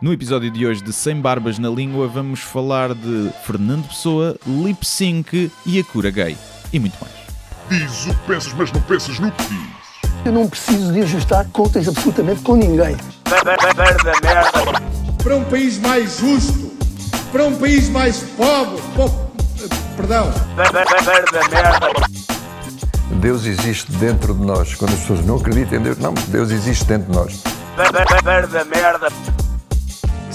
No episódio de hoje de Sem Barbas na Língua vamos falar de Fernando Pessoa, Lip Sync e a cura gay. E muito mais. Diz o que pensas, mas não pensas no que dizes. Eu não preciso de ajustar contas absolutamente com ninguém. para um país mais justo, para um país mais pobre, po- perdão, Deus existe dentro de nós. Quando as pessoas não acreditam em Deus, não, Deus existe dentro de nós.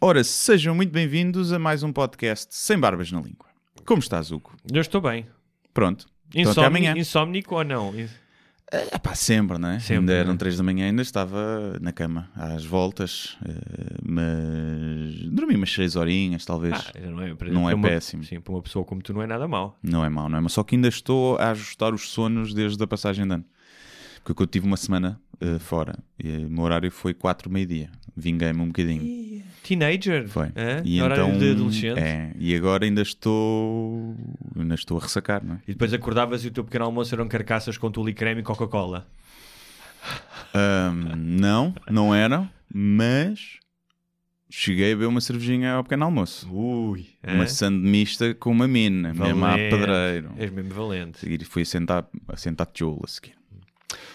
Ora, sejam muito bem-vindos a mais um podcast Sem Barbas na Língua. Como estás, Hugo? Eu estou bem. Pronto. Então até amanhã. Insómnico ou não? É pá, sempre, não é? Sempre, ainda não é? eram três da manhã, ainda estava na cama, às voltas, eh, mas dormi umas seis horinhas, talvez. Ah, não é, para- Não é uma- péssimo. Sim, para uma pessoa como tu não é nada mau. Não é mau, não é mau. Só que ainda estou a ajustar os sonos desde a passagem de ano. Porque eu tive uma semana eh, fora e o meu horário foi quatro meio-dia. Vinguei-me um bocadinho. Teenager? Foi. Hã? E Horário então, de adolescente? É, e agora ainda estou. Ainda estou a ressacar, não é? E depois acordavas e o teu pequeno almoço eram carcaças com tule creme e Coca-Cola. Ahm, não, não era, mas cheguei a beber uma cervejinha ao pequeno almoço. Ui. hã? Uma sand mista com uma mina, mesmo a pedreiro. És mesmo valente. E fui sentar, a sentar tijolo a seguir.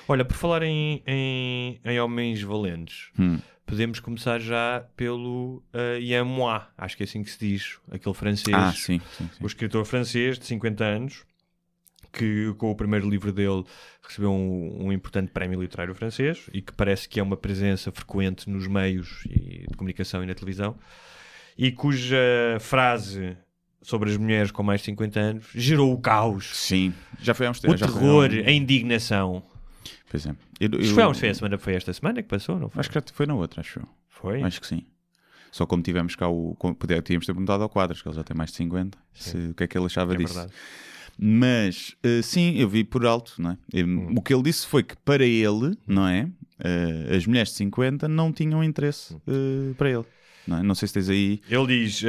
Olha, por falar em, em, em homens valentes, Hum. podemos começar já pelo uh, Ian Moix, acho que é assim que se diz, aquele francês. Ah, sim, sim, sim. o escritor francês de 50 anos, que com o primeiro livro dele recebeu um, um importante prémio literário francês e que parece que é uma presença frequente nos meios de comunicação e na televisão, e cuja frase sobre as mulheres com mais de 50 anos gerou o caos, Sim, já foi há uns o tempos. há terror, um- a indignação. Pois é. Eu, eu- foi, foi, a semana, foi esta semana que passou, não foi? Acho que foi na outra, acho eu. foi. Acho que sim. Só como tivemos cá o. podia- Tínhamos ter perguntado ao Quadras, que ele já tem mais de 50, se, o que é que ele achava é disso. verdade. Mas eh, sim, eu vi por alto, não é? Hum. O que ele disse foi que para ele, não é? Eh, as mulheres de 50 não tinham interesse Hum. eh, para ele. Não, é? não sei se tens aí. Ele diz.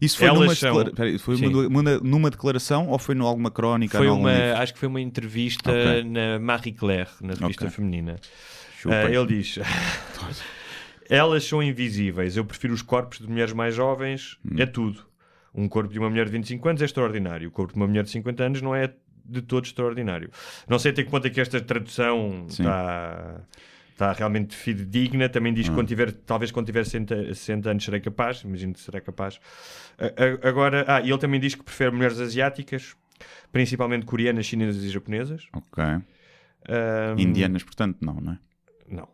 Isso foi, Elas numa, são- peraí, foi uma, numa declaração ou foi alguma crónica? foi uma, livro? acho que foi uma entrevista Ok. na Marie Claire, na revista Ok. feminina. Ah, ele diz: Elas são invisíveis. Eu prefiro os corpos de mulheres mais jovens. Hum. É tudo. Um corpo de uma mulher de 25 anos é extraordinário. O corpo de uma mulher de 50 anos não é de todo extraordinário. Não sei até que ponto é que esta tradução Sim. está, está realmente fidedigna. Também diz que Ah. quando tiver, talvez quando tiver 60, 60 anos serei capaz. Imagino que será capaz. A- a- Agora, ah, e ele também diz que prefere mulheres asiáticas, principalmente coreanas, chinesas e japonesas. Ok. Ahm, Indianas, portanto, não, não é? não.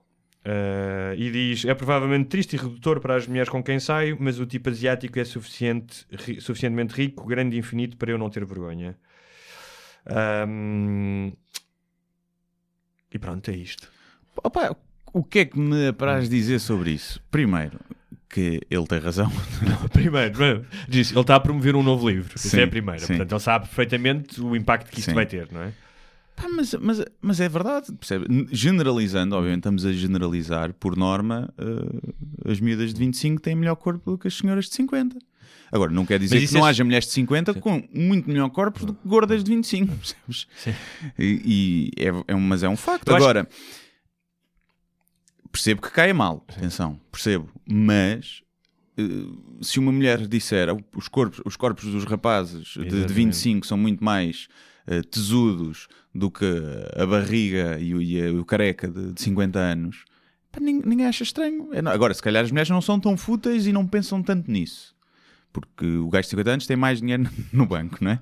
Ah, e diz: é provavelmente triste e redutor para as mulheres com quem saio, mas o tipo asiático é suficiente, ri- suficientemente rico, grande e infinito para eu não ter vergonha. Ahm, e pronto, é isto. Opa, o que é que me apraz dizer sobre isso? Primeiro, que ele tem razão. Primeiro, diz, ele está a promover um novo livro. Isso Sim, é a primeira. sim. Portanto, ele sabe perfeitamente o impacto que isto Sim. vai ter, não é? Pá, mas, mas, mas é verdade, percebe? Generalizando, obviamente, estamos a generalizar, por norma, eh, as miúdas de 25 têm melhor corpo do que as senhoras de 50. Agora, não quer dizer que isso não é- haja mulheres de 50 com muito melhor corpo do que gordas de 25, percebes? E, e é, é um- mas é um facto. Eu acho- Agora, percebo que caia mal, atenção, percebo, mas eh, se uma mulher disser "Ah, os corpos, os corpos dos rapazes de, de Exatamente. 25 são muito mais eh, tesudos do que a barriga e o, e o careca de, de 50 anos, pá, nin- ninguém acha estranho. É, Agora, se calhar as mulheres não são tão fúteis e não pensam tanto nisso. Porque o gajo de 50 anos tem mais dinheiro no banco, não é?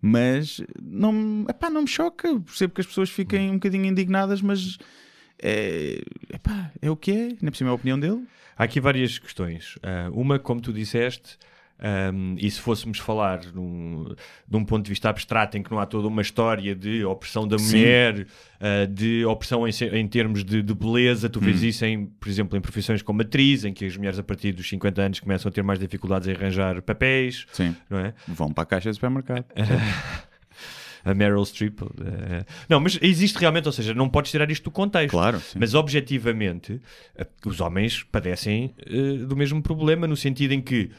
Mas não, epá, não me choca. Percebo que as pessoas fiquem um bocadinho indignadas, mas é, epá, é o que é. Por cima é a opinião dele. Há aqui várias questões. Ah, uma, como tu disseste, Um, e se fôssemos falar num, de um ponto de vista abstrato em que não há toda uma história de opressão da Sim. mulher, uh, de opressão em, em termos de, de beleza, tu Hum. vês isso, em, por exemplo, em profissões como atriz, em que as mulheres a partir dos 50 anos começam a ter mais dificuldades em arranjar papéis, Sim. não é? Vão para a caixa de supermercado. A Meryl Streep. uh, não, mas existe realmente, ou seja, não podes tirar isto do contexto. Claro, sim. Mas objetivamente, uh, os homens padecem uh, do mesmo problema, no sentido em que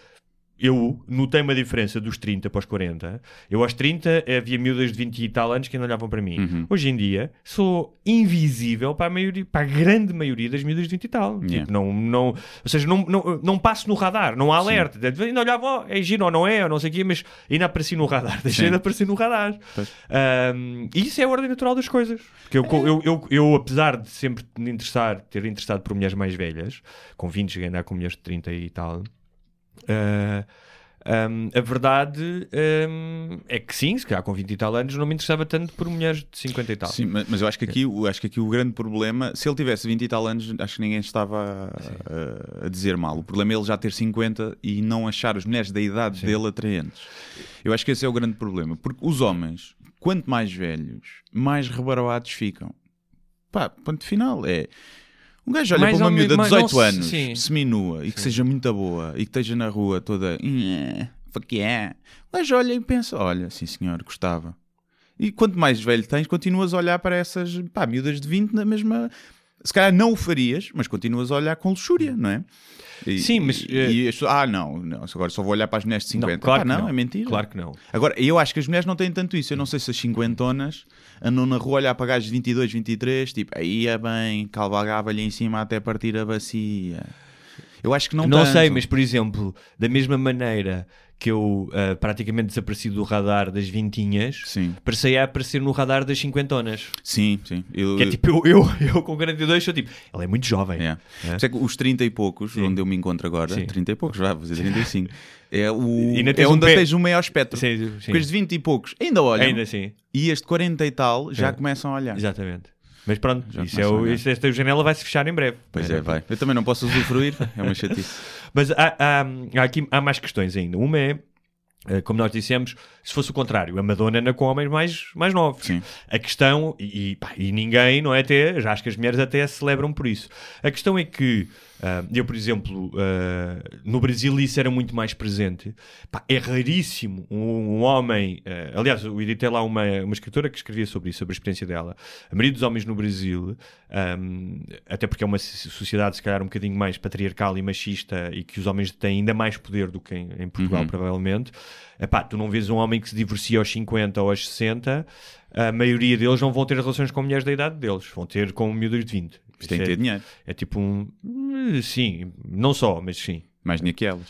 eu notei uma diferença dos 30 para os 40. Eu aos 30 havia miúdas de 20 e tal anos que ainda olhavam para mim. Uhum. Hoje em dia sou invisível para a, maioria, para a grande maioria das miúdas de 20 e tal. Yeah. Tipo, não, não, ou seja, não, não, não passo no radar, não há alerta. Ainda olhava, oh, é giro ou não é, ou não sei o quê, mas ainda apareci no radar. Deixei Sim. de aparecer no radar. Um, e isso é a ordem natural das coisas. Porque eu, eu, eu, eu, apesar de sempre me interessar, ter interessado por mulheres mais velhas, com 20 cheguei a andar com mulheres de 30 e tal, uh, um, a verdade um, é que sim, se calhar com 20 e tal anos não me interessava tanto por mulheres de 50 e tal. Sim, mas mas eu acho que, aqui, o- acho que aqui o grande problema, se ele tivesse 20 e tal anos, acho que ninguém estava a, a dizer mal. O problema é ele já ter 50 e não achar as mulheres da idade dele atraentes. Eu acho que esse é o grande problema. Porque os homens, quanto mais velhos, mais rebarados ficam. Pá, ponto final. É. Um gajo olha Mais para uma miúda de menos, mas 18 não se- anos, sim. seminua, e que seja muito boa, e que esteja na rua toda. "Eh, Fuck yeah. O gajo olha e pensa: olha, sim senhor, gostava. E quanto mais velho tens, continuas a olhar para essas pá, miúdas de 20 na mesma. Se calhar não o farias, mas continuas a olhar com luxúria, não é? E- Sim, mas, E, eh, e ah, não, não, agora só vou olhar para as mulheres de 50. Não, claro que não, não. é mentira. Claro que não. Agora, eu acho que as mulheres não têm tanto isso. Eu não sei se as cinquentonas andam na rua a olhar para gajos de 22, 23, tipo, aí é bem, calvagava-lhe em cima até partir a bacia. Eu acho que não Não tanto. sei, mas por exemplo, da mesma maneira que eu ah, praticamente desapareci do radar das vintinhas, Sim, passei a aparecer no radar das cinquentonas. sim, sim. Eu, Que é tipo, eu, eu, eu com 42 sou tipo, ela é muito jovem. É. Isso é que os 30 e poucos, Sim. onde eu me encontro agora, Sim. 30 e poucos, já vou dizer 35, é, o, é tens um onde pé- tens o maior espectro. Sim, sim. Porque os de 20 e poucos ainda olham, Ainda assim, e este de 40 e tal já É. começam a olhar. exatamente. Mas pronto, Já isso é o, isso, esta janela vai se fechar em breve. Pois é, vai. Eu também não posso usufruir, é uma chatice. Mas há, há, há aqui há mais questões ainda. Uma é, eh, como nós dissemos, se fosse o contrário, a Madonna anda com homens mais, mais novos. Sim. A questão, e, e, pá, e ninguém, não é até, já acho que as mulheres até se celebram por isso. A questão é que, ah, eu, por exemplo, ah, no Brasil isso era muito mais presente. Pá, é raríssimo um, um homem. ah, aliás, eu editei lá uma, uma escritora que escrevia sobre isso, sobre a experiência dela. A maioria dos homens no Brasil, ahm, até porque é uma so- sociedade, se calhar, um bocadinho mais patriarcal e machista e que os homens têm ainda mais poder do que em, em Portugal, Uhum. provavelmente. Epá, tu não vês um homem que se divorcia aos 50 ou aos 60, a maioria deles não vão ter relações com mulheres da idade deles, vão ter com miúdas de 20. Mas tem que ter é, dinheiro, é tipo um. Sim, não só, mas sim. mais dinheiro que elas.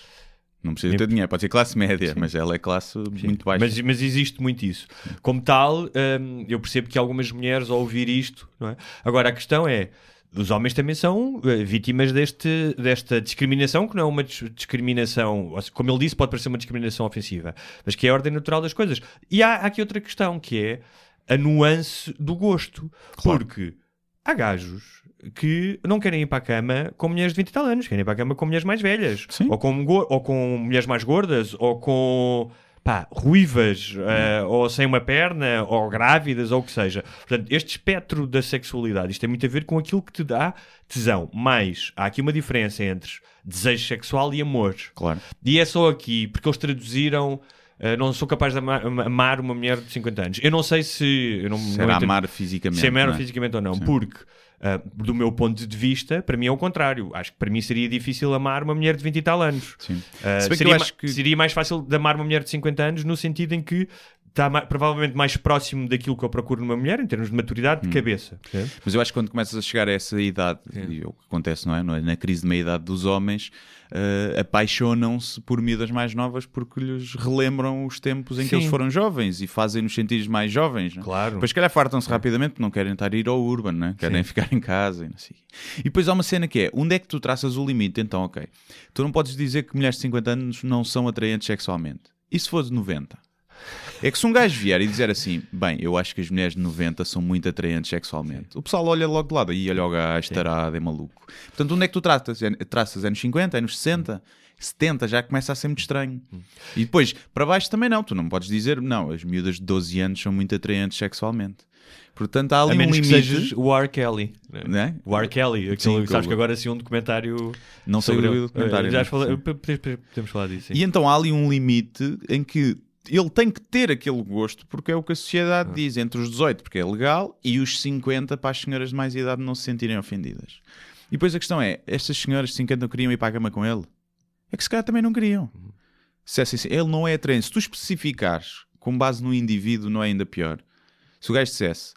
Não precisa Sim. ter dinheiro, pode ser classe média, mas ela é classe muito baixa. Mas, mas existe muito isso. Como tal, hum, eu percebo que algumas mulheres, ao ouvir isto, não é? agora a questão é. Os homens também são eh, vítimas deste, desta discriminação, que não é uma dis- discriminação, como ele disse, pode parecer uma discriminação ofensiva, mas que é a ordem natural das coisas. E há, há aqui outra questão, que é a nuance do gosto. Claro. Porque há gajos que não querem ir para a cama com mulheres de 20 e tal anos, querem ir para a cama com mulheres mais velhas, Sim. ou com, ou com mulheres mais gordas, ou com pá, ruivas, eh, ou sem uma perna, ou grávidas, ou o que seja. Portanto, este espectro da sexualidade, isto tem muito a ver com aquilo que te dá tesão. Mas há aqui uma diferença entre desejo sexual e amor. Claro. E é só aqui, porque eles traduziram. eh, não sou capaz de ama- amar uma mulher de 50 anos. Eu não sei se. Eu não, Se não amar fisicamente. se amar não é? fisicamente ou não, Sim. porque ah, do meu ponto de vista, para mim é o contrário. Acho que para mim seria difícil amar uma mulher de 20 e tal anos. Que seria, que- seria mais fácil de amar uma mulher de 50 anos no sentido em que está ma- provavelmente mais próximo daquilo que eu procuro numa mulher em termos de maturidade Hum. de cabeça. percebe? Mas eu acho que quando começas a chegar a essa idade, e é o que acontece, não é? Não é? Na crise de meia-idade dos homens, eh, apaixonam-se por miúdas mais novas porque lhes relembram os tempos em que Sim. eles foram jovens e fazem-nos sentir mais jovens. não é? Claro. Depois, se calhar, fartam-se rapidamente porque não querem estar a ir ao urban, né? querem Sim. ficar em casa e não sei. E depois há uma cena que é: onde é que tu traças o limite? Então, ok, tu não podes dizer que mulheres de 50 anos não são atraentes sexualmente. E se for de 90? É que se um gajo vier e dizer assim, bem, eu acho que as mulheres de 90 são muito atraentes sexualmente, o pessoal olha logo de lado, e olha o gajo, tarado, é maluco. Portanto, onde é que tu tratas? É, traças anos 50, anos 60? 70 já começa a ser muito estranho. E depois, para baixo também não. Tu não podes dizer, não, as miúdas de 12 anos são muito atraentes sexualmente. Portanto, há ali A menos um que limite. sejas o R. Kelly. Né? O R. Kelly, aquele, Sim, sabes que que agora saiu um documentário. Não sei sobre o ele. documentário. Eh, Já sim. podemos, podemos falar disso. sim. E então há ali um limite em que ele tem que ter aquele gosto porque é o que a Ah. sociedade diz, entre os 18 porque é legal e os 50 para as senhoras de mais idade não se sentirem ofendidas. E depois a questão é, estas senhoras de 50 não queriam ir para a cama com ele? É que se calhar também não queriam. Se é assim, ele não é atraente. Se tu especificares com base no indivíduo não é ainda pior. Se o gajo dissesse,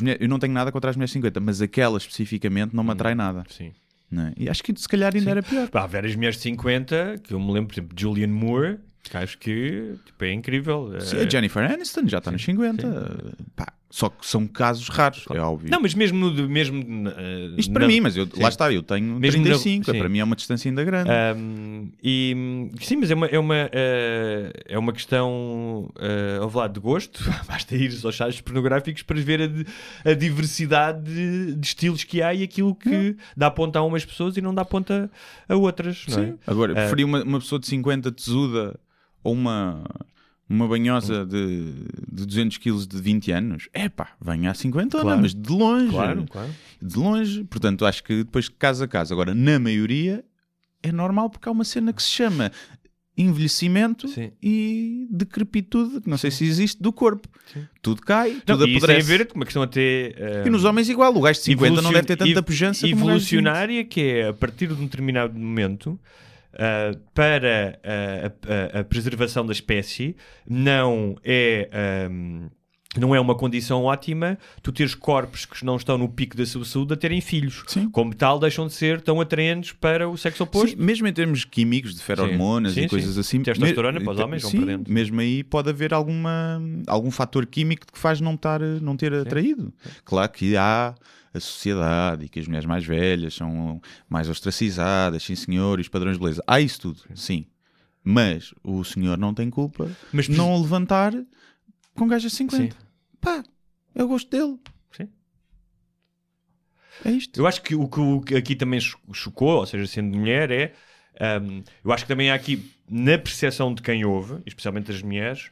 mulheres- eu não tenho nada contra as mulheres de 50, mas aquela especificamente não me atrai nada. Sim. é? E acho que se calhar ainda era pior. Pá, há várias mulheres de 50, que eu me lembro, por exemplo, de Julianne Moore, acho que tipo, é incrível. Sim, a Jennifer Aniston já está nos 50. Pá, só que são casos raros, é óbvio. Não, mas mesmo no. Mesmo, eh, Isto para na- mim, mas eu, Sim. lá está, eu tenho Mesmo na- 35, sim. para mim é uma distância ainda grande. Um, e sim, mas é uma, é uma, eh, é uma questão uh, ao lado de gosto. Basta ir aos sites pornográficos para ver a, a diversidade de, de estilos que há e aquilo que dá ponta a umas pessoas e não dá ponta a outras. Não é? Sim. Agora, Eh, preferia uma, uma pessoa de 50 tesuda ou uma, uma Hum. banhosa de, de 200 quilos de 20 anos? É pá, venha a 50, Claro. mas de longe. Claro, claro. De longe. Portanto, acho que depois casa a casa. Agora, na maioria, é normal porque há uma cena que se chama envelhecimento Sim. e decrepitude, que não sei se existe, do corpo. Sim. Tudo cai, Não, tudo e isso tem a apodrece. ver com uma questão até. eh, E nos homens igual, o gajo de 50 não deve ter tanta pujança como o gajo de 20. evolucionária que é a partir de um determinado momento ah, para ah, a, a- a preservação da espécie não é ahm, não é uma condição ótima tu teres corpos que não estão no pico da sua saúde a terem filhos Sim. como tal deixam de ser tão atraentes para o sexo oposto Sim, mesmo em termos químicos, de ferormonas Sim, e coisas assim. Testosterona para os homens vão sim, perdendo. Mesmo aí pode haver alguma, algum fator químico que faz não, estar, não ter atraído. Claro que há a sociedade e que as mulheres mais velhas são mais ostracizadas, sim senhor, e os padrões de beleza. Há isso tudo, sim. Mas o senhor não tem culpa Mas, de não levantar com gajas de 50. Sim. Pá, é o gosto dele. Sim. É isto. Eu acho que o que aqui também cho- chocou, ou seja, sendo mulher, é. ahm, eu acho que também há aqui, na percepção de quem ouve, especialmente as mulheres,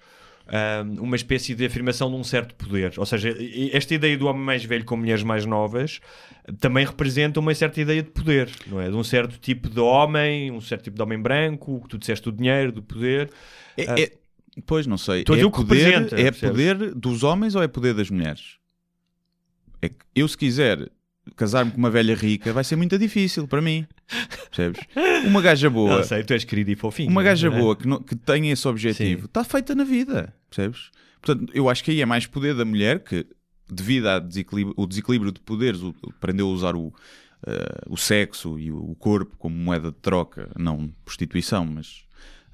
uma espécie de afirmação de um certo poder. Ou seja, esta ideia do homem mais velho com mulheres mais novas também representa uma certa ideia de poder, não é? De um certo tipo de homem, um certo tipo de homem branco, que tu disseste do dinheiro, do poder. É, é- pois, não sei. Estou é o que poder, é percebes? poder dos homens ou é poder das mulheres? É que eu, se quiser casar-me com uma velha rica, vai ser muito difícil para mim. Percebes? Uma gaja boa, Não sei, tu és querido e fofinho. uma gaja é? boa que, não- que tenha esse objetivo, está feita na vida. Percebes? Portanto, eu acho que aí é mais poder da mulher que, devido ao desequilíbrio, o desequilíbrio de poderes, o, aprendeu a usar o, eh, o sexo e o, corpo como moeda de troca, não prostituição, mas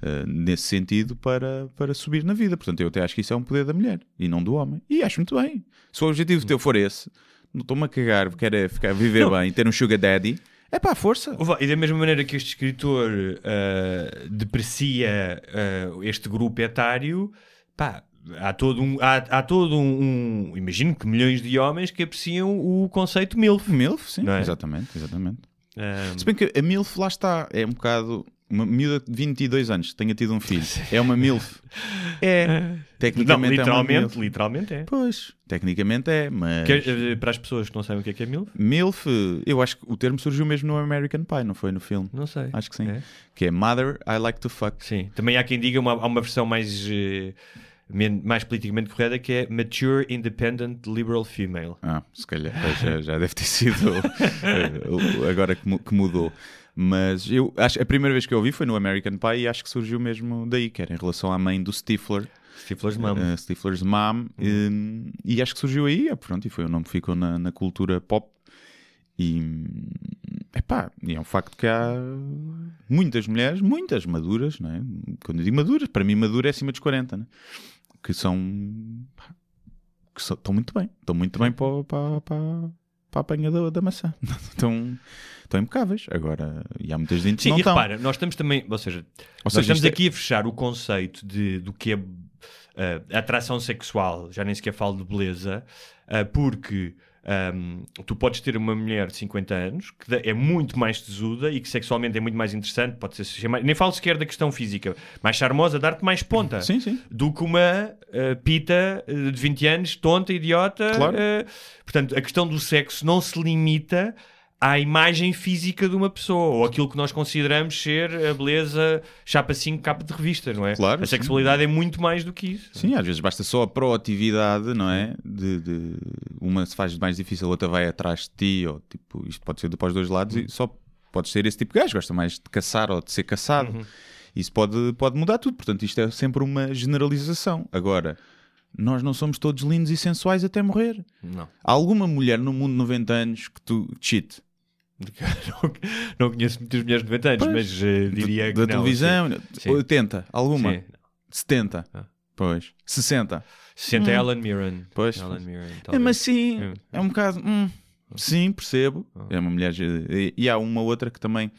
eh, nesse sentido para, para subir na vida. Portanto, eu até acho que isso é um poder da mulher e não do homem. E acho muito bem. Se o objetivo teu for esse, não estou-me a cagar, quero ficar, viver Não. bem, ter um sugar daddy, é pá, força. E da mesma maneira que este escritor ah, deprecia ah, este grupo etário, pá, há todo um. Há, há todo um, um- Imagino que milhões de homens que apreciam o conceito MILF. MILF, sim, é? exatamente, exatamente. Ah, Se bem que a MILF lá está, é um bocado. Uma miúda de 22 anos que tenha tido um filho. É uma MILF. É. não, Tecnicamente é uma literalmente, MILF. literalmente é. Pois, tecnicamente é, mas. Que, eh, para as pessoas que não sabem o que é que é MILF, MILF, eu acho que o termo surgiu mesmo no American Pie, não foi no filme? não sei. Acho que sim. É? Que é Mother, I Like to Fuck. Sim. Também há quem diga, uma, há uma versão mais, men- mais politicamente correta que é Mature Independent Liberal Female. Ah, se calhar já, já deve ter sido agora que mudou. Mas eu acho a primeira vez que eu ouvi foi no American Pie e acho que surgiu mesmo daí, que era em relação à mãe do Stifler. Stifler's Mum. uh, Stifler's Mom, um, e acho que surgiu aí, é, pronto, e foi o nome que ficou na, na cultura pop. E, epá, e é um facto que há muitas mulheres, muitas maduras, não é? Quando eu digo maduras, para mim madura é acima dos 40, né? que são pá, que são- estão muito bem, estão muito bem para, para, para, para a apanha da, da maçã. estão, estão impecáveis. Agora, e há muitas gente que não e estão. repara, nós estamos também, ou seja, Ou nós seja, estamos é- aqui a fechar o conceito de, do que é uh, atração sexual, já nem sequer falo de beleza, uh, porque Um, tu podes ter uma mulher de 50 anos que é muito mais tesuda e que sexualmente é muito mais interessante, pode ser nem falo sequer da questão física, mais charmosa, dar-te mais ponta Sim, sim. do que uma uh, pita de 20 anos, tonta, idiota. Claro. uh, portanto, a questão do sexo não se limita à imagem física de uma pessoa ou aquilo que nós consideramos ser a beleza chapa 5 capa de revista, não é? Claro, a sim. sexualidade é muito mais do que isso. Sim, às vezes basta só a proatividade, não é? De, de- uma se faz mais difícil, a outra vai atrás de ti, ou tipo, isto pode ser de para os dois lados, e só pode ser esse tipo de gajo, gosta mais de caçar ou de ser caçado. Isso pode, pode mudar tudo, portanto, isto é sempre uma generalização. Agora, nós não somos todos lindos e sensuais até morrer. Não. Há alguma mulher no mundo de 90 anos que tu cheat? não, não conheço muitas mulheres de 90 anos, Pois. mas uh, diria da que não, televisão? Sim. 80? Alguma? Sim. 70? Ah. Pois. 60? Senta Alan Mirren. Pois. Alan Mirren, É, talvez. mas sim, Hum. é um bocado. hum, sim, percebo. Ah. É uma mulher. E, e há uma outra que também.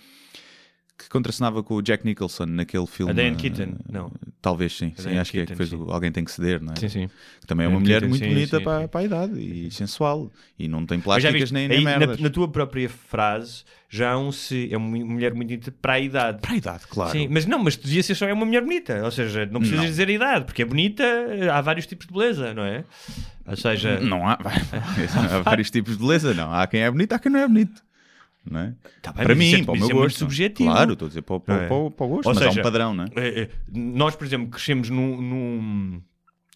Que contracenava com o Jack Nicholson naquele filme. A Diane eh, Keaton, não. Talvez sim. Sim acho que é que Keaton, fez sim. Alguém Tem que Ceder, não é? Sim, sim. Que também é uma mulher Keaton, muito sim, bonita sim, para, para a idade e sensual. E não tem plásticas nem, nem aí, na, na tua própria frase já há um se é uma mulher muito bonita para a idade. Para a idade, claro. Sim, mas não, mas devia ser só é uma mulher bonita. Ou seja, não precisas Não. dizer a idade, porque é bonita, há vários tipos de beleza, não é? Ou seja, Não há, há vários tipos de beleza, não. Há quem é bonito, há quem não é bonito. Não é? Tá bem, para isso mim, é- para o meu é muito gosto. subjetivo. Claro, estou a dizer para, para, é? para o- para o gosto, Ou mas há seja, um padrão, não é? É, é, nós, por exemplo, crescemos num, num,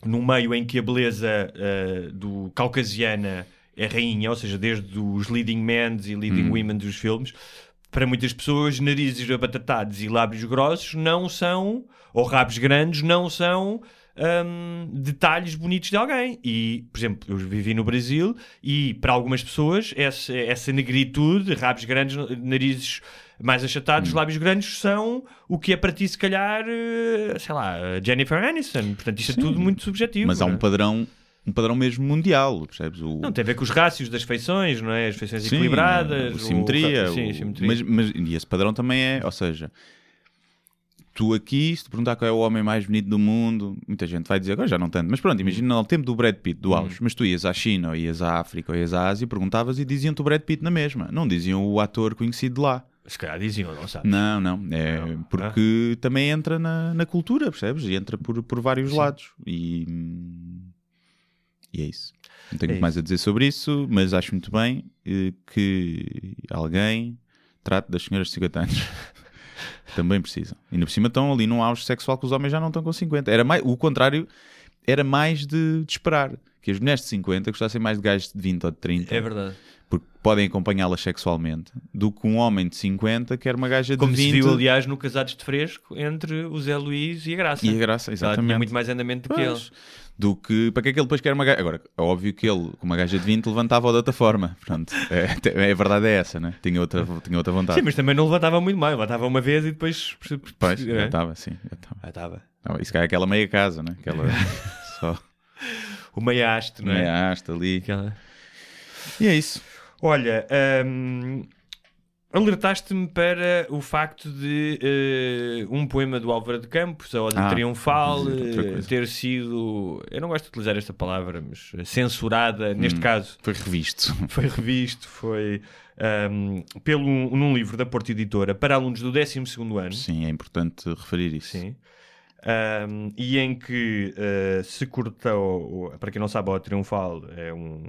num meio em que a beleza eh, do caucasiana é rainha, ou seja, desde os leading men e leading Hum. women dos filmes, para muitas pessoas, narizes abatatados e lábios grossos não são, ou rabos grandes, não são hum, detalhes bonitos de alguém. E, por exemplo, eu vivi no Brasil e para algumas pessoas essa, essa negritude, rabos grandes, narizes mais Hum. achatados, lábios grandes, são o que é para ti, se calhar, eh, sei lá, Jennifer Aniston. Portanto, isto Sim. é tudo muito subjetivo. Mas há um é? padrão, um padrão mesmo mundial, percebes? O, Não, tem a ver com os rácios das feições, não é? As feições Sim, equilibradas. o- simetria, Sim, o- simetria. Mas, mas e esse padrão também é, ou seja, tu aqui, se te perguntar qual é o homem mais bonito do mundo, muita gente vai dizer, agora já não tanto, mas pronto, imagina no tempo do Brad Pitt, do auge, mas tu ias à China, ou ias à África, ou ias à Ásia, perguntavas e diziam-te o Brad Pitt na mesma, não diziam o ator conhecido de lá. Se calhar diziam, não sabes? Não, não, é Não. porque também entra na, na cultura, percebes? E entra por, por vários lados. E, e é isso. Não tenho É muito mais a dizer sobre isso, mas acho muito bem eh, que alguém trate das senhoras de 50 anos. também precisam. E ainda por cima estão ali num auge sexual que os homens já não estão com 50. Era mais, o contrário era mais de, de esperar. Que as mulheres de 50 gostassem mais de gajos de 20 ou de 30 É verdade. porque podem acompanhá-las sexualmente, do que um homem de 50 que era uma gaja de Como 20 se viu, aliás, no Casados de Fresco entre o Zé Luís e a Graça. e a graça, Ela tinha exatamente. muito mais andamento do que ele. Do que para que é que ele depois quer uma gaja? Agora, é óbvio que ele, com uma gaja de 20, levantava de outra forma. Pronto, é, é, a verdade é essa, né? Tinha outra, tinha outra vontade. Sim, mas também não levantava muito mais. Levantava uma vez e depois... Pois, é? já estava, sim. Já estava. Isso cá é aquela meia casa, né? Aquela só O meia haste, não é? meia haste ali. Aquela- E é isso. Olha, hum, alertaste-me para o facto de eh, um poema do Álvaro de Campos, a Ode Ah, Triunfal, eh, ter sido, eu não gosto de utilizar esta palavra, mas censurada, neste Hum. caso, Foi revisto. foi revisto, foi hum, pelo, num livro da Porta Editora para alunos do 12 ano. Sim, é importante referir isso. Sim. Um, e em que uh, se cortou, para quem não sabe, o Triunfal é um,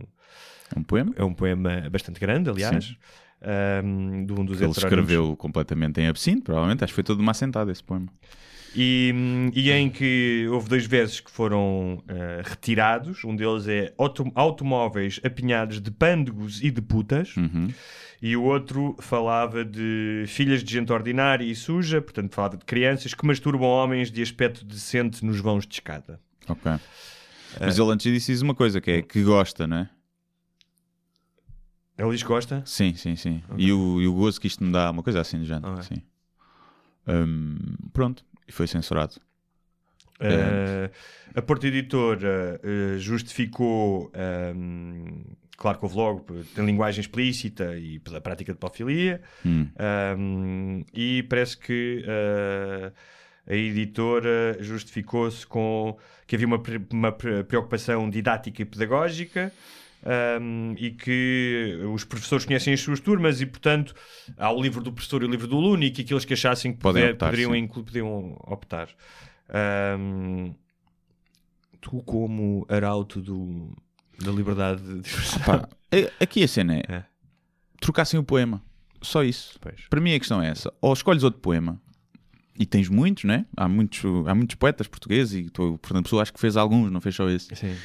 É um poema é um poema bastante grande, aliás, um, de um dos ele escreveu completamente em absinto, provavelmente. Acho que foi todo uma assentada esse poema. E, e em que houve dois versos que foram uh, retirados. Um deles é auto- automóveis apinhados de pândegos e de putas. Uhum. E o outro falava de filhas de gente ordinária e suja, portanto falava de crianças que masturbam homens de aspecto decente nos vãos de escada. Ok. Mas ele antes disse uma coisa, que é que gosta, não é? Ele diz que gosta? Sim, sim, sim. E, o, e o gozo que isto me dá, uma coisa assim de género. Ok. Sim. Hum, pronto, e foi censurado. Uh, a Porta Editora uh, justificou, um, claro que houve logo, tem linguagem explícita e pela prática de pedofilia, Hum. um, e parece que uh, a editora justificou-se com que havia uma, uma pre- preocupação didática e pedagógica um, e que os professores conhecem as suas turmas e, portanto, há o livro do professor e o livro do aluno e que aqueles que achassem que Podem puder- optar, poderiam, inclu- podiam optar. Um, tu, como arauto do, da liberdade de expressão, é- aqui a cena é, É. trocassem o poema. Só isso. Pois. Para mim a questão é essa. Ou escolhes outro poema, e tens muitos, né? Há muitos, há muitos poetas portugueses, e tu, portanto, pessoa acho que fez alguns, não fez só esse. Sim.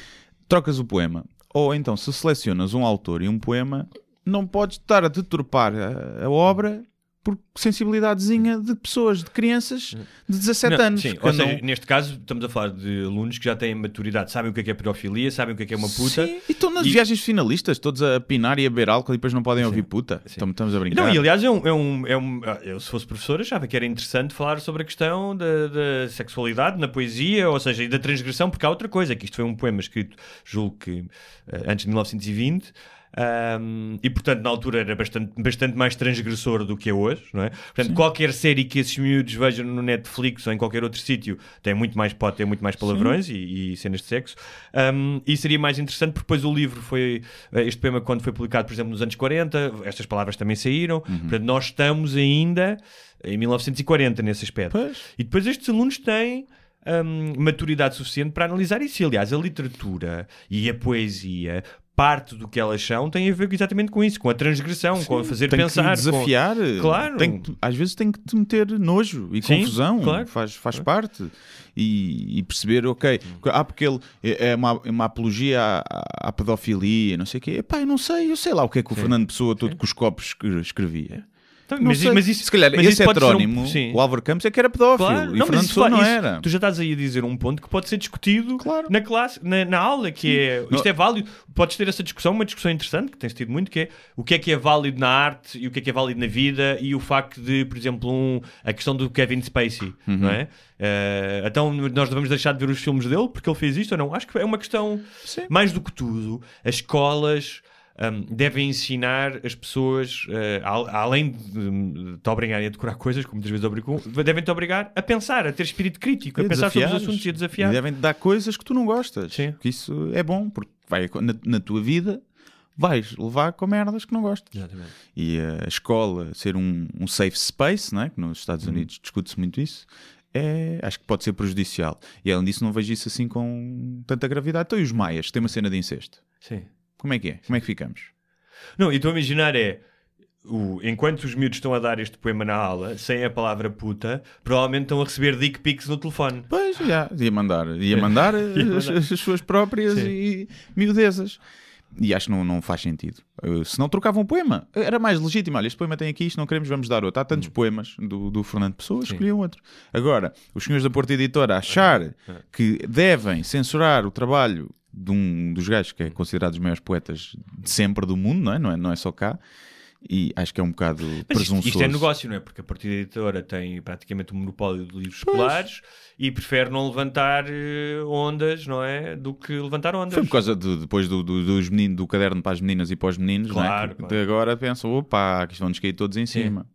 Trocas o poema. Ou então, se selecionas um autor e um poema, não podes estar a deturpar a, a obra por sensibilidadezinha de pessoas, de crianças de 17 Não, anos. Sim, ou seja, neste caso estamos a falar de alunos que já têm maturidade, sabem o que é que é pedofilia, sabem o que é que é uma puta. Sim, e estão nas E- viagens finalistas, todos a pinar e a beber álcool e depois não podem ouvir puta. Então, estamos a brincar. Não, e aliás, é um, é um, é um- ah, eu se fosse professor achava que era interessante falar sobre a questão da, da sexualidade na poesia, ou seja, e da transgressão, porque há outra coisa, que isto foi um poema escrito, julgo que ah, antes de 1920, ahm, e portanto na altura era bastante, bastante mais transgressor do que é hoje, não é? Portanto, qualquer série que esses miúdos vejam no Netflix ou em qualquer outro sítio tem muito mais, pode ter muito mais palavrões e, e cenas de sexo, Ahm, e seria mais interessante porque depois o livro foi, eh, este poema quando foi publicado, por exemplo, nos anos 40, estas palavras também saíram, portanto nós estamos ainda em 1940 nesse aspecto. Pois. E depois estes alunos têm hum, maturidade suficiente para analisar isso. E, aliás, a literatura e a poesia, parte do que elas são, tem a ver exatamente com isso, com a transgressão, com a fazer tem pensar. que desafiar. Com... Claro. Tem que- às vezes tem que te meter nojo e Sim, confusão. claro. Faz, faz parte. E, e perceber, ok, ah, porque ele é é uma, é uma apologia à, à- pedofilia, não sei o quê. Epá, eu não sei, eu sei lá o que é que o Fernando Pessoa, todo com os copos, escre- escrevia. Então, mas, sei. mas isso, Se calhar mas esse um- heterónimo, sim. o Álvaro Campos, é que era pedófilo. Claro. E Não, Fernando mas isso, Pessoa não isso- era. Tu já estás aí a dizer um ponto que pode ser discutido Claro. na classe, na, na aula, que é isto Não. é válido. Podes ter essa discussão, uma discussão interessante que tens tido muito, que é o que é que é válido na arte e o que é que é válido na vida e o facto de, por exemplo, um, a questão do Kevin Spacey, Uhum. não é? Eh, então nós devemos deixar de ver os filmes dele porque ele fez isto ou não? Acho que é uma questão mais do que tudo. As escolas hum, devem ensinar as pessoas, al- além de, te obrigarem a decorar coisas, como muitas vezes obrigam, devem te obrigar a pensar, a ter espírito crítico, a E pensar sobre os assuntos e a desafiar. E devem te dar coisas que tu não gostas. Sim. Que isso é bom, porque vai, na, na tua vida vais levar com merdas que não gostas. Exatamente. E a escola ser um, um safe space, não é? que nos Estados Uhum. Unidos discute-se muito isso, é, acho que pode ser prejudicial. E além disso, não vejo isso assim com tanta gravidade. Então, e os maias, que têm uma cena de incesto? Sim. Como é que é? Como é que ficamos? Não, e estou a imaginar é. O, enquanto os miúdos estão a dar este poema na aula, sem a palavra puta, provavelmente estão a receber dick pics no telefone. Pois, já, ia mandar, ia mandar, as, as suas próprias Sim. e miudezas. E acho que não, não faz sentido. Uh, Se não trocavam um poema, era mais legítimo. Olha, este poema tem aqui, isto não queremos, vamos dar outro. Há Hum. tantos poemas do, do Fernando Pessoa, escolhiam outro. Agora, os senhores da Porta Editora achar que devem censurar o trabalho de um dos gajos que é considerado os maiores poetas de sempre do mundo, não é? Não é, não é só cá. E acho que é um bocado Mas isto, presunçoso. isto é negócio, não é? Porque a partida editora tem praticamente um monopólio de livros escolares e prefere não levantar eh, ondas, não é? Do que levantar ondas. Foi por causa de, depois do, do, dos meninos, do caderno para as meninas e para os meninos, não é? Claro, claro. agora pensam, opa, que isto vão-nos cair todos em cima.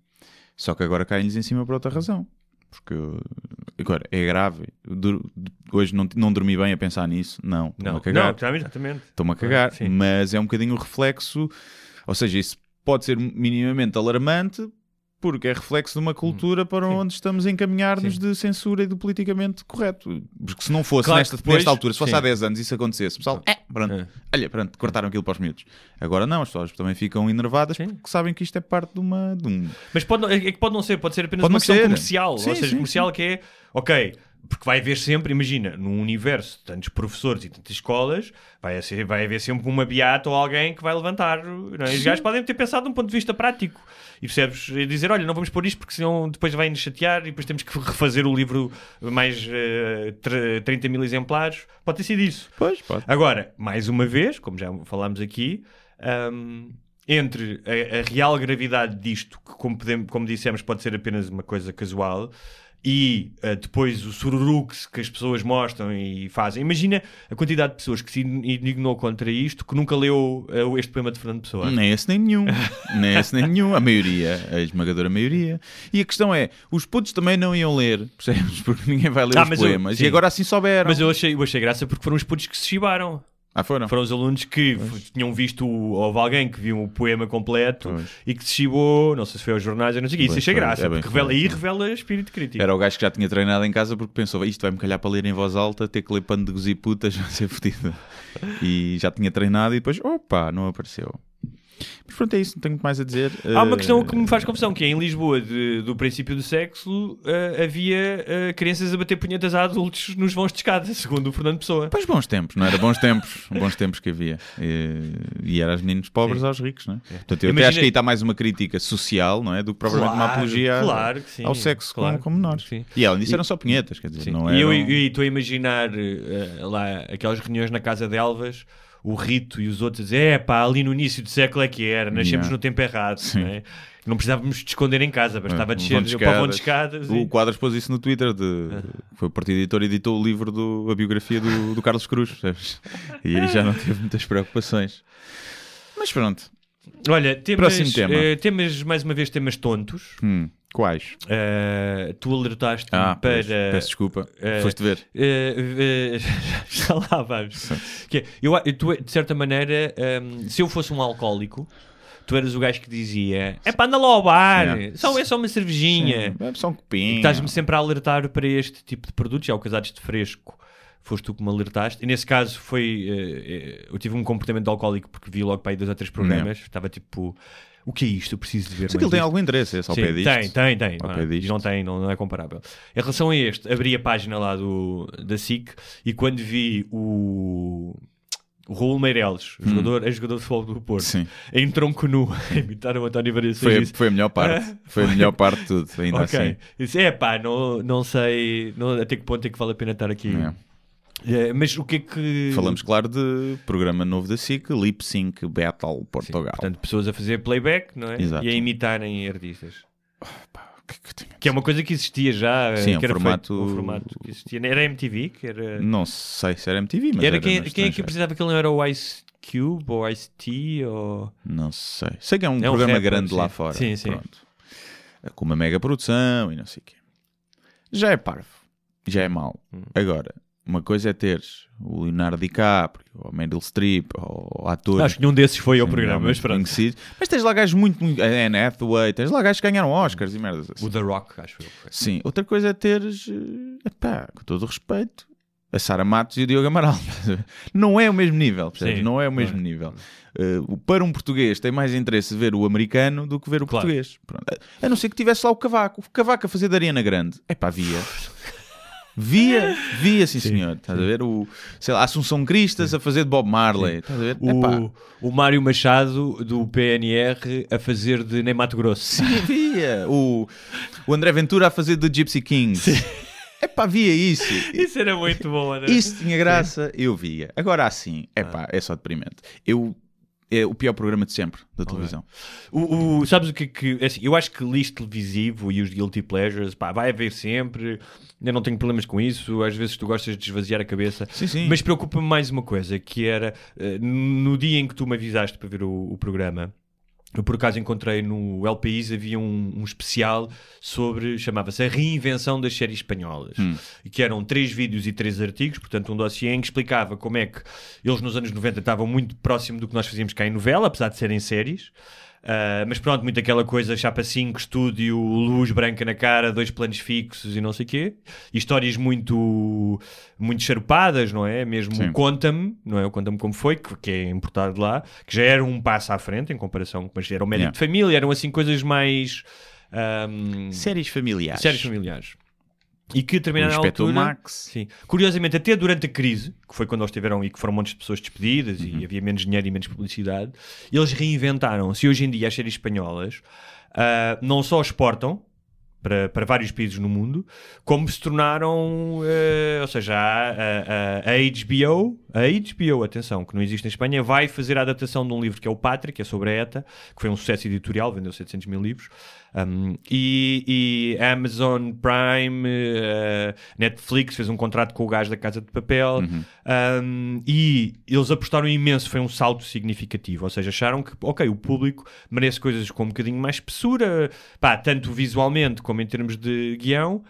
Só que agora caem-lhes em cima por outra razão. Porque agora é grave. Dur- Hoje não, não dormi bem a pensar nisso. Não, estou-me a cagar. não, exatamente. Estou-me a cagar. Sim. Mas é um bocadinho o reflexo, ou seja, isso pode ser minimamente alarmante. Porque é reflexo de uma cultura para onde estamos a encaminhar-nos Sim. de censura e do politicamente correto. Porque se não fosse Claro nesta, depois- nesta altura, se fosse sim. há 10 anos isso acontecesse, o pessoal, é, pronto, É. olha, pronto, cortaram aquilo para os miúdos. Agora não, as pessoas também ficam enervadas Sim. porque sabem que isto é parte de uma. De um... Mas pode, não- é que pode não ser, pode ser apenas Pode uma questão ser. comercial. Sim, ou seja, sim, comercial que é, ok, porque vai haver sempre, imagina, num universo de tantos professores e tantas escolas, vai, ser, vai haver sempre uma beata ou alguém que vai levantar. Não é? Os gajos podem ter pensado de um ponto de vista prático. E percebes? E dizer, olha, não vamos pôr isto porque senão depois vai-nos chatear e depois temos que refazer o livro mais eh, tre- 30 mil exemplares. Pode ter sido isso. Pois, pode. Agora, mais uma vez, como já falámos aqui, hum, entre a, a real gravidade disto, que como, podemos, como dissemos pode ser apenas uma coisa casual, e uh, depois o sururux que as pessoas mostram e fazem. Imagina a quantidade de pessoas que se indignou contra isto que nunca leu uh, este poema de Fernando Pessoa. Nem esse nem nenhum. nem esse nem nenhum. A maioria, a esmagadora maioria. E a questão é: os putos também não iam ler, percebes? Porque ninguém vai ler Ah, os mas eu- poemas. sim. e agora assim souberam. Mas eu achei, eu achei graça porque foram os putos que se chibaram. Ah, foram? Foram os alunos que f- tinham visto, houve alguém que viu o poema completo Pois. e que se chibou, não sei se foi aos jornais, eu não sei o quê. Isso Pois achei foi, graça, é porque revela, aí é. revela espírito crítico. Era o gajo que já tinha treinado em casa porque pensou, isto vai-me calhar para ler em voz alta, ter que ler pano de putas, vai ser fodido. E já tinha treinado e depois, opa, não apareceu. Mas pronto, é isso, não tenho muito mais a dizer. Há uma Eh, questão que me faz confusão, que é em Lisboa, de- do princípio do sexo, eh, havia eh, crianças a bater punhetas a adultos nos vãos de escada, segundo o Fernando Pessoa. Pois bons tempos, não era? Bons tempos, bons tempos que havia. E, e era os meninos pobres aos ricos, não é? Portanto, eu Imagina- até acho que aí está mais uma crítica social, não é? Do que propriamente uma Claro, apologia a- claro que sim, ao sexo claro, com, com menores. sim. E além disso eram só punhetas, quer dizer, Sim. não e eram... eu e estou a imaginar eh, lá aquelas reuniões na Casa de Elvas, o Rito e os outros a dizer: é pá, ali no início do século é que era, nascemos Yeah. no tempo errado. Sim. Não, é? não precisávamos de esconder em casa, bastava Um descer de para o vão de escadas. escadas. O e- Quadras pôs isso no Twitter. De... Foi o partido editor editou o livro, do, a biografia do, do Carlos Cruz. percebes? E aí já não teve muitas preocupações. Mas pronto. Olha, temas, Próximo tema. eh, temas, mais uma vez, temas tontos. Hum, quais? Eh, tu alertaste Ah, para. pois, peço desculpa. eh, Foste ver. eh, já lá vamos. Que é, eu, eu- tu, de certa maneira, ehm, se eu fosse um alcoólico, tu eras o gajo que dizia: é para anda lá ao bar, Yeah. só, é só uma cervejinha. Sim, é só um E copinho. Estás-me sempre a alertar para este tipo de produtos, já o casados de fresco. Foste tu que me alertaste. E nesse caso foi. eu tive um comportamento alcoólico porque vi logo para aí dois ou três programas. Estava tipo: o que é isto? Eu preciso de ver. Mas mais aquilo tem disto." algum interesse, é só Sim, pé disto. tem, tem, tem. Não, é? não tem, não, não é comparável. Em relação a este, abri a página lá do, da SIC e quando vi o. O Raul Meireles, jogador, ex-jogador de futebol do Porto, Hum. Sim. em tronco nu, a imitar o António Variações. Foi, foi a melhor parte. Ah, Foi a melhor parte de tudo, ainda ok. assim. Disse, é pá, não, não sei não, até que ponto é que vale a pena estar aqui. É. É, mas o que é que. Falamos, claro, de programa novo da SIC, Lip Sync Battle Portugal. Portanto, pessoas a fazer playback, não é? Exato. E a imitarem artistas. O que é que Que é uma coisa que existia já. Sim, que um era formato- feito- um formato que existia. Era MTV, que era. Não sei se era MTV, mas era era quem, quem é que que ele não era o Ice Cube ou Ice T ou. Não sei. Sei que é um É um programa rapper, grande lá sim. fora. Sim, sim. Pronto. Com uma mega produção e não sei o quê. Já é parvo. Já é mau. Hum. Agora, uma coisa é teres o Leonardo DiCaprio, ou Meryl Streep, ou atores. Acho que nenhum desses foi ao programa, mas pronto. conhecidos. Mas tens lá gajos muito, muito. A Anne Hathaway, tens lá gajos que ganharam Oscars e merdas assim. O The Rock, acho que foi. Sim, outra coisa é teres, eh, epá, com todo o respeito, a Sara Matos e o Diogo Amaral. Não é o mesmo nível, percebes? Sim, não é o mesmo é. nível. O- para um português tem mais interesse ver o americano do que ver o Claro. português. Pronto. A- não ser que tivesse lá o Cavaco. O Cavaco a fazer da Ariana Grande. Epá, via. Via, via, sim, senhor. Estás a ver? O, sei lá, Assunção Cristas a fazer de Bob Marley. Estás a ver? Epá. O, o Mário Machado do PNR a fazer de Ney Mato Grosso. Sim, via. O, o André Ventura a fazer de Gypsy Kings. Epá, via isso. Isso era muito bom, André. Isso tinha graça, eu via. Agora assim, é pá, é só deprimente. Eu, é o pior programa de sempre da televisão. O, o- sabes o que é que. é assim, eu acho que lixo televisivo e os guilty pleasures, pá, vai haver sempre. Eu não tenho problemas com isso. Às vezes tu gostas de esvaziar a cabeça. Sim, sim. Mas preocupa-me mais uma coisa, que era eh, no dia em que tu me avisaste para ver o, o programa. Eu por acaso encontrei no El País havia um, um especial sobre, chamava-se A Reinvenção das Séries Espanholas, e que eram três vídeos e três artigos, portanto um dossiê em que explicava como é que eles nos anos 90 estavam muito próximo do que nós fazíamos cá em novela, apesar de serem séries. Ah, mas pronto, muito aquela coisa, chapa 5, estúdio, luz branca na cara, dois planos fixos e não sei o quê. E histórias muito, muito charupadas, não é? Mesmo Sim. o Conta-me, não é? O Conta-me como foi, que, que é importado lá, que já era um passo à frente em comparação, mas era o médico Yeah. de família, eram assim coisas mais. ahm, Séries familiares. séries familiares. E que a O determinada Inspector altura... Max. Sim. Curiosamente, até durante a crise, que foi quando eles tiveram e que foram montes de pessoas despedidas Uhum. e havia menos dinheiro e menos publicidade, eles reinventaram-se. E hoje em dia as séries espanholas ah, não só exportam para, para vários países no mundo, como se tornaram, eh, ou seja, a, a- a- a HBO, a HBO, atenção, que não existe em Espanha, vai fazer a adaptação de um livro que é o Pátria, que é sobre a ETA, que foi um sucesso editorial, vendeu 700 mil livros, Um, e, e Amazon Prime, eh, Netflix fez um contrato com o gajo da Casa de Papel um, e eles apostaram imenso, foi um salto significativo. Ou seja, acharam que, ok, o público merece coisas com um bocadinho mais espessura, pá, tanto visualmente como em termos de guião.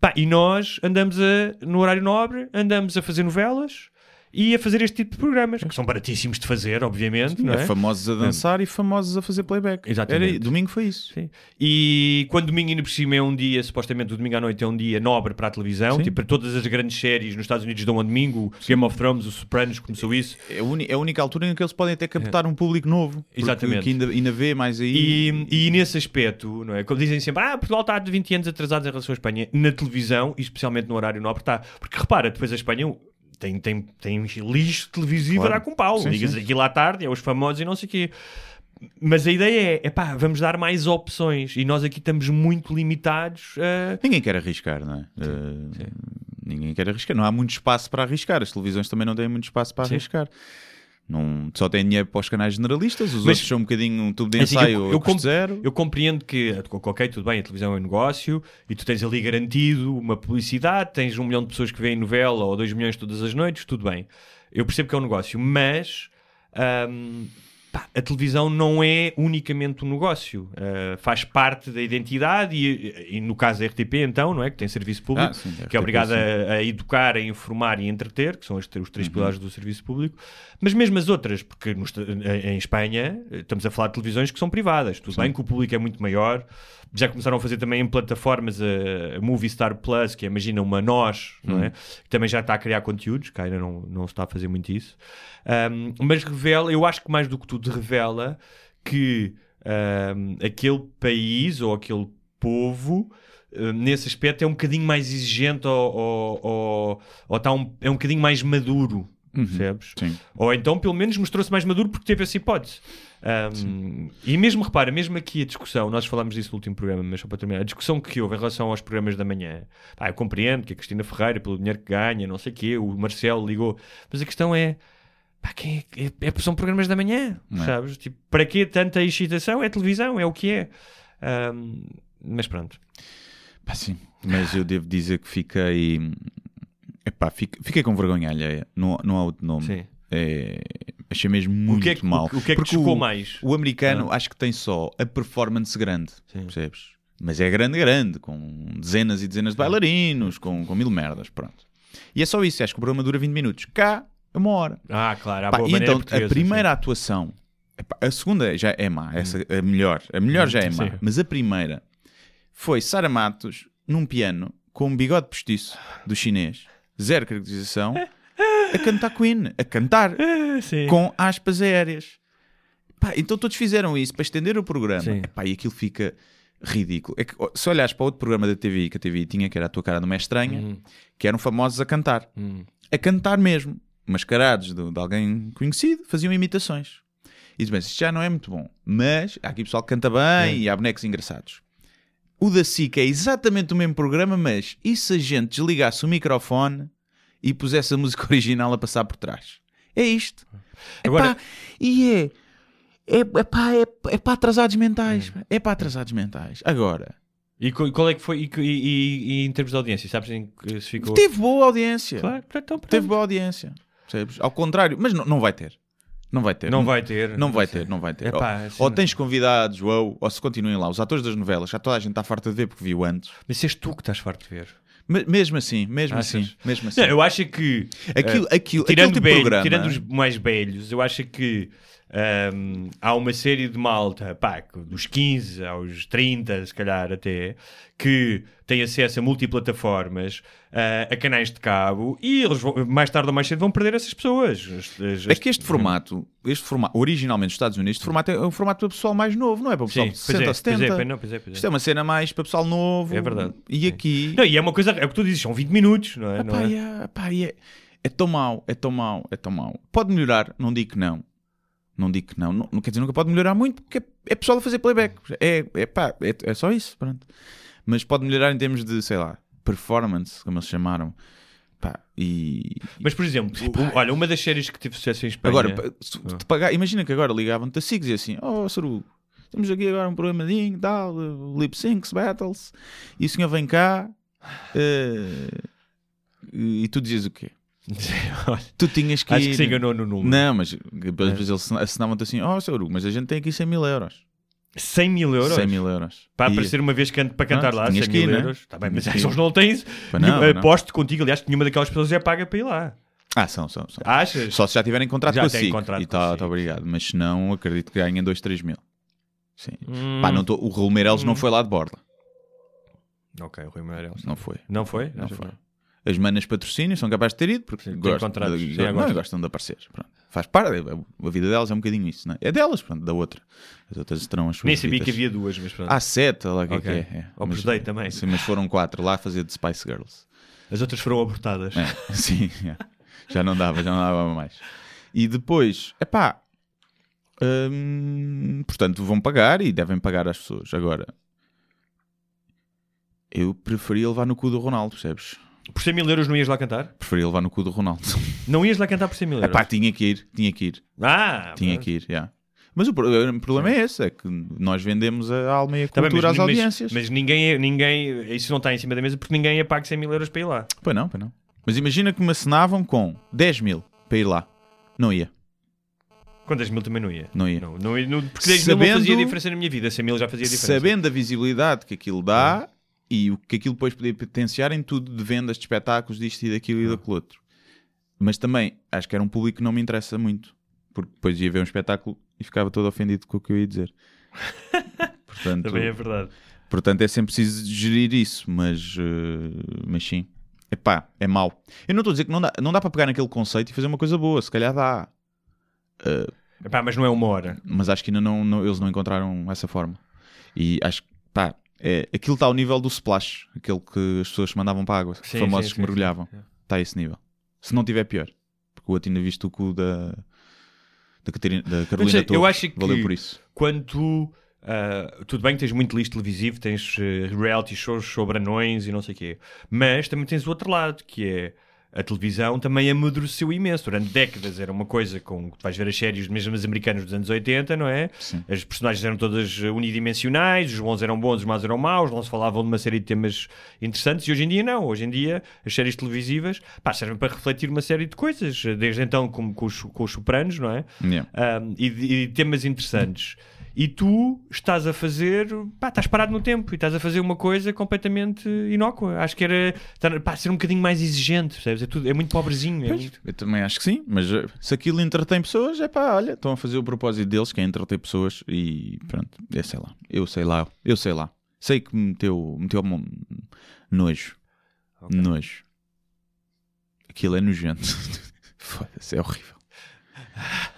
Pá, e nós andamos a, no horário nobre, andamos a fazer novelas e a fazer este tipo de programas, que são baratíssimos de fazer, obviamente, não é? Famosos a dançar e famosos a fazer playback. Exatamente. Era, domingo foi isso. Sim. E quando domingo ainda por cima é um dia, supostamente o domingo à noite é um dia nobre para a televisão, Sim. tipo para todas as grandes séries nos Estados Unidos dão a domingo, Game of Thrones, o Sopranos começou isso. É é a única altura em que eles podem até captar um público novo. Exatamente. Que ainda, ainda vê mais aí. E, e nesse aspecto, não é? Como dizem sempre, ah, Portugal está de 20 anos atrasado em relação à Espanha, na televisão, e especialmente no horário nobre, está. Porque repara, depois a Espanha tem, tem, tem lixo televisivo Claro. a dar com pau. Sim, Ligas sim. aquilo à tarde, é os famosos e não sei o quê. Mas a ideia é, epá, vamos dar mais opções e nós aqui estamos muito limitados a... Ninguém quer arriscar, não é? Eh, Ninguém quer arriscar. Não há muito espaço para arriscar. As televisões também não têm muito espaço para Sim. arriscar. Não, só tem dinheiro para os canais generalistas. Os Mas- outros são um bocadinho um tubo de Assim, ensaio eu- eu, zero. Eu compreendo que, ok, tudo bem, a televisão é um negócio e tu tens ali garantido uma publicidade, tens um milhão de pessoas que veem novela ou dois milhões todas as noites, tudo bem. Eu percebo que é um negócio, mas ahm, pá, a televisão não é unicamente um negócio. Ah, faz parte da identidade e, e no caso da RTP, então, não é? Que tem serviço público, Ah, sim, que RTP, é obrigado sim. a, educar, a informar e a entreter, que são os, os Uhum. três pilares do serviço público, mas mesmo as outras, porque nos- em Espanha eh, estamos a falar de televisões que são privadas, tudo bem que o público é muito maior, já começaram a fazer também em plataformas a, a Movistar Plus, que é, imagina uma nós, não Hum. é? que também já está a criar conteúdos, que ainda não, não se está a fazer muito isso, Ahm, mas revela, eu acho que mais do que tudo revela que ahm, aquele país ou aquele povo Uh, nesse aspecto é um bocadinho mais exigente ou, ou, ou, ou está um, é um bocadinho mais maduro, percebes? Sim. Ou então, pelo menos, mostrou-se mais maduro porque teve essa hipótese. Um, e mesmo, repara, mesmo aqui a discussão, nós falámos disso no último programa, mas só para terminar, a discussão que houve em relação aos programas da manhã, pá, eu compreendo que a Cristina Ferreira, pelo dinheiro que ganha, não sei o quê, o Marcelo ligou, mas a questão é. Pá, quem é, é, é- são programas da manhã, Não é? sabes? Tipo, para que tanta excitação? É televisão, é o que é. Um, mas pronto. Pá, sim. Mas eu devo dizer que fiquei. Epá, fiquei, fiquei com vergonha alheia. Não, não há outro nome. Sim. É, achei mesmo muito o que é que, mal. O, o que é que Porque chocou o- mais? O americano acho que tem só a performance grande, Sim. percebes? Mas é grande, grande, com dezenas e dezenas de bailarinos, com, com mil merdas, pronto. E é só isso, acho que o programa dura 20 minutos. Cá, é uma hora. Ah, claro, Pá, e então, a primeira atuação, epá, a segunda já é má, essa, a melhor, a melhor já é má, Sim. mas a primeira foi Sara Matos num piano com um bigode postiço do chinês, zero caracterização, a cantar Queen, a cantar sim. Com aspas aéreas. Pá, então todos fizeram isso para estender o programa. Sim. Epá, e aquilo fica ridículo. É que, se olhares para outro programa da TVI que a TVI tinha, que era a tua cara não é estranha, Hum. que eram famosos a cantar. Hum. A cantar mesmo. Mascarados de, de alguém conhecido, faziam imitações. E diz bem, isto já não é muito bom. Mas há aqui pessoal que canta bem e há bonecos engraçados. O da SIC é exatamente o mesmo programa, mas e se a gente desligasse o microfone e pusesse a música original a passar por trás? É isto. Agora- Epá, e é. É, epá, é, é para atrasados mentais. pá. É para atrasados mentais. Agora, E qual é que foi? E, e- e- em termos de audiência, sabes em que se ficou? teve boa audiência. Claro, então. Teve boa audiência. Ao contrário, mas não, não vai ter. Não vai ter. Não vai ter. Não vai ter, não vai ter. Epá, ou, assim ou não- tens convidados, ou, ou se continuem lá, os atores das novelas, já toda a gente está farta de ver porque viu antes. Mas és tu que estás farto de ver. Me- mesmo assim, mesmo Achas? assim, mesmo assim. Não, eu acho que. Aquilo, eh, aquilo, tirando, aquele tipo velho- programa. tirando os mais velhos, eu acho que ahm, há uma série de malta, pá, dos 15 aos 30, se calhar até, que tem acesso a multiplataformas, ah, a canais de cabo, e eles vão- mais tarde ou mais cedo vão perder essas pessoas. As- as- É que este formato, este formato, originalmente nos Estados Unidos, este formato é um formato para pessoal mais novo, não é para o pessoal Sim, de pois 60 é, ou 70. pois é, pois não, pois é, pois é. Isto é uma cena mais para pessoal novo. É verdade. E aqui. Não, e é uma coisa, é o que tu dizes, são 20 minutos, não é? Não Epá, é? é, é, é tão mau, é tão mau, é tão mau. Pode melhorar, não digo que não. Não digo que não. Não, não quer dizer nunca pode melhorar muito, porque é, é pessoal a fazer playback. É, é, pá, é, é só isso, pronto. Mas pode melhorar em termos de, sei lá, performance, como eles chamaram. Pá, e... Mas, por exemplo, o- olha, uma das séries que teve sucesso em Espanha... Agora, se te pagar, imagina que agora ligavam-te a SIGs e assim, oh, Saru, temos aqui agora um programadinho, tal, uh, lip syncs, battles, e o senhor vem cá, eh, e tu dizias o quê? Tu tinhas que Acho ir... que se enganou no número. Não, mas às vezes eles assinavam-te assim, oh, Saru, mas a gente tem aqui 100 mil euros. 100 mil euros? 100 mil euros. Para E- aparecer uma vez can- para cantar Pronto, lá, 100 tinhas que mil ir, né? euros. Tá bem, mas que eles não têm. Pois não, não. Aposto contigo, aliás, que nenhuma daquelas pessoas é paga para ir lá. Ah, são, são, são. Achas? Só se já tiverem contrato Já com a têm SIC. contrato e tá, tá obrigado. Mas se não, acredito que ganhem 2, 3 mil. Sim. Hum. Pá, não tô, o Raul Meireles não foi lá de borda. Ok, o Rui Meireles. Não foi. Não foi? Não foi. As manas patrocínio são capazes de ter ido porque gostam, de, não, gostam. gostam de aparecer. Pronto. Faz parte, a vida delas é um bocadinho isso, não é? É delas, pronto, da outra. As outras terão as suas Nem sabia que havia duas, mas pronto. Há sete, lá que é Ok. que é. é. Opus Mas- também. Sim, mas foram quatro lá a fazer de Spice Girls. As outras foram abortadas. É, sim, é. já não dava, já não dava mais. E depois, epá, hum, portanto, vão pagar e devem pagar às pessoas. Agora, eu preferia levar no cu do Ronaldo, percebes? Por 100 mil euros não ias lá cantar? Preferia levar no cu do Ronaldo. Não ias lá cantar por 100 mil euros? Epá, tinha que ir, tinha que ir, ah, tinha pronto. que ir, já. Mas o o problema é esse, é que nós vendemos a alma e a Tá bem, cultura mas, às audiências. Mas, ninguém, ninguém, isso não está em cima da mesa porque ninguém ia pagar 100 mil euros para ir lá. Pois não, pois não. Mas imagina que me assinavam com 10 mil para ir lá. Não ia, Quantas mil também não ia? não ia. Não, não, não, porque 10 mil não Sabendo- fazia diferença na minha vida, 100 mil já fazia diferença. sabendo a visibilidade que aquilo dá e o que aquilo depois podia potenciar em tudo de vendas de espetáculos, disto e daquilo e daquilo outro. Mas também acho que era um público que não me interessa muito, porque depois ia ver um espetáculo e ficava todo ofendido com o que eu ia dizer. Portanto, Também é verdade. portanto é sempre preciso gerir isso, mas, eh, mas sim. Epá, é mau. Eu não estou a dizer que não dá, não dá para pegar naquele conceito e fazer uma coisa boa, se calhar dá. Epá, mas não é uma hora. mas acho que ainda não, não- eles não encontraram essa forma. E acho que, pá, é, aquilo está ao nível do splash, aquele que as pessoas mandavam para a água, Sim, famosos sim, que mergulhavam. sim. Está a esse nível. Se não tiver pior. Porque o outro ainda viste o cu da, da, da Carolina sei, eu acho que- Valeu por isso. Quando tu, ah, tudo bem que tens muito lixo televisivo, tens eh, reality shows sobre anões e não sei o quê, mas também tens o outro lado, que é a televisão também amadureceu imenso. Durante décadas era uma coisa com tu vais ver as séries mesmo as americanas dos anos 80, não é? Sim. As personagens eram todas eh, unidimensionais, os bons eram bons, os maus eram maus, não se falavam de uma série de temas interessantes e hoje em dia não. Hoje em dia as séries televisivas pá, servem para refletir uma série de coisas, desde então como com os, com os sopranos, não é? Yeah. Um, e, e temas interessantes. E tu estás a fazer, pá, estás parado no tempo e estás a fazer uma coisa completamente inócua. Acho que era pá, ser um bocadinho mais exigente, percebes? É, tudo, é muito pobrezinho. É Pois, muito... Eu também acho que sim, mas eh, se aquilo entretém pessoas, é pá, olha, estão a fazer o propósito deles, que é entreter pessoas e pronto, eu sei lá, eu sei lá, eu sei lá. Sei que me meteu, meteu nojo. Nojo. Aquilo é nojento. Foda-se, é horrível.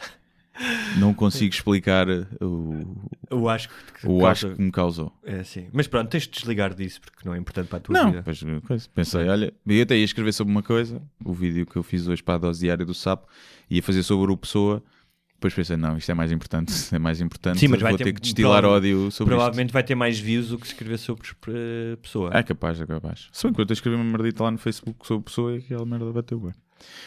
Não consigo explicar eh, o, Eu acho que, o causa- asco que me causou. É assim. Mas pronto, tens de desligar disso porque não é importante para a tua Não, vida. pois, coisa, pensei, olha, eu até ia escrever sobre uma coisa, o vídeo que eu fiz hoje para a dose diária do sapo, ia fazer sobre o pessoa. Depois pensei, não, isto é mais importante, é mais importante. Sim, mas vai vou ter- ter que destilar ódio sobre Provavelmente vai ter mais views do que escrever sobre eh, pessoa. isto. É capaz, é capaz. Se bem que eu escrevi uma merdita lá no Facebook sobre pessoa e aquela merda bateu bem.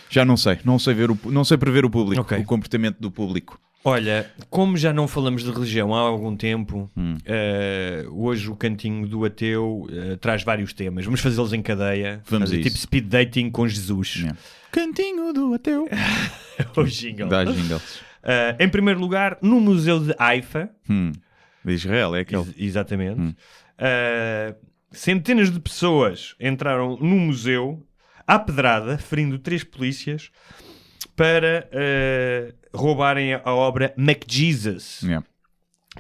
Já não sei, não sei, ver o, não sei prever o público, Ok. o comportamento do público. Olha, como já não falamos de religião há algum tempo, Hum. eh, hoje o cantinho do ateu eh, traz vários temas. Vamos fazê-los em cadeia. Vamos Fazer tipo speed dating com Jesus. Yeah. Cantinho do ateu. o jingle. Dá jingles. Eh, em primeiro lugar, no Museu de Haifa, Hum. De Israel, é aquele. ex- exatamente, Hum. centenas de pessoas entraram no museu à pedrada, ferindo três polícias, para eh, roubarem a obra McJesus. Yeah.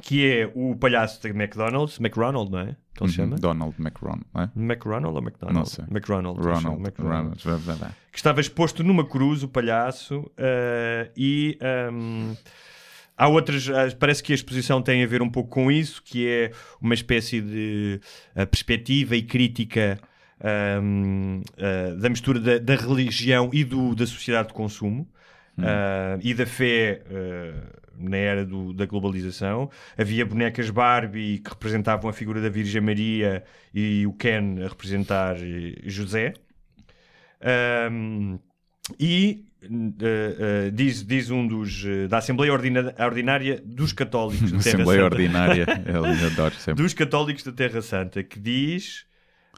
que é o palhaço da McDonald's, McRonald, não é? Que ele Uhum. chama? Donald McRonald, não é? McRonald ou McDonald? Não sei. McRonald. Ronald, McRonald. Ronald. Que estava exposto numa cruz, o palhaço, eh, e ehm, há outras. ah, Parece que a exposição tem a ver um pouco com isso, que é uma espécie de perspectiva e crítica. Ehm, ah, da mistura da, da religião e do, da sociedade de consumo ah, e da fé ah, na era do- da globalização. Havia bonecas Barbie que representavam a figura da Virgem Maria e o Ken a representar eh, José. Ahm, e eh, eh, diz, diz um dos eh, da Assembleia Ordina- Ordinária dos Católicos da Terra Assembleia Santa, Ordinária. Eu adoro sempre. dos Católicos da Terra Santa, que diz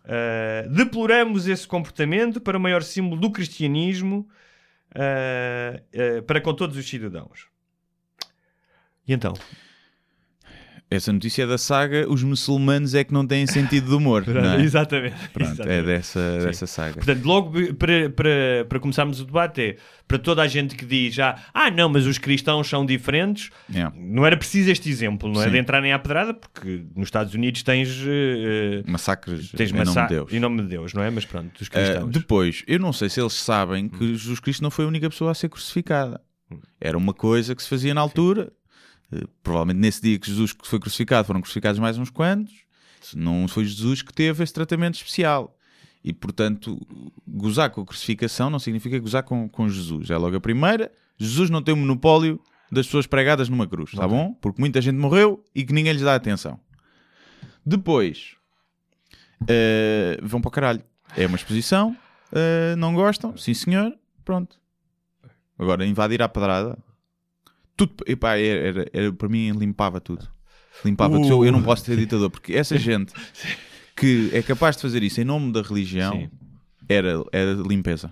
ah, deploramos esse comportamento para o maior símbolo do cristianismo ah, ah, para com todos os cidadãos. E então? Essa notícia é da saga Os muçulmanos é que não têm sentido de humor. é? Exatamente. Pronto, Exatamente. é dessa, dessa saga. Portanto, logo para, para, para começarmos o debate, é para toda a gente que diz já, ah, não, mas os cristãos são diferentes, Yeah. não era preciso este exemplo, não é Sim. de entrarem à pedrada, porque nos Estados Unidos tens, eh, Massacres tens em nome massa- de Deus. em nome de Deus, não é? Mas pronto, dos Uh, cristãos. depois, eu não sei se eles sabem que Jesus Cristo não foi a única pessoa a ser crucificada. Era uma coisa que se fazia na altura. Uh, provavelmente nesse dia que Jesus foi crucificado foram crucificados mais uns quantos. Não foi Jesus que teve esse tratamento especial. E portanto, gozar com a crucificação não significa gozar com, com Jesus. É logo a primeira. Jesus não tem o monopólio das pessoas pregadas numa cruz, tá bom? Porque muita gente morreu e que ninguém lhes dá atenção. Depois, Uh, vão para o caralho. É uma exposição, uh, não gostam, sim senhor, pronto. Agora, invadir à pedrada, tudo, epá, era, era- era- para mim limpava tudo. Limpava tudo. Eu, eu não posso ter ditador, porque essa gente que é capaz de fazer isso em nome da religião Sim. era, era limpeza.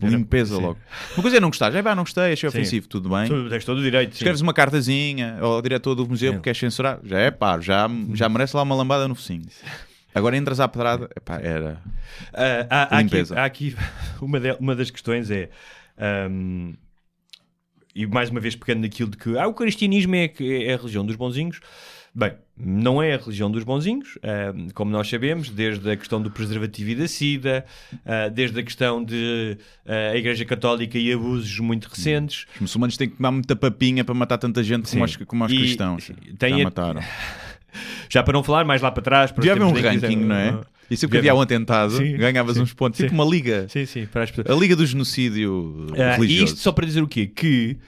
Limpeza sim. logo. Uma coisa é não gostar, já vai, não gostei, achei Sim. ofensivo, tudo bem. Tu tens todo o direito, sim. Escreves uma cartazinha ao diretor do museu Sim. porque queres censurar, já é pá, já, já merece lá uma lambada no focinho. Agora entras à pedrada, epá, era. Ah, há, há aqui, Limpeza. há aqui uma, de- uma das questões é ahm, e mais uma vez pegando naquilo de que ah, o cristianismo é, é a religião dos bonzinhos bem, não é a religião dos bonzinhos ahm, como nós sabemos, desde a questão do preservativo e da sida ah, desde a questão de ah, a igreja católica e abusos muito recentes Os muçulmanos têm que tomar muita papinha para matar tanta gente como os, como os cristãos. tem já a- mataram. já para não falar mais lá para trás para haver um ranking, não é? E sempre que havia um atentado, Sim, ganhavas sim, uns pontos. sim. Tipo uma liga. sim, sim, para as pessoas A liga do genocídio Ah, e religioso. isto só para dizer o quê? Que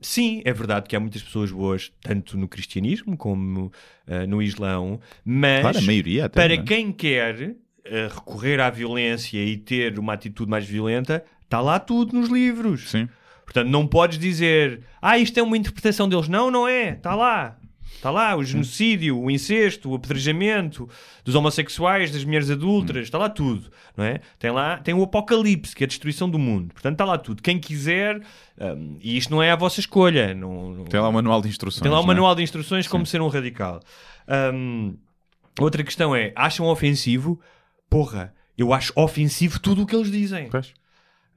sim, é verdade que há muitas pessoas boas, tanto no cristianismo como ah, no islão, mas Claro, maioria até, para é? quem quer ah, recorrer à violência e ter uma atitude mais violenta, está lá tudo nos livros. Sim. Portanto, não podes dizer, ah, isto é uma interpretação deles. Não, não é. Está lá. Está lá o genocídio, o incesto, o apedrejamento dos homossexuais, das mulheres adultas, está lá tudo, não é? Tem lá, tem o apocalipse, que é a destruição do mundo. Portanto, está lá tudo. Quem quiser, hum, e isto não é a vossa escolha. Não, não- Tem lá o manual de instruções. tem lá um não é? manual de instruções como ser um radical. Hum, outra questão é, acham ofensivo? Porra, eu acho ofensivo tudo o que eles dizem Pois.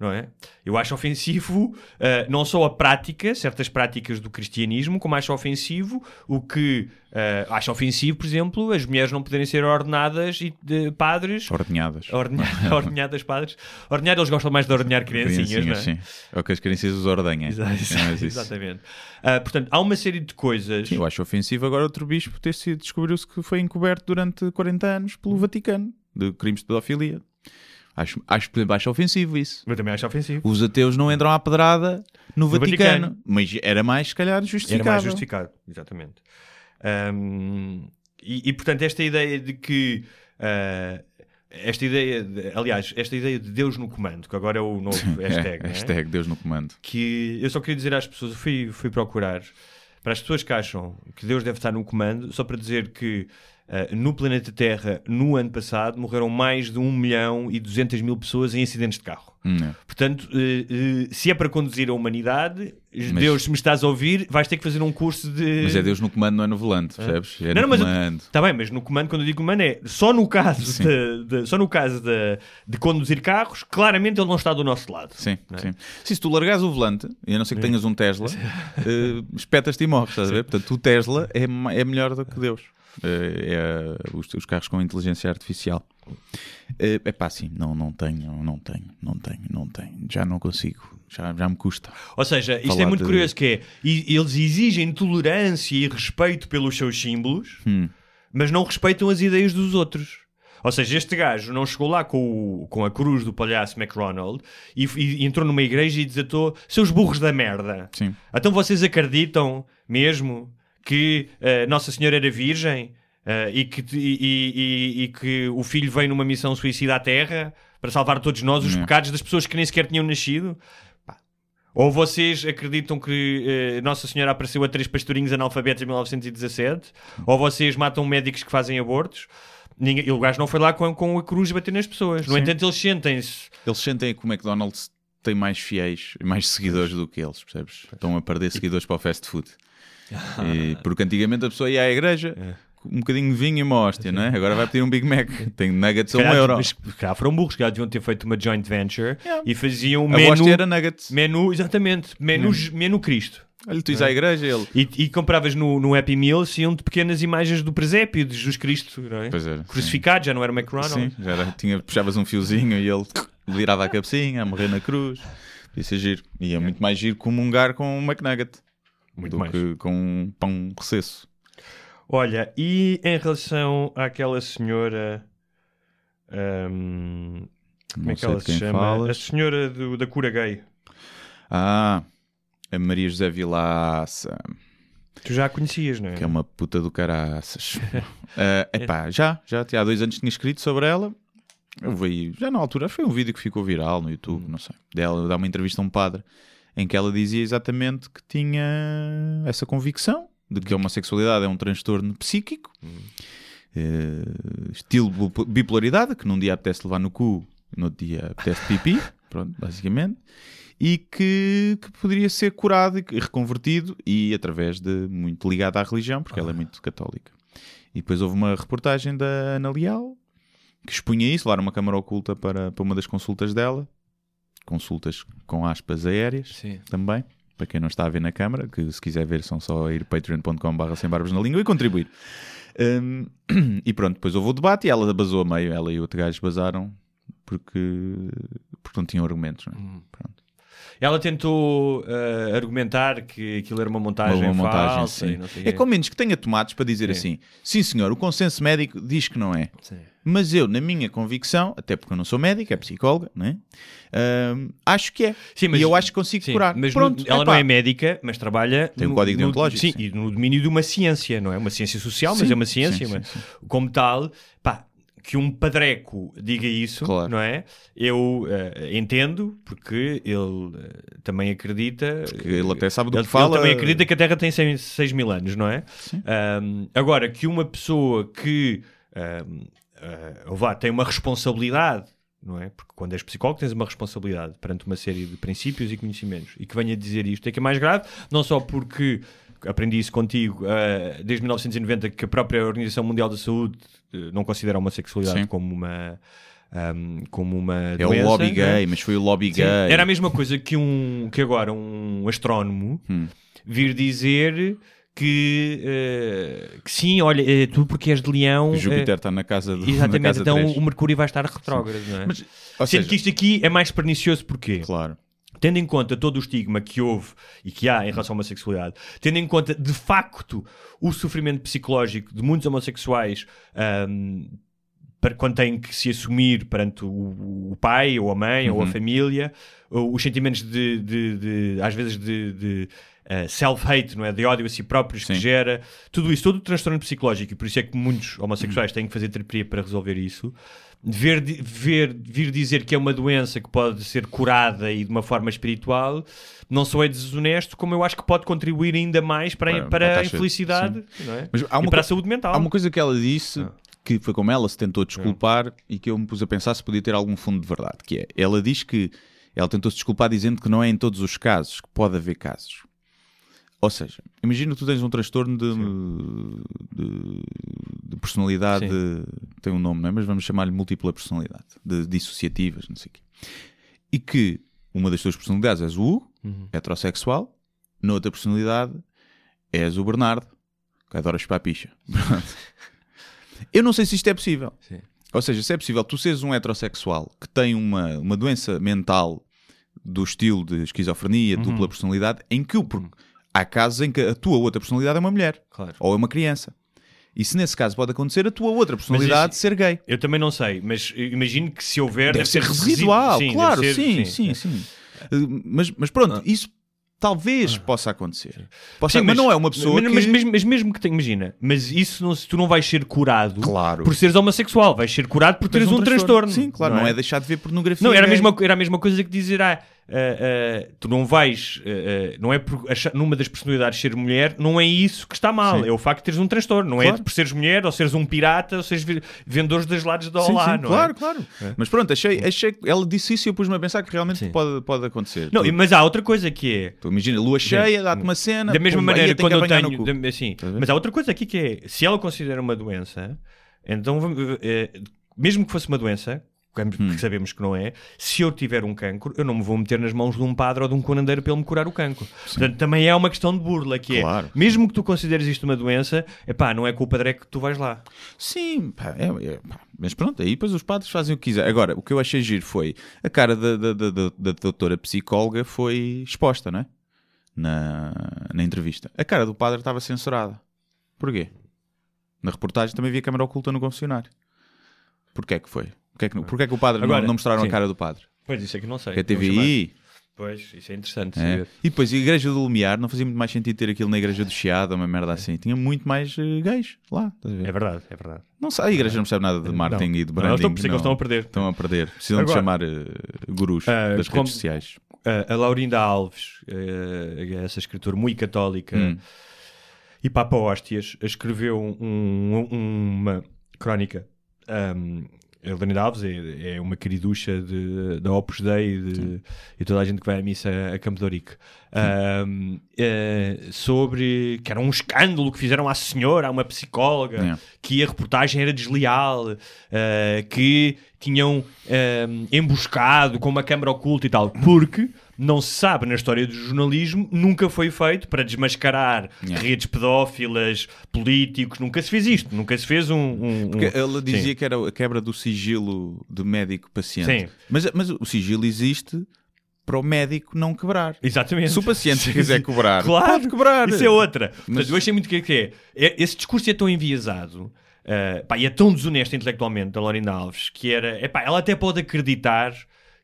Não é? Eu acho ofensivo ah, não só a prática, certas práticas do cristianismo, como acho ofensivo o que ah, acho ofensivo, por exemplo, as mulheres não poderem ser ordenadas e de padres. Ordenhadas. Ordenha, ordenhadas padres. Ordenhar, eles gostam mais de ordenhar criancinhas, não é? sim. É o que as crianças os ordenham. Exa- É. Exatamente. Ah, portanto, há uma série de coisas. Sim, eu acho ofensivo agora outro bispo ter sido, descobriu-se que foi encoberto durante 40 anos pelo Vaticano de crimes de pedofilia. Acho, acho, por exemplo, acho ofensivo isso. Eu também acho ofensivo. Os ateus não entram à pedrada no, Vaticano, Vaticano. mas era mais, se calhar, Era justificável. mais justificado, exatamente. Ahm, e, e, portanto, esta ideia de que. ah, esta ideia, de- aliás, esta ideia de Deus no comando, que agora é o novo hashtag, é, não é? hashtag Deus no comando. que eu só queria dizer às pessoas, fui, fui procurar, para as pessoas que acham que Deus deve estar no comando, só para dizer que ah, no planeta Terra, no ano passado, morreram mais de 1 milhão e 200 mil pessoas em acidentes de carro. Hum, é. Portanto, eh, eh, se é para conduzir a humanidade, Deus, se me estás a ouvir, vais ter que fazer um curso de. Mas é Deus no comando, não é no volante, percebes? É Não, no não, mas comando. Está bem, mas no comando, quando eu digo comando, é só no caso, Sim. de, de- só no caso de, de conduzir carros, claramente ele não está do nosso lado. Sim, Não é? sim. Sim, se tu largares o volante, e a não ser que tenhas um Tesla, eh, espetas-te e morres, estás a ver? Portanto, o Tesla é, é melhor do que Deus. Eh, é os, os carros com inteligência artificial. É pá, sim, não, não tenho, não tenho, não tenho, não tenho. Já não consigo, já, já me custa. Ou seja, isto é muito de- curioso que é, eles exigem tolerância e respeito pelos seus símbolos, Hum. mas não respeitam as ideias dos outros. Ou seja, este gajo não chegou lá com, o- com a cruz do palhaço McRonald e, e entrou numa igreja e desatou seus burros da merda. Sim. Então vocês acreditam mesmo que eh, Nossa Senhora era virgem eh, e, que, e, e- e- que o filho veio numa missão suicida à Terra para salvar todos nós os Não. pecados das pessoas que nem sequer tinham nascido? Pá. Ou vocês acreditam que eh, Nossa Senhora apareceu a três pastorinhos analfabetos em 1917? Ou vocês matam médicos que fazem abortos? Ninguém, e o gajo não foi lá com, com a cruz bater nas pessoas. No Sim. entanto, eles sentem-se. Eles sentem que o McDonald's tem mais fiéis e mais seguidores do que eles, percebes? Estão a perder seguidores para o fast food. E- porque antigamente a pessoa ia à igreja, um bocadinho de vinho e uma hóstia, não é? Agora vai pedir um Big Mac. Tem nuggets a um euro. mas, calhar foram burros, calhar deviam ter feito uma joint venture e faziam A menu, era nuggets. menu, exatamente, menu, menu Cristo. Olha, tu ires à igreja ele... E, e compravas no, no Happy Meal iam de pequenas imagens do presépio de Jesus Cristo, não é? Pois era, Crucificado, já não era o McDonald's. Sim, já era, tinha, puxavas um fiozinho e ele virava a cabecinha a morrer na cruz. Podia ser giro. E é muito mais giro comungar com um McNugget Muito do mais. que com um pão recesso. Olha, e em relação àquela senhora. ahm, como Não é que ela se chama? falas. A senhora do- da cura gay. Ah, a Maria José Vilaça, Tu já a conhecias, não é? que é uma puta do caraças. Ah, epá, já, já há dois anos tinha escrito sobre ela. Eu vi, já na altura, foi um vídeo que ficou viral no YouTube, não sei. Dela dá uma entrevista a um padre em que ela dizia exatamente que tinha essa convicção de que a homossexualidade é um transtorno psíquico, eh, estilo bipolaridade, que num dia apetece levar no cu, no outro dia apetece pipi, pronto, basicamente, e que, que poderia ser curado e reconvertido e através de muito ligado à religião, porque ela é muito católica. E depois houve uma reportagem da Ana Leal que expunha isso, levaram uma câmara oculta para, para uma das consultas dela, consultas com aspas aéreas Sim. também, para quem não está a ver na câmara, que se quiser ver são só ir patreon.com.br sem barbas na língua e contribuir. Hum, e pronto, depois houve o debate e ela basou a meio, ela e o outro gajo basaram porque, porque não tinham argumentos. Não é? Pronto. Ela tentou ah, argumentar que aquilo era uma montagem, Uma montagem, falsa sim. não sei É quê. com menos que tenha tomates para dizer Sim. assim: sim, senhor, o consenso médico diz que não é. Sim. Mas eu, na minha convicção, até porque eu não sou médico, é psicóloga, não é? Hum, acho que é. Sim, mas- e eu acho que consigo Sim, curar. mas Pronto, no- ela epá. não é médica, mas trabalha Tem um código deontológico, Sim, sim. e no domínio de uma ciência, não é? Uma ciência social, mas é uma ciência. sim, mas sim, Como tal, pá, que um padreco diga isso, Claro. não é? Eu eh, entendo, porque ele eh, também acredita. Que ele até sabe do ele, que fala. ele também acredita que a Terra tem 6 mil anos, não é? Agora, que uma pessoa que ahm, ah, vá, tem uma responsabilidade, não é? Porque quando és psicólogo tens uma responsabilidade perante uma série de princípios e conhecimentos e que venha dizer isto é que é mais grave, não só porque aprendi isso contigo ah, desde 1990 que a própria Organização Mundial da Saúde eh, não considera a homossexualidade Sim. como uma ahm, como uma É o doença, lobby é? gay, mas foi o lobby Sim, gay. Era a mesma coisa que, um, que agora um astrónomo Hum. vir dizer que, eh, que sim, olha, eh, tu porque és de leão. O Júpiter eh, está na casa do Exatamente, casa então três. o Mercúrio vai estar retrógrado, não é? Mas, Sendo seja, que isto aqui é mais pernicioso porquê? Claro. Tendo em conta todo o estigma que houve e que há em relação à homossexualidade, tendo em conta de facto o sofrimento psicológico de muitos homossexuais ahm, para quando têm que se assumir perante o, o pai ou a mãe ou a família, ou os sentimentos de, de- de- às vezes de, de, eh, self-hate, não é? De ódio a si próprios que Sim. gera, tudo isso, todo o transtorno psicológico, e por isso é que muitos homossexuais têm que fazer terapia para resolver isso. Ver, ver, vir dizer que é uma doença que pode ser curada e de uma forma espiritual, não só é desonesto, como eu acho que pode contribuir ainda mais para, Para- para, a infelicidade é? Mas há e uma para a saúde mental. Há uma coisa que ela disse Ah. que foi como ela se tentou desculpar e que eu me pus a pensar se podia ter algum fundo de verdade, que é, ela diz que ela tentou se desculpar dizendo que não é em todos os casos, que pode haver casos. Ou seja, imagina que tu tens um transtorno de, de, de personalidade, tem um nome, não é? mas vamos chamar-lhe múltipla personalidade, de dissociativas, não sei o quê. E que uma das tuas personalidades és o Hugo, Uhum. heterossexual, na outra personalidade és o Bernardo, que adora chupar picha. Eu não sei se isto é possível. Sim. Ou seja, se é possível tu seres um heterossexual que tem uma, uma doença mental do estilo de esquizofrenia, Uhum. dupla personalidade, em que o, porque há casos em que a tua outra personalidade é uma mulher Claro. ou é uma criança. E se nesse caso pode acontecer, a tua outra personalidade ser gay. Eu também não sei, mas imagino que se houver. Deve, ser residual, resi- sim, claro, deve ser- sim, sim, sim. Uh, Mas, mas pronto, isso talvez possa acontecer. Possa- Sim, mas, não é uma pessoa mas, que... mas, mesmo, mas mesmo que tenha, imagina, mas isso não, tu não vais ser curado Claro. por seres homossexual, vais ser curado por teres um, transtorno. Sim, claro, não, é? deixar de ver pornografia. Não, era a, gay. mesma, era a mesma coisa que dizer, ah, ah, tu não vais, ah, não é por achar, numa das personalidades ser mulher, não é isso que está mal, Sim. é o facto de teres um transtorno, não é Claro. por seres mulher ou seres um pirata ou seres vendedores das lados da Sim, Olá, sim, não claro, é? claro. Mas pronto, achei, achei. Ela disse isso e eu pus-me a pensar que realmente Sim. pode, pode acontecer. Não, tu, mas há outra coisa que é, tu imagina, lua cheia, dá-te uma cena. da mesma maneira quando eu tenho, assim, mas há outra coisa aqui que é, se ela considera uma doença, então mesmo que fosse uma doença, vamos- Hum. sabemos que não é, se eu tiver um cancro, eu não me vou meter nas mãos de um padre ou de um curandeiro para ele me curar o cancro. Portanto, também é uma questão de burla, que Claro. é, mesmo que tu consideres isto uma doença, é pá, não é com o padre é que tu vais lá. Sim, pá, é- é- pá, mas pronto, aí depois os padres fazem o que quiser. Agora, o que eu achei giro foi a cara da, da, da, da- da doutora psicóloga foi exposta, não é? Na, na entrevista. A cara do padre estava censurada. Porquê? Na reportagem também havia câmara oculta no confessionário. Porquê é que foi? Porquê é que, não- porquê é que o padre Agora, não, não mostraram sim. a cara do padre? Pois, isso é que não sei. Que a chamar. TVI. Pois, isso é interessante É. E depois a igreja do Lumiar não fazia muito mais sentido ter aquilo na igreja do Chiado, uma merda assim. Tinha muito mais eh, gays lá. É verdade, é verdade. Não sei, a igreja não percebe nada de marketing Não. e de Não, branding. eles estão- é não. estão a perder. Estão a perder. Precisam Agora- de chamar eh, gurus Ah, das como- redes sociais. a, Laurinda Alves, essa escritora muito católica Hum. e Papa Hóstias, escreveu um- um- uma crónica. Um, a Alves é, é uma queriducha de, da Opus Dei e, de- e toda a gente que vai à missa a Campo de Ourique. Um, eh, sobre que era um escândalo que fizeram à senhora, a uma psicóloga, É. que a reportagem era desleal, eh, que tinham eh, emboscado com uma câmara oculta e tal, porque não se sabe na história do jornalismo, nunca foi feito para desmascarar Yeah. redes pedófilas, políticos, nunca se fez isto, nunca se fez um. um- Porque um- ela dizia Sim. que era a quebra do sigilo de médico-paciente. Sim. Mas, mas o sigilo existe para o médico não quebrar. Exatamente. Se o paciente Sim, quiser cobrar, claro, pode cobrar. Isso é outra. Portanto, Mas- eu achei muito que que é. é- Esse discurso é tão enviesado. ah, pá, e é tão desonesto intelectualmente da Laurinda Alves que era. Epá, ela até pode acreditar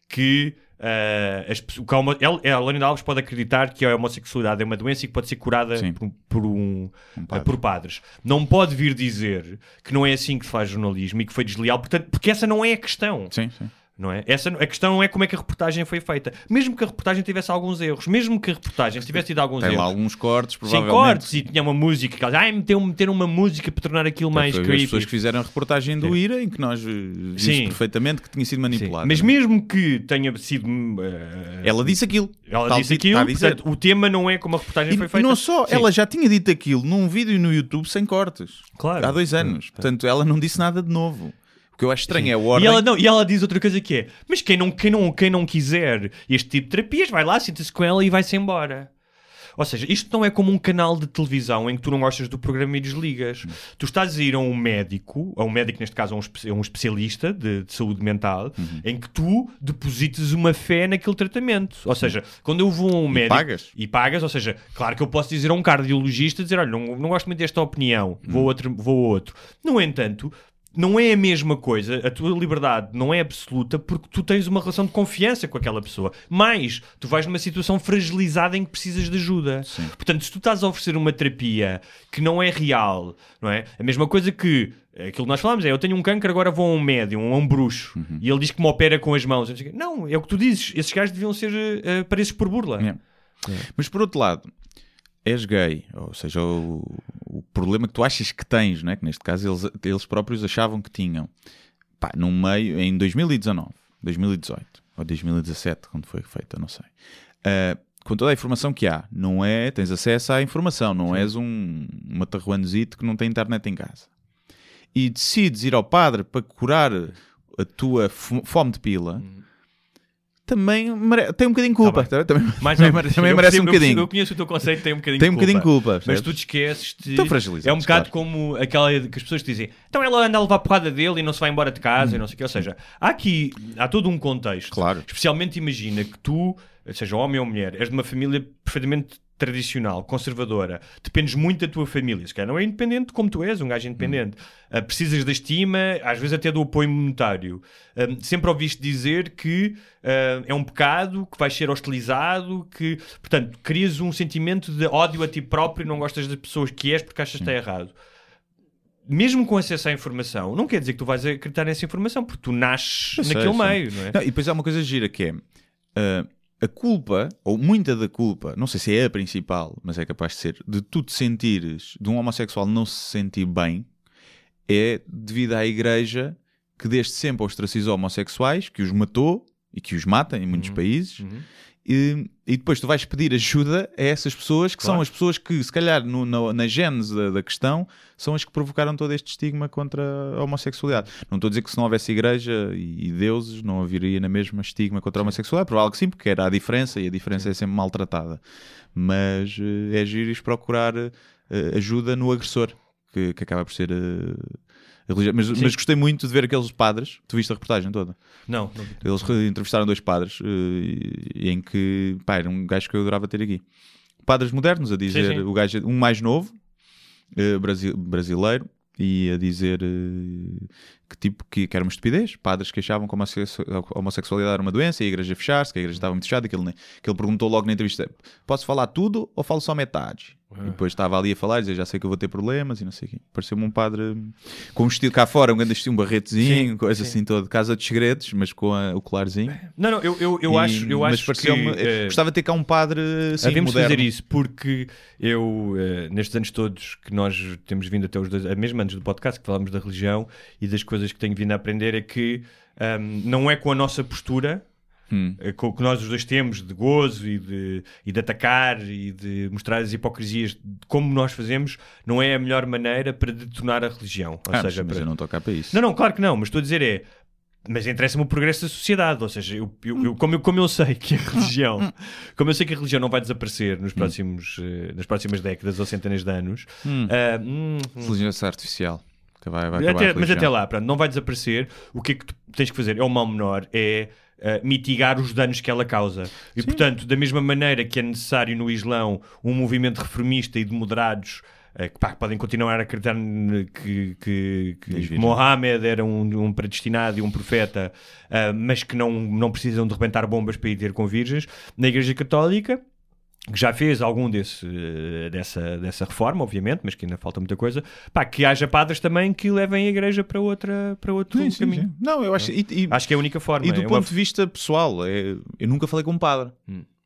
que. Ah, as pessoas- que a homo- a Alves pode acreditar que a homossexualidade é uma doença e que pode ser curada por, por um, padre. por padres. Não pode vir dizer que não é assim que se faz jornalismo e que foi desleal, portanto, porque essa não é a questão. Sim, sim. Não é? Essa, a questão é como é que a reportagem foi feita. Mesmo que a reportagem tivesse alguns erros, mesmo que a reportagem tivesse tido alguns Tem erros, lá alguns cortes, sem provavelmente. cortes e tinha uma música que ai, meter, meter uma música para tornar aquilo mais Foi as creepy. pessoas que fizeram a reportagem do Sim. IRA em que nós eh, vimos Sim. perfeitamente que tinha sido Sim. manipulado. Mas mesmo que tenha sido. eh, Ela disse aquilo. ela disse aquilo, dizer. portanto, o tema não é como a reportagem E, foi e feita. não só, Sim. ela já tinha dito aquilo num vídeo no YouTube sem cortes. Claro. Há dois anos. Portanto, ela não disse nada de novo. O que eu acho estranho é E ordem. ela, não, e ela diz outra coisa que é: Mas quem não, quem não, quem não quiser este tipo de terapias, vai lá, senta-se com ela e vai-se embora. Ou seja, isto não é como um canal de televisão em que tu não gostas do programa e desligas. Tu estás a ir a um médico, a um médico, neste caso, a um, espe- a um especialista de, de saúde mental, Uhum. em que tu deposites uma fé naquele tratamento. Ou seja, quando eu vou a um médico. pagas. E pagas, ou seja, claro que eu posso dizer a um cardiologista dizer: olha, não, não gosto muito desta opinião, vou, Uhum. outro, vou outro. No entanto, não é a mesma coisa, a tua liberdade não é absoluta porque tu tens uma relação de confiança com aquela pessoa. Mas tu vais numa situação fragilizada em que precisas de ajuda. Portanto, se tu estás a oferecer uma terapia que não é real, não é? A mesma coisa que aquilo que nós falamos é: eu tenho um câncer, agora vou a um médium, a um bruxo, Uhum. e ele diz que me opera com as mãos. Não, é o que tu dizes. Esses gajos deviam ser uh, presos por burla. É. Mas por outro lado, és gay, ou seja, o, o problema que tu achas que tens, não é? que neste caso eles, eles próprios achavam que tinham, pá, num meio, em 2019, 2018 ou 2017, quando foi feita, não sei. Ah, com toda a informação que há, não é? Tens acesso à informação, não és um matarruanozito que não tem internet em casa. E decides ir ao padre para curar a tua fo- fome de pila. Também mere- tem um bocadinho de culpa. Tá também Mais também mere- também merece um bocadinho. Eu conheço o teu conceito, tem um bocadinho Tem um de bocadinho de culpa, Mas tu te esqueces de... Estão fragilizados, É um bocado claro. como aquela que as pessoas te dizem então ela anda a levar porrada dele e não se vai embora de casa e não sei o quê. Ou seja, há aqui, há todo um contexto. Claro. Especialmente imagina que tu, seja homem ou mulher, és de uma família perfeitamente tradicional, conservadora, dependes muito da tua família. Se calhar não é independente como tu és, um gajo independente. Ah, precisas da estima, às vezes até do apoio monetário. Ah, sempre ouviste dizer que ah, é um pecado, que vais ser hostilizado, que, portanto, crias um sentimento de ódio a ti próprio e não gostas das pessoas que és porque achas que está errado. Mesmo com acesso à informação, não quer dizer que tu vais acreditar nessa informação, porque tu nasces sei, naquele sei. meio, não é? Não, e depois há uma coisa gira que é. A culpa, ou muita da culpa, não sei se é a principal, mas é capaz de ser, de tu te sentires, de um homossexual não se sentir bem, é devido à igreja que desde sempre ostracizou homossexuais, que os matou e que os mata em muitos países. E, e depois tu vais pedir ajuda a essas pessoas que são Claro. as pessoas que, se calhar, no- na, na gênese da, da questão, são as que provocaram todo este estigma contra a homossexualidade. Não estou a dizer que se não houvesse igreja e, e deuses, não haveria na mesma estigma contra a homossexualidade. Provável que sim, porque era a diferença e a diferença é sempre maltratada. Mas eh, é giro procurar eh, ajuda no agressor, que, que acaba por ser. Religião. Mas, mas gostei muito de ver aqueles padres. Tu viste a reportagem toda? Não, não. Eles re- entrevistaram dois padres eh, em que, pá, era um gajo que eu adorava ter aqui. Padres modernos a dizer, Sim, sim. o gajo, um mais novo, eh, brasi- brasileiro, e a dizer eh, que tipo que, que era uma estupidez. Padres que achavam que a homosse- a homossexualidade era uma doença e a igreja fechar-se, que a igreja estava muito fechada, que ele, que ele perguntou logo na entrevista: posso falar tudo ou falo só metade? E depois estava ali a falar, dizer já sei que eu vou ter problemas e não sei o quê. Pareceu-me um padre com um estilo cá fora, um grande estilo, um barretezinho, Sim, coisa sim. assim toda, casa de segredos, mas com a- o colarzinho. Não, não, eu, eu, eu E- acho, eu mas acho que... eh, gostava de ter cá um padre assim, Havemos de moderno. fazer isso porque eu, eh, nestes anos todos que nós temos vindo até os dois, eh, mesmo antes do podcast, que falamos da religião e das coisas que tenho vindo a aprender, é que ahm, não é com a nossa postura Hum. eh, com- que nós os dois temos de gozo e de, e de atacar e de mostrar as hipocrisias de como nós fazemos, não é a melhor maneira para detonar a religião. Ou Ah, mas, seja, mas para- eu não estou cá para isso. não, não, claro que não, mas estou a dizer é. Mas interessa-me o progresso da sociedade, ou seja, eu, eu- eu- como, eu, como eu sei que a religião, como eu sei que a religião não vai desaparecer nos próximos, eh, nas próximas décadas ou centenas de anos, hum, hum, Inteligência artificial. Vai, vai até- mas até lá, pronto, não vai desaparecer. O que é que tu tens que fazer? É o mal menor, é ah, mitigar os danos que ela causa. E portanto, da mesma maneira que é necessário no Islão um movimento reformista e de moderados. ah, Que, pá, podem continuar a acreditar que, que, que. Mohammed era um, um predestinado e um profeta, ah, mas que não, não precisam de rebentar bombas para ir ter com virgens. Na Igreja Católica, que já fez algum desse, eh, dessa, dessa reforma, obviamente, mas que ainda falta muita coisa, pá, que haja padres também que levem a igreja para, outra, para outro Sim, sim, caminho. sim. Não, eu acho. E, e- Acho que é a única forma. e do é ponto uma- de vista pessoal, é- eu nunca falei com um padre.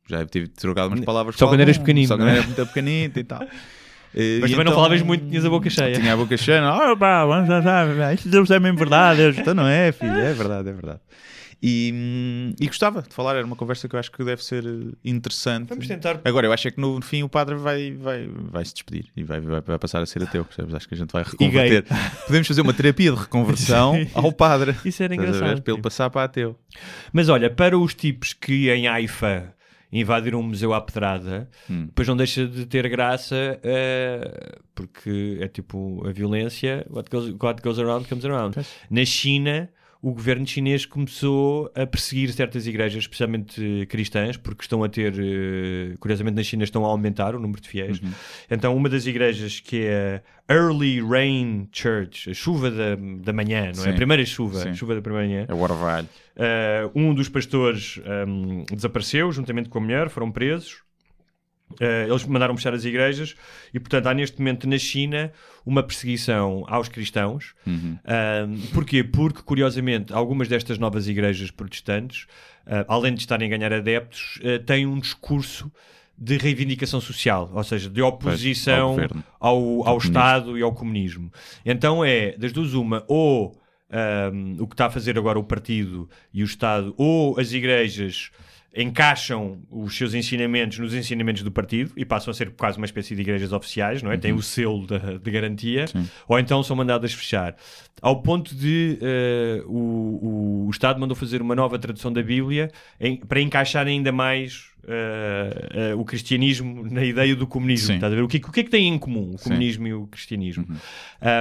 Já tive trocado umas palavras Só quando eras pequenino, Só quando não é? era muito pequenito e tal. Eh, Mas também não então- falavas muito, tinhas a boca cheia. Tinha a boca cheia. Ah, pá, vamos já, isto Deus é mesmo verdade. Eu, então não é, filho, é verdade, é verdade. E, e gostava de falar, era uma conversa que eu acho que deve ser eh, interessante. Vamos tentar. Agora, eu acho é que no fim o padre vai, vai, vai se despedir e vai, vai, vai passar a ser ateu, percebes? Acho que a gente vai reconverter. Podemos fazer uma terapia de reconversão ao padre. Isso era a ver? engraçado. Para ele passar para ateu. Mas olha, para os tipos que em Haifa invadiram um museu à pedrada, Hum. depois não deixa de ter graça, eh, porque é tipo a violência, what goes, what goes around comes around. Na China, o governo chinês começou a perseguir certas igrejas, especialmente eh, cristãs, porque estão a ter, eh, curiosamente na China, estão a aumentar o número de fiéis. Uhum. Então, uma das igrejas que é a Early Rain Church, a chuva da, da manhã, não é? Sim. A primeira chuva, Sim. chuva da primeira manhã. É o orvalho. Uh, um dos pastores um, desapareceu juntamente com a mulher, foram presos. Uh, eles mandaram fechar as igrejas e, portanto, há neste momento na China uma perseguição aos cristãos. Uhum. Um, porquê? Porque, curiosamente, algumas destas novas igrejas protestantes, uh, além de estarem a ganhar adeptos, uh, têm um discurso de reivindicação social, ou seja, de oposição ao governo. ao, ao comunismo. Estado e ao comunismo. Então é, das duas, uma, ou um, o que está a fazer agora o partido e o Estado, ou as igrejas encaixam os seus ensinamentos nos ensinamentos do partido e passam a ser quase uma espécie de igrejas oficiais, não é? Têm o selo de, de garantia, ou então são mandadas fechar. Ao ponto de eh, o, o, Estado mandou fazer uma nova tradução da Bíblia em- para encaixar ainda mais eh, eh, o cristianismo na ideia do comunismo. Sim. Estás a ver? O, que, o que é que têm em comum o Sim. comunismo e o cristianismo?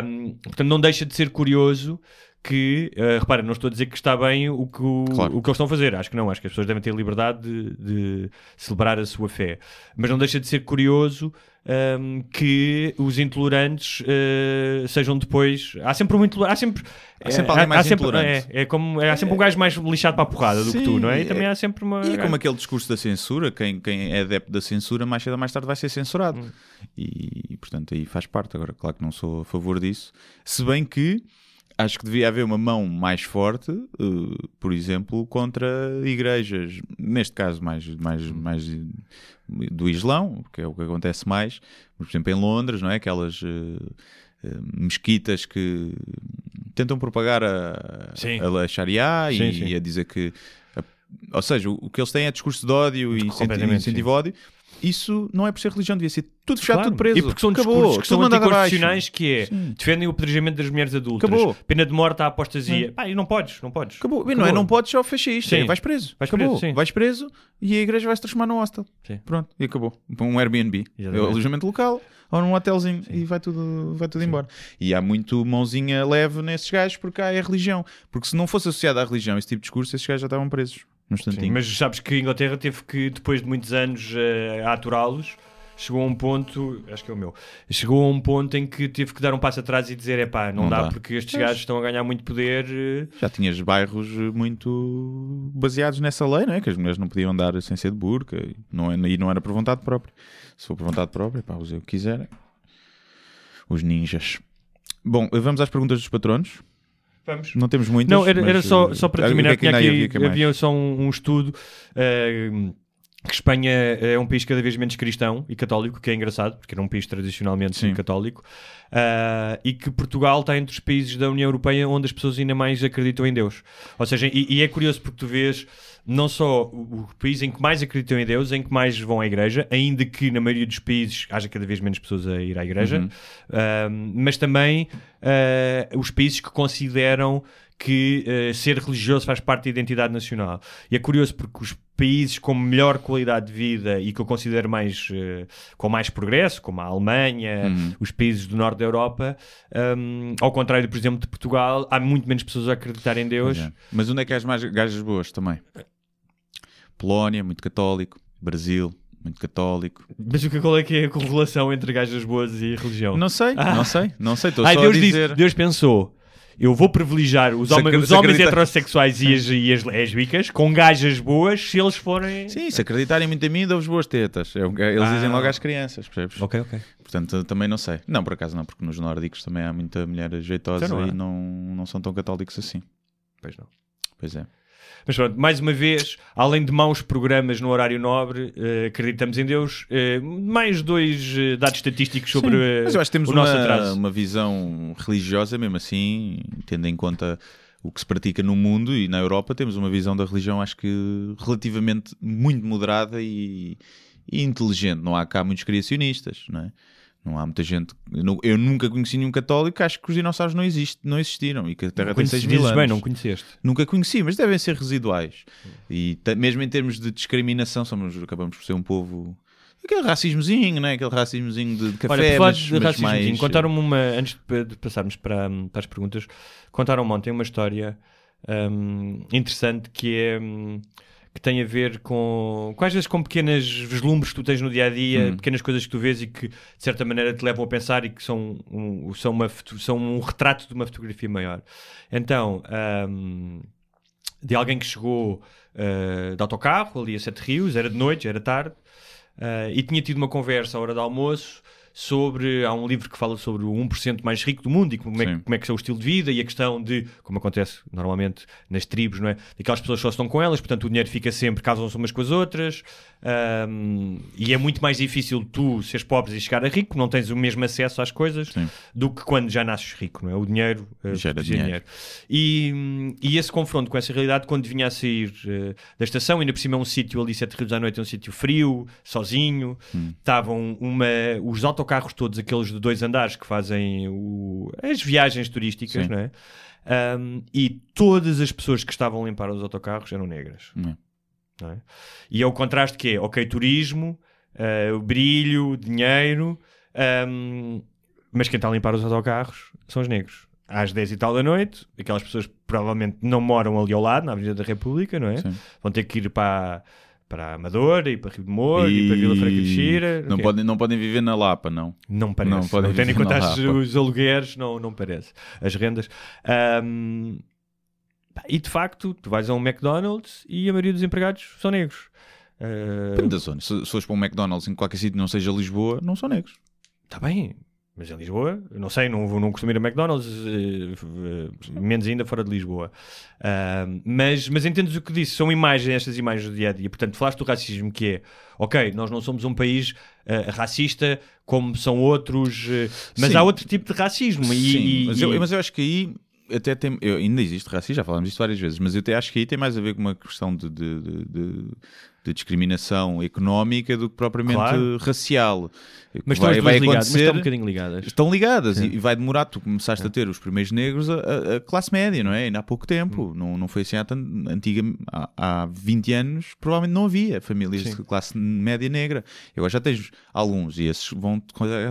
Um, portanto, não deixa de ser curioso que, uh, repara, não estou a dizer que está bem o que, o, Claro. o que eles estão a fazer, acho que não, acho que as pessoas devem ter liberdade de, de celebrar a sua fé, mas não deixa de ser curioso um, que os intolerantes uh, sejam depois. Há sempre um intolerante, há sempre. Há sempre alguém mais sempre, intolerante. É, é como, é, há sempre um gajo mais lixado para a porrada do que tu, Sim, não é? E é- também há sempre uma. E é como aquele discurso da censura, quem, quem é adepto da censura, mais cedo ou mais tarde vai ser censurado. E, e, portanto aí faz parte. Agora, claro que não sou a favor disso. Se bem que acho que devia haver uma mão mais forte, eh, por exemplo, contra igrejas, neste caso mais, mais, mais do Islão, que é o que acontece mais, por exemplo, em Londres, não é? Aquelas eh, eh, mesquitas que tentam propagar a, Sim. a lei Sharia Sim, e, sim. a dizer que, a- ou seja, o, o que eles têm é discurso de ódio e incentivo ao ódio. Isso não é por ser religião, devia ser tudo fechado, Claro. tudo preso. E porque são Acabou, discursos que tudo são anticonstitucionais que é Sim. defendem o apedrejamento das mulheres adultas, Acabou. pena de morte à apostasia. Pá, e não podes, não podes. Acabou. E Não é não podes só fascista, Sim. é vais preso. Vais acabou. preso, sim. vais preso e a igreja vai se transformar num hostel. Sim. Pronto, e acabou. Um Airbnb. É Exatamente. alojamento local ou num hotelzinho e vai tudo, vai tudo embora. E há muito mãozinha leve nesses gajos porque há é religião. Porque se não fosse associado à religião esse tipo de discurso, esses gajos já estavam presos. Num Sim, instantinho. mas sabes que a Inglaterra teve que, depois de muitos anos eh, a aturá-los, chegou a um ponto, acho que é o meu, chegou a um ponto em que teve que dar um passo atrás e dizer: é pá, não, Não dá, dá. porque estes Pois. gajos estão a ganhar muito poder. eh, Já tinhas bairros eh, muito baseados nessa lei, não é? Que as mulheres não podiam andar sem ser de burca e não, é- e não era por vontade própria. Se for por vontade própria, pá, usei o que quiserem. Os ninjas. Bom, vamos às perguntas dos patronos. Vamos. Não temos muitas. Não, era, era só, eh, só para o que terminar, é ainda aqui, havia é havia só um, um estudo eh, que Espanha é um país cada vez menos cristão e católico, que é engraçado, porque era um país tradicionalmente Sim. católico, ah, e que Portugal está entre os países da União Europeia onde as pessoas ainda mais acreditam em Deus. Ou seja, e, e é curioso porque tu vês não só o, o país em que mais acreditam em Deus, em que mais vão à igreja, ainda que na maioria dos países haja cada vez menos pessoas a ir à igreja, Uhum. ah, mas também ah, os países que consideram que eh, ser religioso faz parte da identidade nacional. E é curioso porque os países com melhor qualidade de vida e que eu considero mais eh, com mais progresso, como a Alemanha, Uhum. os países do norte da Europa, hum, ao contrário, por exemplo, de Portugal, há muito menos pessoas a acreditar em Deus. É. Mas onde é que há as mais gajas boas também? Polónia, muito católico. Brasil, muito católico. Mas o que qual é que é a correlação entre gajas boas e religião? Não sei, Ah. não sei, não sei. Estou só Deus, a dizer. disse, Deus pensou. Eu vou privilegiar os, acre- os homens heterossexuais e as, e as lésbicas com gajas boas se eles forem. Sim, se acreditarem muito em mim, dou-vos boas tetas. É Eles Ah. dizem logo às crianças, percebes? Ok, ok. Portanto, também não sei. Não, por acaso não, porque nos nórdicos também há muita mulher jeitosa Então não há. e não, não são tão católicos assim. Pois não. Pois é. Mas pronto, mais uma vez, além de maus programas no horário nobre, eh, acreditamos em Deus, eh, mais dois eh, dados estatísticos sobre Sim, Mas eu acho que temos o nosso uma, atraso. uma visão religiosa, mesmo assim, tendo em conta o que se pratica no mundo e na Europa, temos uma visão da religião, acho que relativamente muito moderada e, e inteligente. Não há cá muitos criacionistas, não é? Não há muita gente. Eu, nu- eu nunca conheci nenhum católico que acho que os dinossauros não, existe, não existiram e que a Terra tem Conhece- 6 mil anos. bem, não conheceste. Nunca conheci, mas devem ser residuais. E mesmo em termos de discriminação, somos, acabamos por ser um povo. Aquele racismozinho, né? Aquele racismozinho de, de café, Olha, mas, de mas mais... contaram-me uma, antes de, passarmos para, para as perguntas, contaram-me ontem uma história hum, interessante que é hum, que tem a ver com, com às vezes com pequenas vislumbres que tu tens no dia a dia, pequenas coisas que tu vês e que de certa maneira te levam a pensar e que são um, são, uma, são um retrato de uma fotografia maior. Então, hum, de alguém que chegou uh, de autocarro ali a Sete Rios, era de noite, era tarde, uh, e tinha tido uma conversa à hora do almoço sobre. Há um livro que fala sobre o 1% mais rico do mundo e como é, que- como é que é o estilo de vida e a questão de, como acontece normalmente nas tribos, não é? Aquelas pessoas só estão com elas, portanto o dinheiro fica sempre, casam-se umas com as outras, um, e é muito mais difícil tu seres pobre e chegar a rico, não tens o mesmo acesso às coisas Sim. do que quando já nasces rico, não é? O dinheiro uh, Gera produzia dinheiro. E, hum, e esse confronto com essa realidade, quando vinha a sair eh, da estação, ainda por cima é um sítio ali, Sete Rios à noite, é um sítio frio, sozinho, Hum. estavam uma, os autocarros todos, aqueles de dois andares que fazem o- as viagens turísticas, Sim. não é? Um, e todas as pessoas que estavam a limpar os autocarros eram negras. Não. não é? E é o contraste que é, ok, turismo, o brilho, dinheiro, um, mas quem está a limpar os autocarros são os negros. Às 10 e tal da noite, aquelas pessoas que provavelmente não moram ali ao lado, na Avenida da República, não é? Sim. Vão ter que ir para, para a Amadora, e para Rio de Moro, e, para Vila Franca de Xira. Não podem, não podem viver na Lapa, não. Não parece. Não podem tendo em conta as- os alugueres, não, não parece. As rendas. Pá, e de facto, tu vais a um McDonald's e a maioria dos empregados são negros. Ah, Depende da zona. Se, se fores para um McDonald's em qualquer sítio não seja Lisboa, não são negros. Está bem. Mas em Lisboa, não sei, não, vou, não costumo ir a McDonald's, eh, eh, menos ainda fora de Lisboa. Ah, mas, mas entendes o que disse? São imagens, estas imagens do dia a dia. Portanto, falaste do racismo, que é ok, nós não somos um país eh, racista como são outros, eh, mas Sim. há outro tipo de racismo. Sim, e- mas, e- eu, mas eu acho que aí até tem. eu- ainda existe racismo, já falámos disto várias vezes, mas eu até acho que aí tem mais a ver com uma questão de, de, de- de- de discriminação económica do que propriamente Claro. racial. mas estão vai, duas vai ligadas, mas estão um bocadinho ligadas. Estão ligadas e, e vai demorar. Tu começaste a ter os primeiros negros a, a- classe média, não é? Ainda há pouco tempo. Não, não foi assim há, tan- antiga, há, há 20 anos, provavelmente não havia famílias Sim. de classe média negra. Agora já tens alguns e esses vão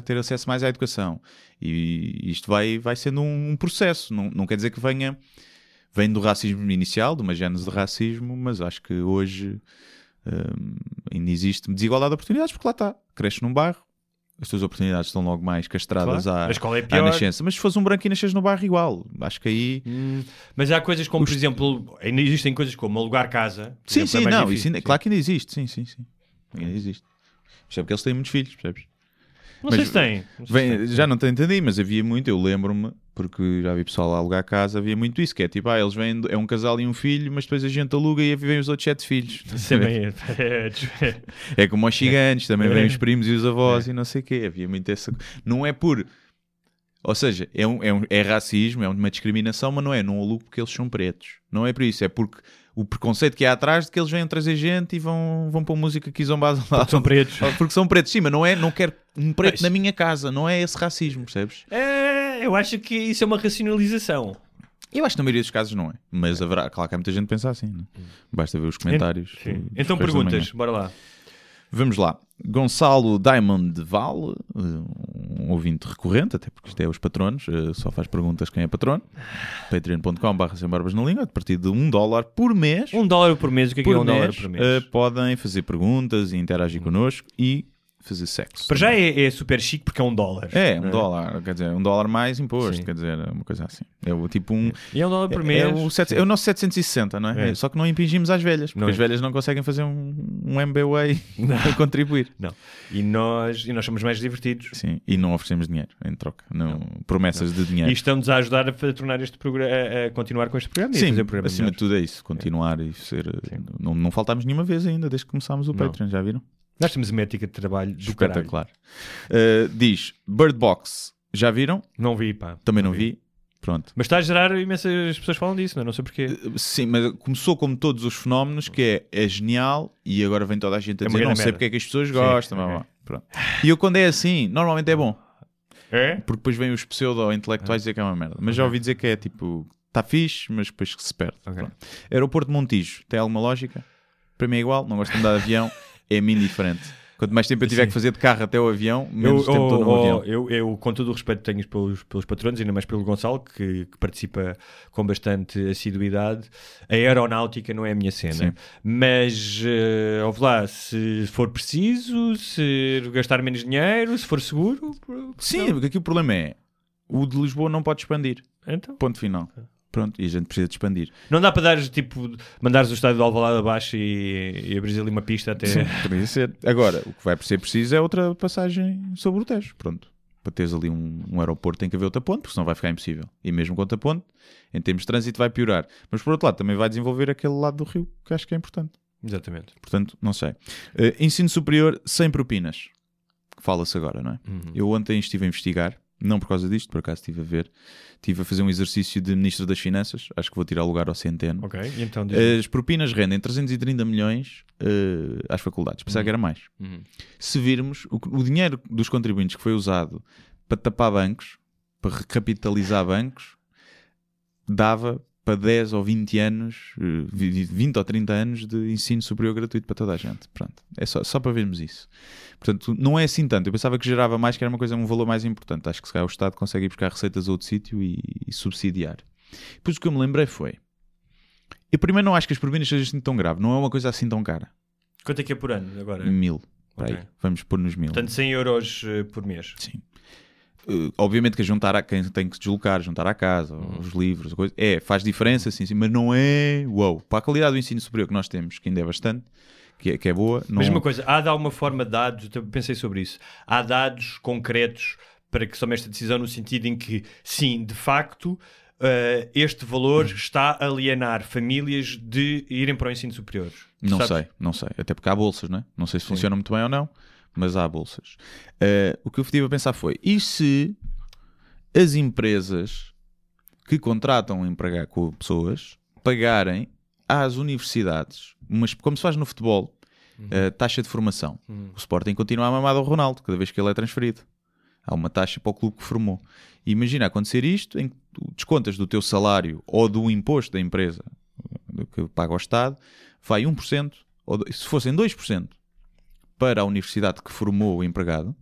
ter acesso mais à educação. E isto vai, vai sendo um, um processo. Não, não quer dizer que venha. Vem do racismo inicial, de uma gênese de racismo, mas acho que hoje ainda existe desigualdade de oportunidades, porque lá está, cresces num bairro, as tuas oportunidades estão logo mais castradas Claro. à, é à nascença. Mas se fosse um branco e nasces no bairro igual, acho que aí. Hum, mas há coisas como, por exemplo, ainda existem coisas como alugar casa. Sim, exemplo, sim, é não, difícil. ainda- Sim. claro que ainda existe, sim, sim, sim. Ainda existe. Percebe que eles têm muitos filhos, percebes? Não Mas sei se. Não sei se tem. já não te entendi, mas havia muito, eu lembro-me, porque já vi pessoal alugar casa, havia muito isso, que é tipo, ah, eles vêm, é um casal e um filho, mas depois a gente aluga e vêm os outros sete filhos. Também é- é- É como aos gigantes, também É. vêm os primos e os avós e não sei o quê. Havia muito essa. Não é por. Ou seja, é, um, é, um- é racismo, é uma discriminação, mas não é. Não alugo porque eles são pretos. Não é por isso. É porque o preconceito que há atrás de que eles vêm trazer gente e vão, vão pôr música aqui zombados lá. Porque são pretos. Porque são pretos. Sim, mas não é. Não quero um preto Mas- na minha casa. Não é esse racismo, percebes? É, eu acho que isso é uma racionalização. Eu acho que na maioria dos casos não é. Mas haverá. Claro que há muita gente que pensa assim. É? Basta ver os comentários. Sim. Então perguntas, bora lá. Vamos lá. Gonçalo Diamond Val, um ouvinte recorrente, até porque isto é os patronos, eh, só faz perguntas quem é patrono. patreon.com.br sem barbas na língua, a partir de um dólar por mês. Um dólar por mês, o que é, que é um dólar mês, por mês? eh, podem fazer perguntas e interagir connosco e fazer sexo. Para já é, é super chique porque é um dólar. É, um não dólar, quer dizer, um dólar mais imposto, Sim. quer dizer, uma coisa assim. É o tipo um. E é um dólar por mês. É o, sete- é o nosso 760, não é? É. Só que não impingimos às velhas, porque Não é. as velhas não conseguem fazer um, um MBWay a contribuir. Não. E nós, e nós somos mais divertidos. Sim, e não oferecemos dinheiro em troca, não, promessas de dinheiro. E estão-nos a ajudar a, fa- tornar este programa, a, a continuar com este programa e a Sim, fazer o programa acima melhor. de tudo é isso, continuar e ser. Não, não faltámos nenhuma vez ainda desde que começámos o Não. Patreon, já viram? Nós temos uma ética de trabalho do. Espetacular. Uh, diz Bird Box, já viram? Não vi, pá. Também não vi. Pronto. Mas está a gerar imensas pessoas falam disso, não, é? não sei porquê. Uh, Sim, mas começou como todos os fenómenos, que é, é genial e agora vem toda a gente a É dizer não sei merda. porque é que as pessoas Sim, gostam. blá, ok. blá. Pronto. E eu quando é assim, normalmente é bom. É? Porque depois vêm os pseudo-intelectuais dizer que é uma merda. Mas já ouvi dizer que é tipo, está fixe, mas depois que se perde. Ok. Pronto. Aeroporto de Montijo, tem alguma lógica? Para mim é igual, não gosto de andar de avião, é-me indiferente. Quanto mais tempo eu tiver Sim. que fazer de carro até o avião, Eu, menos tempo estou no oh, avião. eu, eu, com todo o respeito que tenho pelos, pelos patronos, ainda mais pelo Gonçalo, que, que participa com bastante assiduidade, a aeronáutica não é a minha cena. Sim. Mas, uh, ouve lá, se for preciso, se gastar menos dinheiro, se for seguro... Sim, não. porque aqui o problema é, o de Lisboa não pode expandir. Então, Ponto final. Pronto, e a gente precisa de expandir. não dá para dar, tipo, mandares o estádio de Alvalade abaixo e, e abrir ali uma pista até... Sim, poderia ser. Agora, o que vai ser preciso é outra passagem sobre o Tejo. Pronto. Para teres ali um, um aeroporto tem que haver outra ponte, porque senão vai ficar impossível. E mesmo com outra ponte, em termos de trânsito, vai piorar. Mas por outro lado, também vai desenvolver aquele lado do rio, que acho que é importante. Exatamente. Portanto, não sei. Eh, ensino superior sem propinas. Fala-se agora, não é? Uhum. Eu ontem estive a investigar, não por causa disto, por acaso estive a ver, estive a fazer um exercício de Ministro das Finanças, acho que vou tirar lugar ao Centeno. Ok, e então diz As propinas rendem 330 milhões eh, às faculdades, pensava que era mais. Uhum. Se virmos o, o dinheiro dos contribuintes que foi usado para tapar bancos, para recapitalizar bancos, dava para 10 ou 20 anos, eh, vi- 20 ou 30 anos de ensino superior gratuito para toda a gente. Pronto. É só, só para vermos isso. Portanto, não é assim tanto. Eu pensava que gerava mais, que era uma coisa, um valor mais importante. Acho que se calhar o Estado consegue ir buscar receitas a outro sítio e, e subsidiar. Depois o que eu me lembrei foi. Eu primeiro não acho que as propinas sejam assim tão grave. Não é uma coisa assim tão cara. Quanto é que é por ano agora? Mil. Para aí. Ok. Vamos pôr nos mil. Portanto, 100 euros eh, por mês. Sim. Uh, obviamente que a juntar a quem tem que se deslocar, juntar à casa, Uhum. os livros, a coisa, é, faz diferença, sim, sim, mas não é uau. Para a qualidade do ensino superior que nós temos, que ainda é bastante, que é, que é boa, não Mesma coisa, há de alguma forma dados, eu pensei sobre isso, há dados concretos para que tome esta decisão no sentido em que, sim, de facto, uh, este valor está a alienar famílias de irem para o ensino superior? Não Sabes? sei, não sei. Até porque há bolsas, não é? Não sei se funciona muito bem ou não, mas há bolsas. Eh, o que eu estive a pensar foi: e se as empresas que contratam empregar com pessoas pagarem às universidades, mas como se faz no futebol, eh, taxa de formação? O Sporting continua a mamar ao Ronaldo cada vez que ele é transferido. Há uma taxa para o clube que formou. E imagina acontecer isto em que tu descontas do teu salário ou do imposto da empresa do que paga ao Estado, vai 1%, ou se fossem 2% para a universidade que formou o empregado,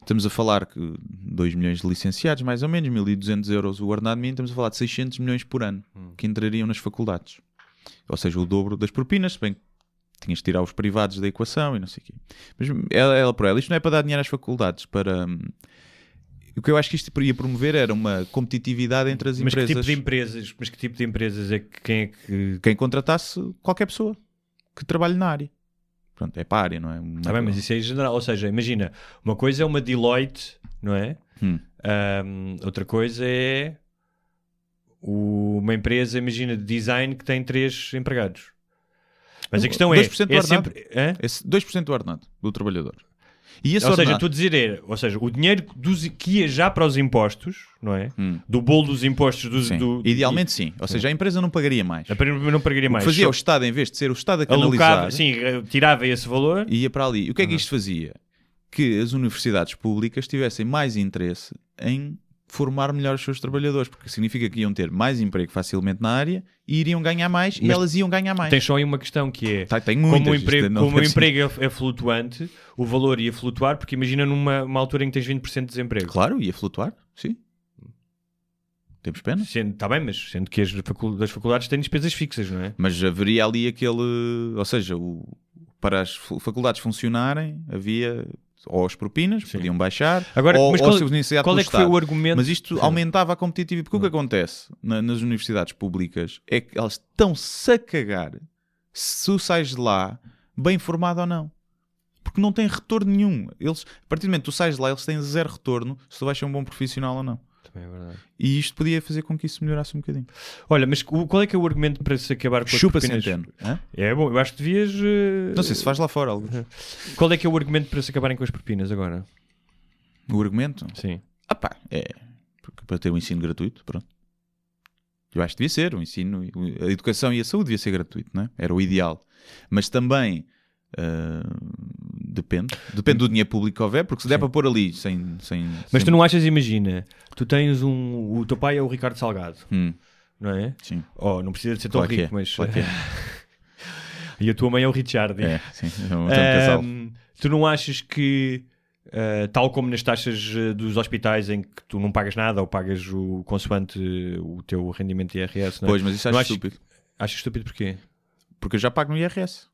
estamos a falar que 2 milhões de licenciados, mais ou menos, 1.200 euros o ordenado mínimo, estamos a falar de 600 milhões por ano que entrariam nas faculdades. Ou seja, o dobro das propinas, se bem que tinhas de tirar os privados da equação e não sei o quê. Mas ela, ela por ela, isto não é para dar dinheiro às faculdades, para... hum, O que eu acho que isto ia promover era uma competitividade entre as Mas que empresas. tipo de empresas? Mas que tipo de empresas é que quem é que. Quem contratasse qualquer pessoa que trabalhe na área. Pronto, é para a área, não é? Tá bem, mas isso é em geral. Ou seja, imagina, uma coisa é uma Deloitte, não é? Hum. Ahm, outra coisa é o- uma empresa, imagina, de design que tem três empregados. Mas a questão é, 2% do é ordenado. sempre. Hã? Esse 2% do ordenado do trabalhador. E Ou seja, ordenado... estou a dizer, ou seja, o dinheiro dos, que ia já para os impostos, não é? Do bolo dos impostos dos, Hum. Sim. do, Idealmente sim. Ou seja, a empresa não pagaria mais. A primeira não pagaria O que mais. fazia Só o Estado, em vez de ser o Estado a canalizar, alocava, sim, tirava esse valor. ia para ali. E o que é Uhum. que isto fazia? Que as universidades públicas tivessem mais interesse em formar melhor os seus trabalhadores, porque significa que iam ter mais emprego facilmente na área e iriam ganhar mais e Mas elas iam ganhar mais. Tem só aí uma questão que é Tá, tem como muitas, o isto emprego, como o emprego é, é flutuante, o valor ia flutuar, porque imagina numa uma altura em que tens 20% de desemprego. Claro, ia flutuar, sim. Temos pena. Sendo, tá bem, mas sendo que as, facul- as faculdades têm despesas fixas, não é? Mas haveria ali aquele. Ou seja, o- para as faculdades funcionarem, havia. Ou as propinas, podiam baixar, Agora, ou, mas ou qual- iniciado qual é que foi o argumento? Mas isto Sim. aumentava a competitividade. Porque o que acontece na- nas universidades públicas é que elas estão-se a cagar se tu sais de lá bem formado ou não. Porque não tem retorno nenhum. Eles, a partir do momento que tu sais de lá, eles têm zero retorno se tu vais ser um bom profissional ou não. Também é verdade. E isto podia fazer com que isso melhorasse um bocadinho. Olha, mas o- qual é que é o argumento para se acabar com as Chupa propinas? Centeno. hã? É bom, eu acho que devias. eh, Não sei se faz lá fora algo. Qual é que é o argumento para se acabarem com as propinas agora? O argumento? Sim. Ah pá, é para ter um ensino gratuito, pronto. Eu acho que devia ser, o ensino, a educação e a saúde devia ser gratuito, não é? Era o ideal. Mas também ah, depende, depende do dinheiro público que houver, porque se der para pôr ali sem. sem Mas sem- tu não achas, imagina, tu tens um. O teu pai é o Ricardo Salgado, Hum, não é? sim, Oh, não precisa de ser tão Claro rico, é, mas. claro é. e a tua mãe é o Richard. é, sim, é um, tem um tu não achas que, ah, tal como nas taxas ah, dos hospitais em que tu não pagas nada ou pagas o consoante o teu rendimento de IRS, não é? Pois, mas isso não acho achas- estúpido. Achas estúpido porquê? Porque eu já pago no IRS.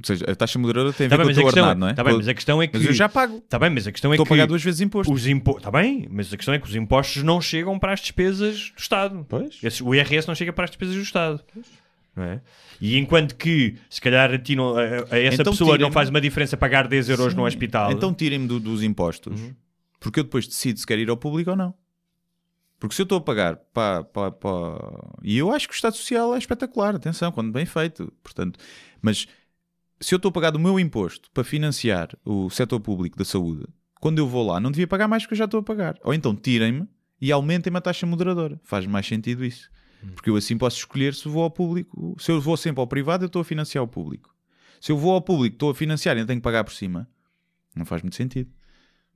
Ou seja, a taxa moderadora tem a ver Tá bem, com o a teu ordenado, não é? tá bem, mas a questão é que. Mas eu já pago. Tá bem, mas a questão é Estou a que. pagar duas vezes imposto. Os impo... Tá bem, mas a questão é que os impostos não chegam para as despesas do Estado. Pois. Esse- O IRS não chega para as despesas do Estado. Não é? E enquanto que, se calhar, a, ti não- a- a essa Então pessoa não faz uma diferença pagar 10 euros no Sim. hospital. Então tirem-me do- dos impostos, Uhum. porque eu depois decido se quero ir ao público ou não. Porque se eu estou a pagar para, para, para- E eu acho que o Estado Social é espetacular, atenção, quando bem feito. Portanto, mas se eu estou a pagar do meu imposto para financiar o setor público da saúde, quando eu vou lá, não devia pagar mais do que eu já estou a pagar. Ou então tirem-me e aumentem-me a taxa moderadora. Faz mais sentido isso. Porque eu assim posso escolher se vou ao público. Se eu vou sempre ao privado, eu estou a financiar o público. Se eu vou ao público, estou a financiar e tenho que pagar por cima. Não faz muito sentido.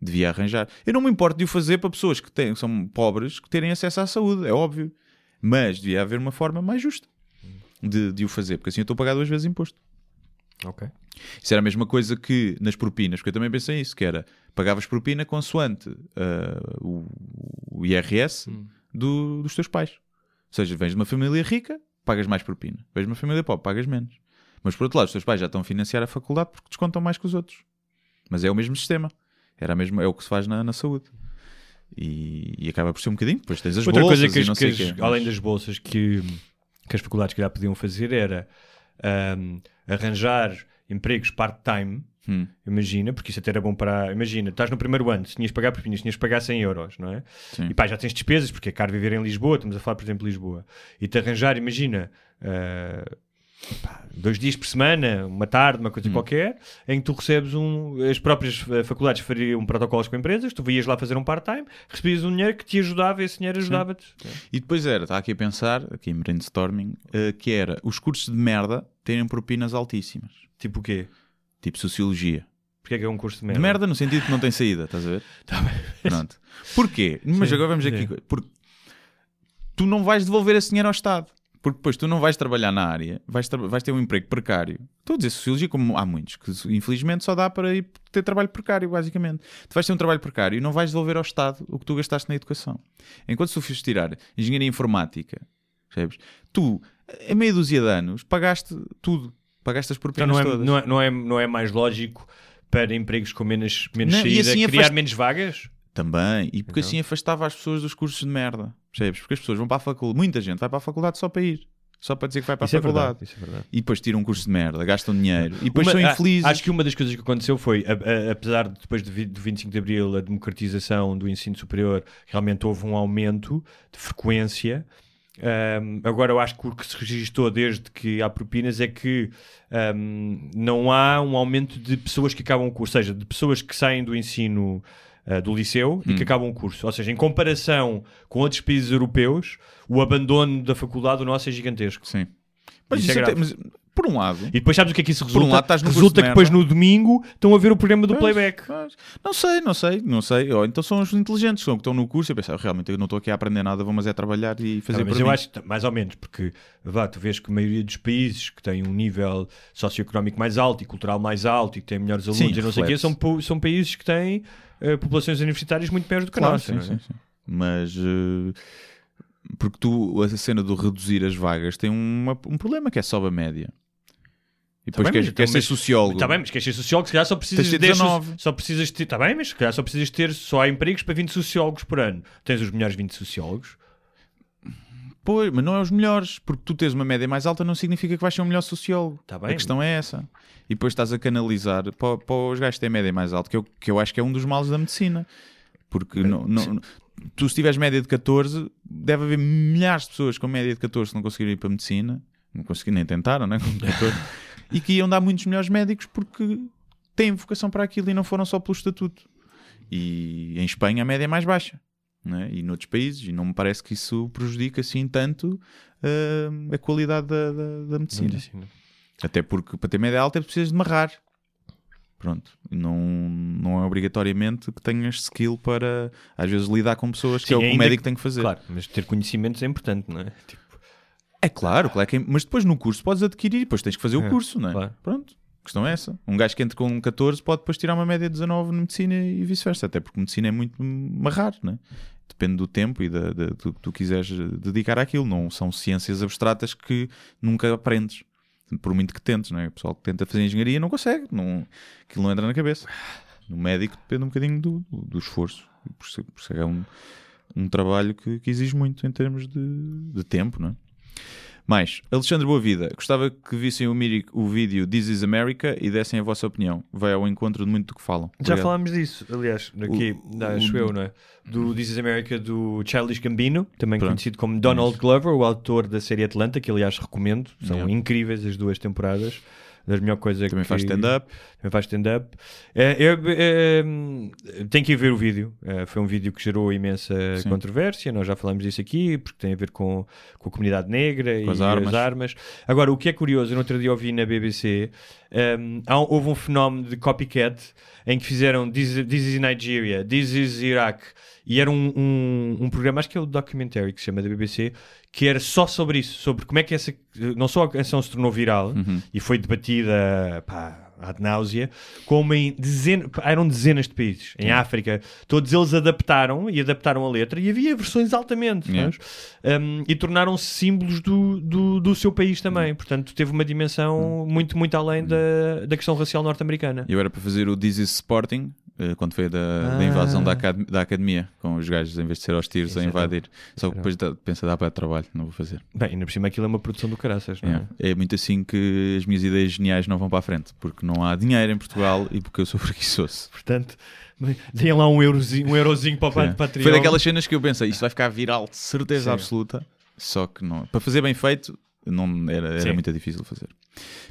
Devia arranjar. Eu não me importo de o fazer para pessoas que têm, são pobres que terem acesso à saúde, é óbvio. Mas devia haver uma forma mais justa de, de o fazer, porque assim eu estou a pagar duas vezes imposto. Ok. Isso era a mesma coisa que nas propinas, porque eu também pensei isso, que era pagavas propina consoante ah, o, o IRS do- dos teus pais. Ou seja, vens de uma família rica, pagas mais propina. Vens de uma família pobre, pagas menos. Mas por outro lado, os teus pais já estão a financiar a faculdade porque descontam mais que os outros. Mas é o mesmo sistema. Era a mesma, é o que se faz na, na saúde. E, e acaba por ser um bocadinho. Depois tens as Outra bolsas coisa que, as- que as- além das bolsas que, que as faculdades que já podiam fazer era ahm, arranjar empregos part-time, Hum. imagina, porque isso até era bom para. Imagina, estás no primeiro ano, se tinhas de pagar propinas, tinhas de pagar 100 euros, não é? Sim. E pá, já tens despesas, porque é caro viver em Lisboa, estamos a falar, por exemplo, de Lisboa. E te arranjar, imagina, ah, pá, dois dias por semana, uma tarde, uma Hum. coisa qualquer, em que tu recebes um. As próprias eh, faculdades fariam protocolos com empresas, tu ias lá fazer um part-time, recebias um dinheiro que te ajudava, esse dinheiro ajudava-te. E depois era, está aqui a pensar, aqui em brainstorming, eh, que era os cursos de merda terem propinas altíssimas. Tipo o quê? Tipo Sociologia. Porque é que é um curso de De merda? merda no sentido que não tem saída, estás a ver? Tá bem. Pronto. Porquê? Mas Sim, agora vamos aqui. sim. Porque tu não vais devolver esse dinheiro ao Estado. Porque depois tu não vais trabalhar na área, vais, tra- vais ter um emprego precário. Estou a dizer sociologia como há muitos, que infelizmente só dá para ir ter trabalho precário, basicamente. Tu vais ter um trabalho precário e não vais devolver ao Estado o que tu gastaste na educação. Enquanto se tu fores tirar engenharia informática, percebes? Tu, em meia dúzia de anos, pagaste tudo. Pagaste as Então propinas não é, todas. não, é, não, é, não é mais lógico para empregos com menos, menos Não, saída assim criar afasta- menos vagas? Também, e porque Então. assim afastava as pessoas dos cursos de merda, percebes? Porque as pessoas vão para a faculdade, muita gente vai para a faculdade só para ir, só para dizer que vai para Isso a é faculdade. verdade. É verdade. E depois tiram um curso de merda, gastam dinheiro e depois Uma- são infelizes. Acho que uma das coisas que aconteceu foi, a- a- apesar de depois do vi- do 25 de Abril, a democratização do ensino superior, realmente houve um aumento de frequência. Ahm, agora eu acho que o que se registou desde que há propinas é que ahm, não há um aumento de pessoas que acabam o curso, ou seja, de pessoas que saem do ensino ah, do liceu e que acabam o curso. Ou seja, em comparação com outros países europeus, o abandono da faculdade do nosso é gigantesco. Sim. Mas, Isso é isso até- grave. mas, por um lado, E depois sabes o que é que isso Por um resulta? lado, resulta que depois no domingo estão a ver o programa do Pois, playback. pois. Não sei, não sei, não sei. Ou então são os inteligentes, são que estão no curso e pensam, realmente eu não estou aqui a aprender nada, vou mas é trabalhar e fazer por mas eu mim. acho que, mais ou menos, porque vá, tu vês que a maioria dos países que têm um nível socioeconómico mais alto e cultural mais alto e que têm melhores alunos Sim, e não sei o quê, são, são países que têm eh, populações universitárias muito maiores do que a Claro, nossa. sim, é? sim, sim. Mas eh, porque tu, a cena do reduzir as vagas tem uma- um problema que é sobe a média. E depois bem, queres, mas queres então, ser sociólogo. Está bem, mas queres ser sociólogo, se calhar só precisas de de ter ter 19. só precisas ter, está bem, mas se calhar só precisas ter só há empregos para 20 sociólogos por ano. Tens os melhores 20 sociólogos. Pois, mas não é os melhores, porque tu tens uma média mais alta não significa que vais ser um melhor sociólogo. Tá a bem. questão é essa. E depois estás a canalizar para, para os gajos que têm média mais alta, que eu, que eu acho que é um dos males da medicina. Porque não, não- tu, se tiveres média de 14, deve haver milhares de pessoas com média de 14 que não conseguiram ir para a medicina, não conseguiram nem tentaram, né? com 14, e que iam dar muitos melhores médicos porque têm vocação para aquilo e não foram só pelo estatuto. E em Espanha a média é mais baixa. né? E noutros países, e não me parece que isso prejudica assim tanto ah, a qualidade da, da, da medicina. Medicina. Até porque para ter média alta precisas de marrar. Pronto. Não, não é obrigatoriamente que tenhas skill para às vezes lidar com pessoas que Sim, é o que o médico que- tem que fazer. Claro, mas ter conhecimentos é importante, não é? Tipo, É claro, claro que é- mas depois no curso podes adquirir, depois tens que fazer o É, curso, não é? claro. Pronto. A questão é essa. Um gajo que entra com 14 pode depois tirar uma média de 19 na medicina e vice-versa. Até porque medicina é muito marrar, né? Depende do tempo e da, da- do que tu quiseres dedicar àquilo. Não são ciências abstratas que nunca aprendes. Por muito que tentes, não é? O pessoal que tenta fazer engenharia não consegue. Não, aquilo não entra na cabeça. No médico depende um bocadinho do, do, do esforço. Por isso, por isso é um, um trabalho que, que exige muito em termos de, de tempo, não é? Mais, Alexandre Boavida, gostava que vissem o, miri- o vídeo This is America e dessem a vossa opinião. Vai ao encontro de muito do que falam. Já Obrigado. falámos disso, aliás, aqui, O- acho o- eu, não é? Do This is America do Childish Gambino, também Pronto. conhecido como Donald. Glover, o autor da série Atlanta, que aliás recomendo, são Yeah. incríveis as duas temporadas. Das melhor coisa Também que... faz stand-up. Também faz stand-up. É, eu, é, tem que ir ver o vídeo. É, foi um vídeo que gerou imensa Sim. controvérsia. Nós já falamos disso aqui, porque tem a ver com, com a comunidade negra Com e as armas. armas. Agora, o que é curioso, eu no outro dia ouvi na BBC, um, há um- houve um fenómeno de copycat em que fizeram This, This is Nigeria, This is Iraq, e era um, um, um programa, acho que é o documentary que se chama da BBC, que era só sobre isso, sobre como é que essa, não só a canção se tornou viral Uhum. e foi debatida pá, ad náusea, como em dezenas, eram dezenas de países, em África, todos eles adaptaram e adaptaram a letra e havia versões altamente, Yeah. Um, e tornaram-se símbolos do, do, do seu país também, portanto teve uma dimensão muito, muito além da, da questão racial norte-americana. Eu era para fazer o This is Sporting quando foi da, da invasão da, acad- da academia, com os gajos, em vez de ser aos tiros, a Isso era- invadir. Só que depois dá- pensa, dá para trabalho, não vou fazer. Bem, ainda por cima aquilo é uma produção do caraças, não é? É muito assim que as minhas ideias geniais não vão para a frente, porque não há dinheiro em Portugal e porque eu sou preguiçoso. Portanto, deem lá um eurozinho, um eurozinho para o É. Patreon. Foi daquelas cenas que eu pensei, isto vai ficar viral de certeza Sim. absoluta, só que não. Para fazer bem feito, não era, era muito difícil fazer.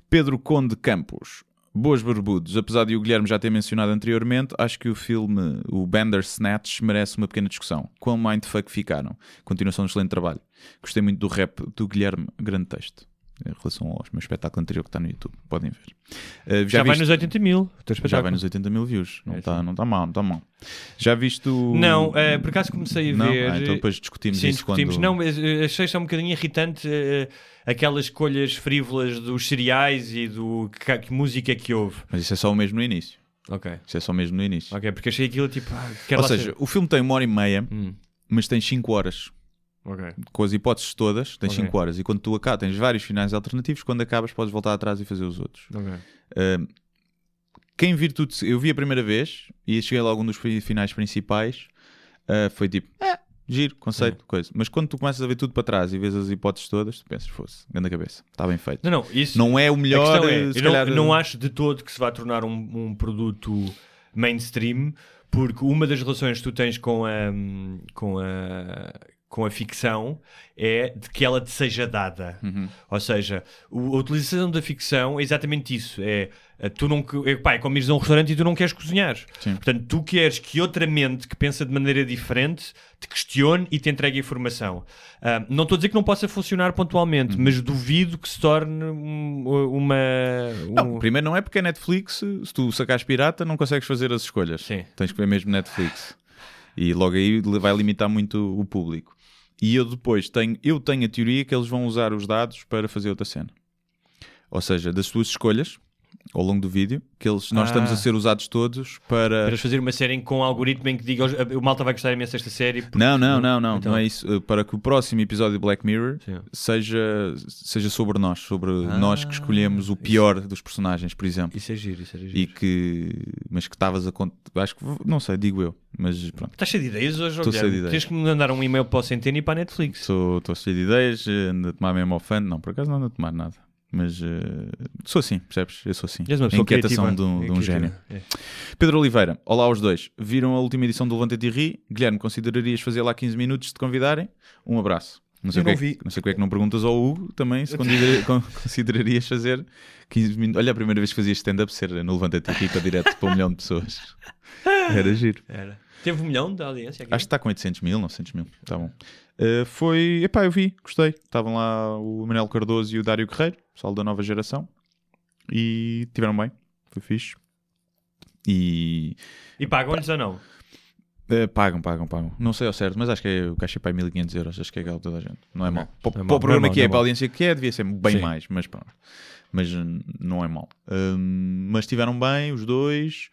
Pedro Conde Campos. Boas barbudos. Apesar de o Guilherme já ter mencionado anteriormente, acho que o filme, o Bandersnatch, merece uma pequena discussão. Quão mindfuck ficaram? Continuação de excelente trabalho. Gostei muito do rap do Guilherme, grande texto. Em relação ao meu espetáculo anterior que está no YouTube. Podem ver. Uh, Já, vai viste- nos 80 mil. o já vai nos 80 mil views. Não É, está não tá mal, não está mal. Já viste o. Não, eh, por acaso comecei a Não? ver. Ah, então depois discutimos Sim, isso discutimos. quando. Não, eh, achei só um bocadinho irritante eh, aquelas escolhas frívolas dos cereais e do que, que música é que houve. Mas isso é só o mesmo no início. Ok. Isso é só mesmo no início. Ok, porque achei aquilo tipo. Ah, Ou seja, ser- o filme tem uma hora e meia, Hum, mas tem 5 horas. Ok. Com as hipóteses todas, tens Ok. 5 horas. E quando tu acabas, tens vários finais alternativos. Quando acabas, podes voltar atrás e fazer os outros. ok. Uh, quem vir tudo. Eu vi a primeira vez e cheguei logo a um dos fi- finais principais. uh, foi tipo, é, giro, conceito, coisa. Mas quando tu começas a ver tudo para trás e vês as hipóteses todas, tu pensas, fosse, grande cabeça, está bem feito. Não, não, isso. Não é o melhor, é, eu não, calhar. não acho de todo que se vai tornar um, um produto mainstream, porque uma das relações que tu tens com a, com a, com a ficção é de que ela te seja dada. Uhum. Ou seja, o- a utilização da ficção é exatamente isso. É, eh, tu não, que- é, pá, é como ires a um restaurante e tu não queres cozinhar. Sim. Portanto, tu queres que outra mente que pensa de maneira diferente te questione e te entregue informação. Ah, não estou a dizer que não possa funcionar pontualmente, Uhum. mas duvido que se torne um- uma. Não, um- primeiro não é porque é Netflix, se tu sacares pirata, não consegues fazer as escolhas. Sim. Tens que ver mesmo Netflix. E logo aí vai limitar muito o público. E eu depois tenho, eu tenho a teoria que eles vão usar os dados para fazer outra cena. Ou seja, das tuas escolhas ao longo do vídeo, que eles, nós Ah. estamos a ser usados todos para. Para fazer uma série com um algoritmo em que diga o malta vai gostar imenso desta série. porque- Não, não, não, não, Então- não é isso. Para que o próximo episódio de Black Mirror Sim. seja, seja sobre nós, sobre Ah, nós que escolhemos o pior dos personagens, por exemplo. Isso é giro, isso é giro. E que. Mas que estavas a contar. Acho que. Não sei, digo eu. Mas pronto. Estás cheio de ideias hoje, Estou cheio de ideias. Tens que me mandar um e-mail para o Centeno e para a Netflix. Estou cheio de ideias, eh, ando a tomar mesmo ao fã. Não, por acaso não ando a tomar nada. Mas eh, sou assim, percebes? Eu sou assim. És uma A pessoa inquietação de um, de um gênio. É. Pedro Oliveira, olá aos dois. Viram a última edição do Levanta e Ri? Guilherme, considerarias fazer lá 15 minutos de te convidarem? Um abraço. Não sei, Eu o que não é que- não sei é que não perguntas ao Hugo também se considera- con- considerarias fazer 15 minutos. Olha, a primeira vez que fazias stand-up ser no Levanta e Ri para direto para um milhão de pessoas. Era giro. Era. Teve um milhão de audiência aqui. Acho que está com 800 mil, 900 mil. Está bom. Uh, foi. Epá, eu vi, gostei. Estavam lá o Manuel Cardoso e o Dário Guerreiro, pessoal da nova geração. E tiveram bem. Foi fixe. E. E pagam-lhes ou não? uh, pagam, pagam, pagam. Não sei ao certo, mas acho que é, o caixa é para 1500 euros. Acho que é igual a toda a gente. Não é mal. Para, é para o programa é que é, não é para a audiência que é, devia ser bem Sim. mais, mas pronto. Mas hum, não é mal. Hum, mas estiveram bem, os dois.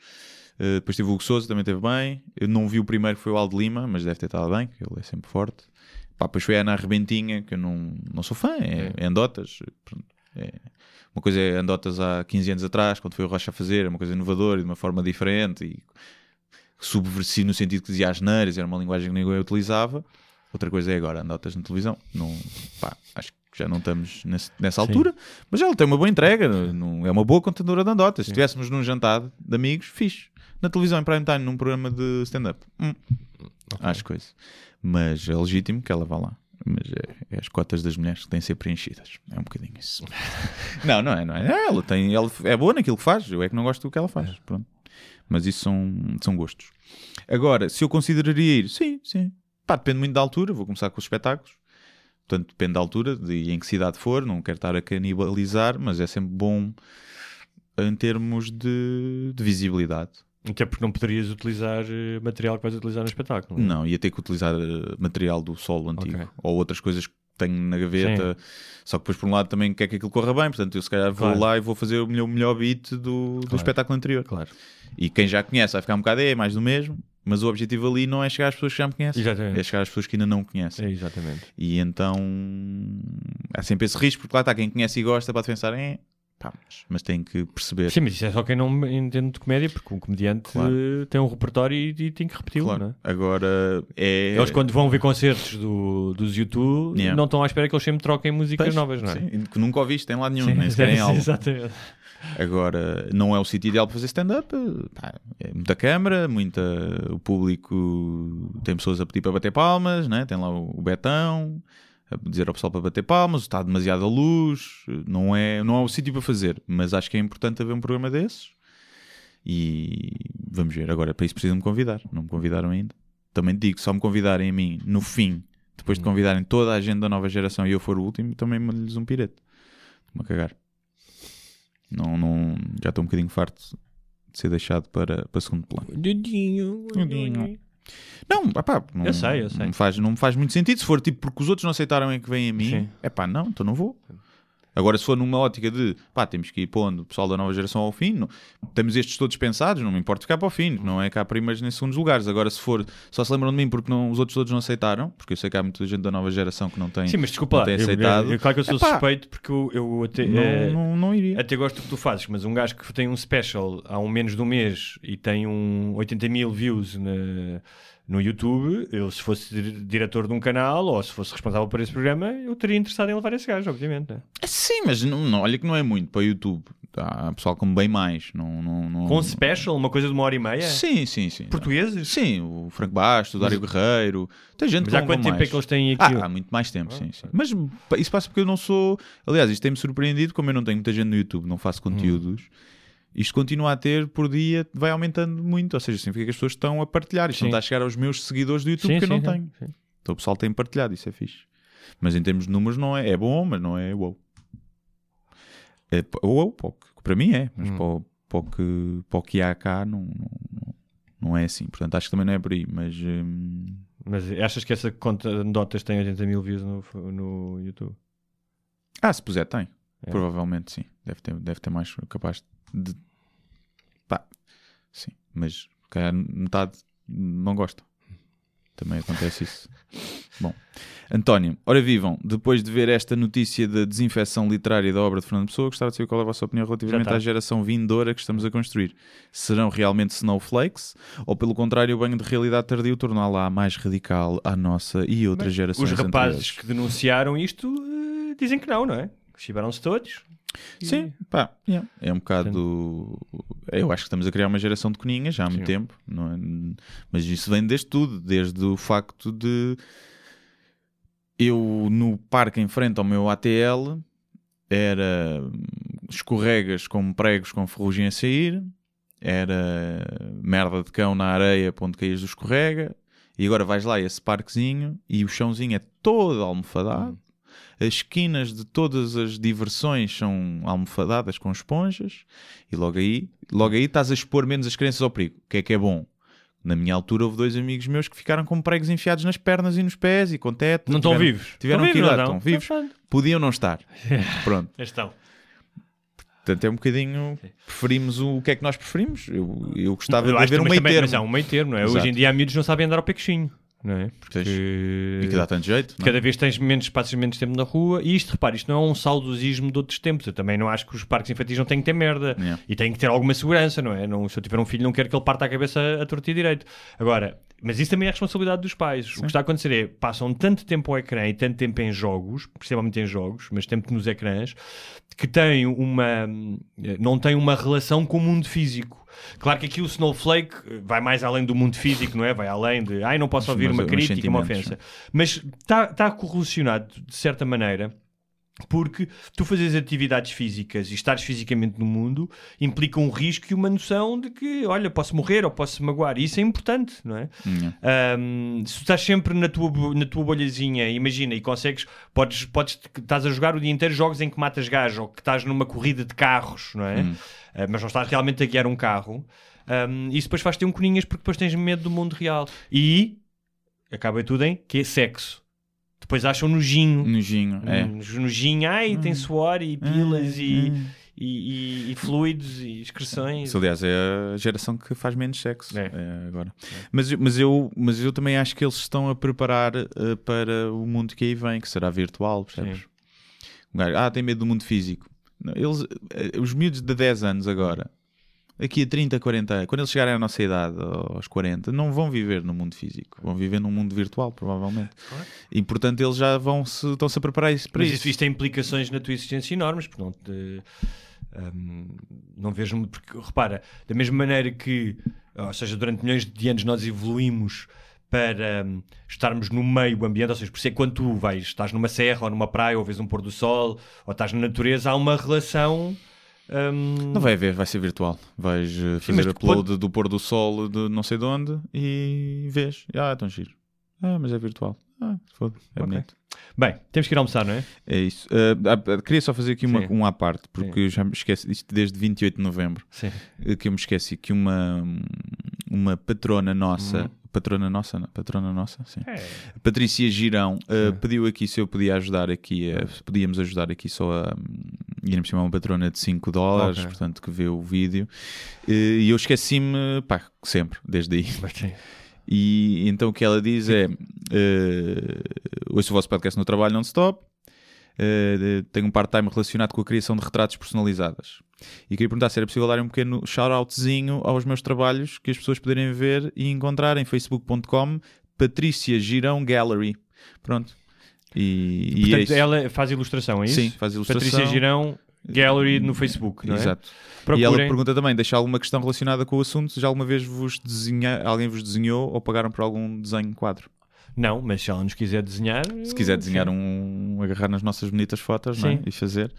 Uh, depois tive o Hugo Souza, também esteve bem. Eu não vi o primeiro, que foi o Aldo Lima, mas deve ter estado bem, que ele é sempre forte. Pá, depois foi a Ana Arrebentinha, que eu não, não sou fã, é, é Andotas. É- uma coisa é Andotas há 15 anos atrás, quando foi o Rocha a fazer, é uma coisa inovadora e de uma forma diferente e subversivo no sentido que dizia as neiras, era uma linguagem que ninguém utilizava. Outra coisa é agora, Andotas na televisão. Não, pá, acho que já não estamos nesse- nessa altura, mas ela tem uma boa entrega, não, é uma boa contadora de Andotas. Se estivéssemos num jantar de amigos, fixe. Na televisão, em prime time, num programa de stand-up. Hum. Acho coisa. Mas é legítimo que ela vá lá. Mas é, é as cotas das mulheres que têm de ser preenchidas. É um bocadinho isso. não, não é, não é. Ela, tem, ela é boa naquilo que faz. Eu é que não gosto do que ela faz. Pronto. Mas isso são, são gostos. Agora, se eu consideraria ir, sim, sim. Pá, depende muito da altura. Vou começar com os espetáculos. Portanto, depende da altura e em que cidade for. Não quero estar a canibalizar, mas é sempre bom em termos de, de visibilidade. Até porque não poderias utilizar eh, material que vais utilizar no espetáculo. Não, ia ter que utilizar eh, material do solo antigo Ok. ou outras coisas que tenho na gaveta. Só que depois, por um lado, também quer que aquilo corra bem. Portanto, eu se calhar vou Claro. lá e vou fazer o melhor, o melhor beat do, do Claro. espetáculo anterior. Claro. E quem já conhece vai ficar um bocado, é mais do mesmo. Mas o objetivo ali não é chegar às pessoas que já me conhecem, Exatamente. é chegar às pessoas que ainda não conhecem. É, exatamente. E então há sempre esse risco, porque lá está quem conhece e gosta, pode pensar, é, Pá, mas, mas tem que perceber. Sim, mas isso é só quem não entende de comédia, porque um comediante Claro. eh, tem um repertório e, e tem que repeti-lo, Claro. é? Agora é. Eles quando vão ver concertos do, dos YouTube Yeah. não estão à espera que eles sempre troquem músicas novas, não é? sim, que nunca ouviste em lado nenhum, Sim, nem sequer em álbum. Exatamente. Agora, não é o sítio ideal para fazer stand-up. É muita câmara, muita... o público tem pessoas a pedir para bater palmas, né? tem lá o Betão dizer ao pessoal para bater palmas, está demasiada luz, não é, não é o sítio para fazer. Mas acho que é importante haver um programa desses e vamos ver. Agora, para isso precisam me convidar, não me convidaram ainda. Também te digo, só me convidarem a mim no fim, depois de convidarem toda a gente da nova geração e eu for o último, também lhes um pirete. Estou-me a cagar. Não, não, já estou um bocadinho farto de ser deixado para, para segundo plano. Dedinho, Dedinho. Não, pá, não, Eu sei, eu sei. Não me, faz, não me faz muito sentido. Se for tipo porque os outros não aceitaram é que vêm a mim, é pá, não, então não vou. Agora, se for numa ótica de pá, temos que ir pondo o pessoal da nova geração ao fim, não, temos estes todos pensados, não me importa ficar para o fim, não é cá primeiros nem segundos lugares. Agora, se for só se lembram de mim porque não, os outros todos não aceitaram, porque eu sei que há muita gente da nova geração que não tem, Sim, mas desculpa não tem aceitado. eu- eu- claro que eu sou Epá, suspeito porque eu, eu até, não, eh, não, não iria. até gosto do que tu fazes, mas um gajo que tem um special há um menos de um mês e tem um 80 mil views na- no YouTube, eu se fosse dir- diretor de um canal ou se fosse responsável por esse programa, eu teria interessado em levar esse gajo, obviamente. né? Sim, mas não, não, olha que não é muito para o YouTube. Há pessoal como bem mais. Não, não, não... Com um special, uma coisa de uma hora e meia? Sim, sim, sim. Portugueses? Sim, o Franco Bastos, o Dário Guerreiro. Tem gente Mas há quanto tempo mais. é que eles têm Ah, aquilo? há muito mais tempo, sim, sim. Mas isso passa porque eu não sou. Aliás, isto tem-me surpreendido, como eu não tenho muita gente no YouTube, não Hum. faço conteúdos. Isto continua a ter por dia, vai aumentando muito. Ou seja, significa que as pessoas estão a partilhar. Isto Sim. não está a chegar aos meus seguidores do YouTube Sim, que eu sim, não sim, tenho. Então o pessoal tem partilhado, isso é fixe. Mas em termos de números não é, é bom, mas não é wow. É, wow, para o que- para mim é, mas Hum. para, o, para, o que, para o que há cá não, não, não, não é assim. Portanto, acho que também não é por aí, mas hum, Mas achas que essa conta de notas tem 80 mil views no, no YouTube? ah, se puser tem. É. Provavelmente sim. Deve ter, deve ter mais capaz de pá, sim, mas calhar metade não gosta. Também acontece isso. Bom, António, ora vivam, depois de ver esta notícia da desinfecção literária da obra de Fernando Pessoa, gostava de saber qual é a vossa opinião relativamente tá. à geração vindoura que estamos a construir. Serão realmente snowflakes? Ou pelo contrário, o banho de realidade tardio torná-la mais radical à nossa e outras gerações Os rapazes anteriores? que denunciaram isto eh, dizem que não, não é? Chibaram-se todos. E- Sim, pá, yeah. é um bocado. Eu acho que estamos a criar uma geração de coninhas já há muito Sim. tempo, não é? mas isso vem desde tudo, desde o facto de eu no parque em frente ao meu ATL era escorregas com pregos com ferrugem a sair, era merda de cão na areia para onde caías do escorrega, e agora vais lá a esse parquezinho e o chãozinho é todo almofadado. As esquinas de todas as diversões são almofadadas com esponjas e logo aí, logo aí estás a expor menos as crianças ao perigo. O que é que é bom? Na minha altura houve dois amigos meus que ficaram com pregos enfiados nas pernas e nos pés e com teto. Não estão vivos. Tiveram Estão que vivos, idade? não Estão vivos. Podiam não estar. Pronto. Estão. Portanto, é um bocadinho. Preferimos o, o que é que nós preferimos? Eu, eu gostava Eu de haver que um meio termo. Mas há um meio termo, não é? Exato. Hoje em dia há miúdos não sabem andar ao peixinho, não é? Porque E que dá tanto jeito. é? cada vez tens menos espaços menos tempo na rua e isto, repare, isto não é um saudosismo de outros tempos. Eu também não acho que os parques infantis não têm que ter merda Yeah. e têm que ter alguma segurança, não é? Não, se eu tiver um filho, não quero que ele parta a cabeça a, a torto e direito. Agora, mas isso também é responsabilidade dos pais. O que está a acontecer é passam tanto tempo ao ecrã e tanto tempo em jogos, principalmente em jogos, mas tempo nos ecrãs, que têm uma não têm uma relação com o mundo físico. Claro que aqui o Snowflake eh, vai mais além do mundo físico, não é? Vai além de ai, não posso ouvir uma crítica, uma ofensa. Mas está tá correlacionado, de certa maneira, porque tu fazes atividades físicas e estares fisicamente no mundo implica um risco e uma noção de que, olha, posso morrer ou posso magoar. E isso é importante, não é? Yeah. Ahm, se tu estás sempre na tua, na tua bolhazinha, imagina, e consegues, podes, podes, estás a jogar o dia inteiro jogos em que matas gajos ou que estás numa corrida de carros, não é? Ah, mas não estás realmente a guiar um carro. Ahm, isso depois faz-te um coninhas porque depois tens medo do mundo real. E acaba tudo em que é sexo. Depois acham nojinho. Nojinho, é. Hum, Nojinho, ai, tem suor e pilas e, Hum. e, e- e fluidos e excreções. Isso, aliás, é a geração que faz menos sexo É. é, agora. Mas, eu- mas, eu, mas eu também acho que eles estão a preparar eh, para o mundo que aí vem, que será virtual, percebes? Um gajo, ah, tem medo do mundo físico. Eles, eh, os miúdos de 10 anos agora, daqui a 30, 40 anos, quando eles chegarem à nossa idade, aos 40, não vão viver no mundo físico, vão viver num mundo virtual, provavelmente. E portanto eles já vão se, estão-se a preparar isso para Mas isso. isso, isto tem implicações na tua existência enormes, porque não te. hum, não vejo porque repara, da mesma maneira que, ou seja, durante milhões de anos nós evoluímos para hum, estarmos no meio ambiente, ou seja, por isso é quando tu vais, estás numa serra ou numa praia ou vês um pôr do sol ou estás na natureza, há uma relação hum, Não vai haver, vai ser virtual. Vais eh, fazer tu upload do pôr do sol de não sei de onde e vês. Ah, tão giro. Ah, mas é virtual. Ah, foda é Ok. bonito. Bem, temos que ir almoçar, não é? É isso. Ah, queria só fazer aqui uma, Sim. um à parte, porque eu já me esqueci isto desde 28 de novembro. Sim. eh, Que eu me esqueci que uma, uma patrona nossa, patrona nossa, não, patrona nossa, sim. É. Patrícia Girão uh, pediu aqui se eu podia ajudar aqui, a- se podíamos ajudar aqui só a. Por cima é uma patrona de 5 dólares, Ok. portanto, que vê o vídeo. Uh, E eu esqueci-me, pá, sempre, desde aí. Ok. E então o que ela diz é: uh, ouço o vosso podcast no trabalho non-stop. Uh, tenho um part-time relacionado com a criação de retratos personalizadas. E queria perguntar se era possível dar um pequeno shout-outzinho aos meus trabalhos que as pessoas poderem ver e encontrar em facebook.com Patrícia Girão Gallery. Pronto. E, e é Portanto, isso. ela faz ilustração, é isso? Sim, faz ilustração. Patrícia Girão Gallery no Facebook, não é? Exato. E Procurem. ela pergunta também, deixa alguma questão relacionada com o assunto, se já alguma vez vos desenha, alguém vos desenhou ou pagaram por algum desenho quadro. Não, mas se ela nos quiser desenhar. Se quiser desenhar sim. um, agarrar nas nossas bonitas fotos é? E fazer, eh,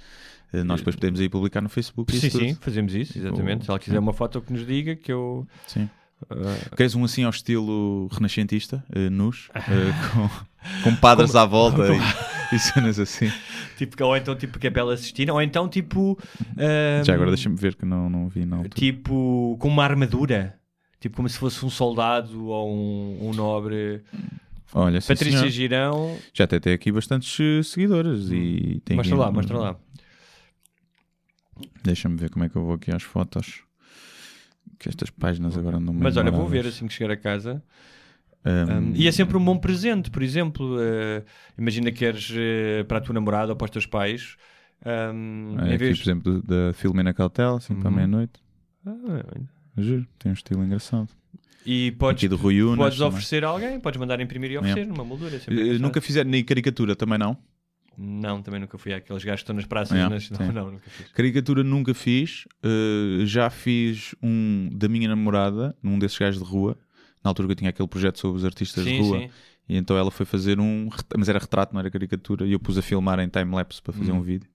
nós depois podemos aí publicar no Facebook. Sim, sim, fazemos isso, exatamente. O- Se ela quiser uma foto que nos diga, que eu. Sim. ah, Queres um assim ao estilo renascentista, eh, nus, eh, com, com padres à volta e, e cenas assim. tipo, ou então tipo que é assistir, ou então tipo. ah, Já agora deixa-me ver que não, não vi altura. Tipo, com uma armadura. Tipo, como se fosse um soldado ou um, um nobre. Olha, Patrícia. Girão. já até tem aqui bastantes eh, seguidores e tem Mostra aqui- lá, mostra lá. Deixa-me ver como é que eu vou aqui às fotos. Que estas páginas agora não me Mas olha, vou ver assim que chegar a casa. Um, e é sempre um bom presente, por exemplo. eh, imagina que queres eh, para a tua namorada ou para os teus pais. um, É aqui, vez... por exemplo, da Filomena Cautela, assim para Uhum. meia-noite. Ah, Juro, tem um estilo engraçado. e podes, Aqui do Rui Unas. podes também. oferecer a alguém, podes mandar imprimir e oferecer numa moldura. é. Nunca fizeram nem caricatura também não. Não, também nunca fui àqueles gajos que estão nas praças. É, nas... Não, não, nunca fiz. Caricatura nunca fiz. eh, já fiz um da minha namorada, num desses gajos de rua. Na altura que eu tinha aquele projeto sobre os artistas Sim, de rua. sim. E então ela foi fazer um. Mas era retrato, não era caricatura. E eu pus a filmar em time-lapse para fazer Hum. um vídeo.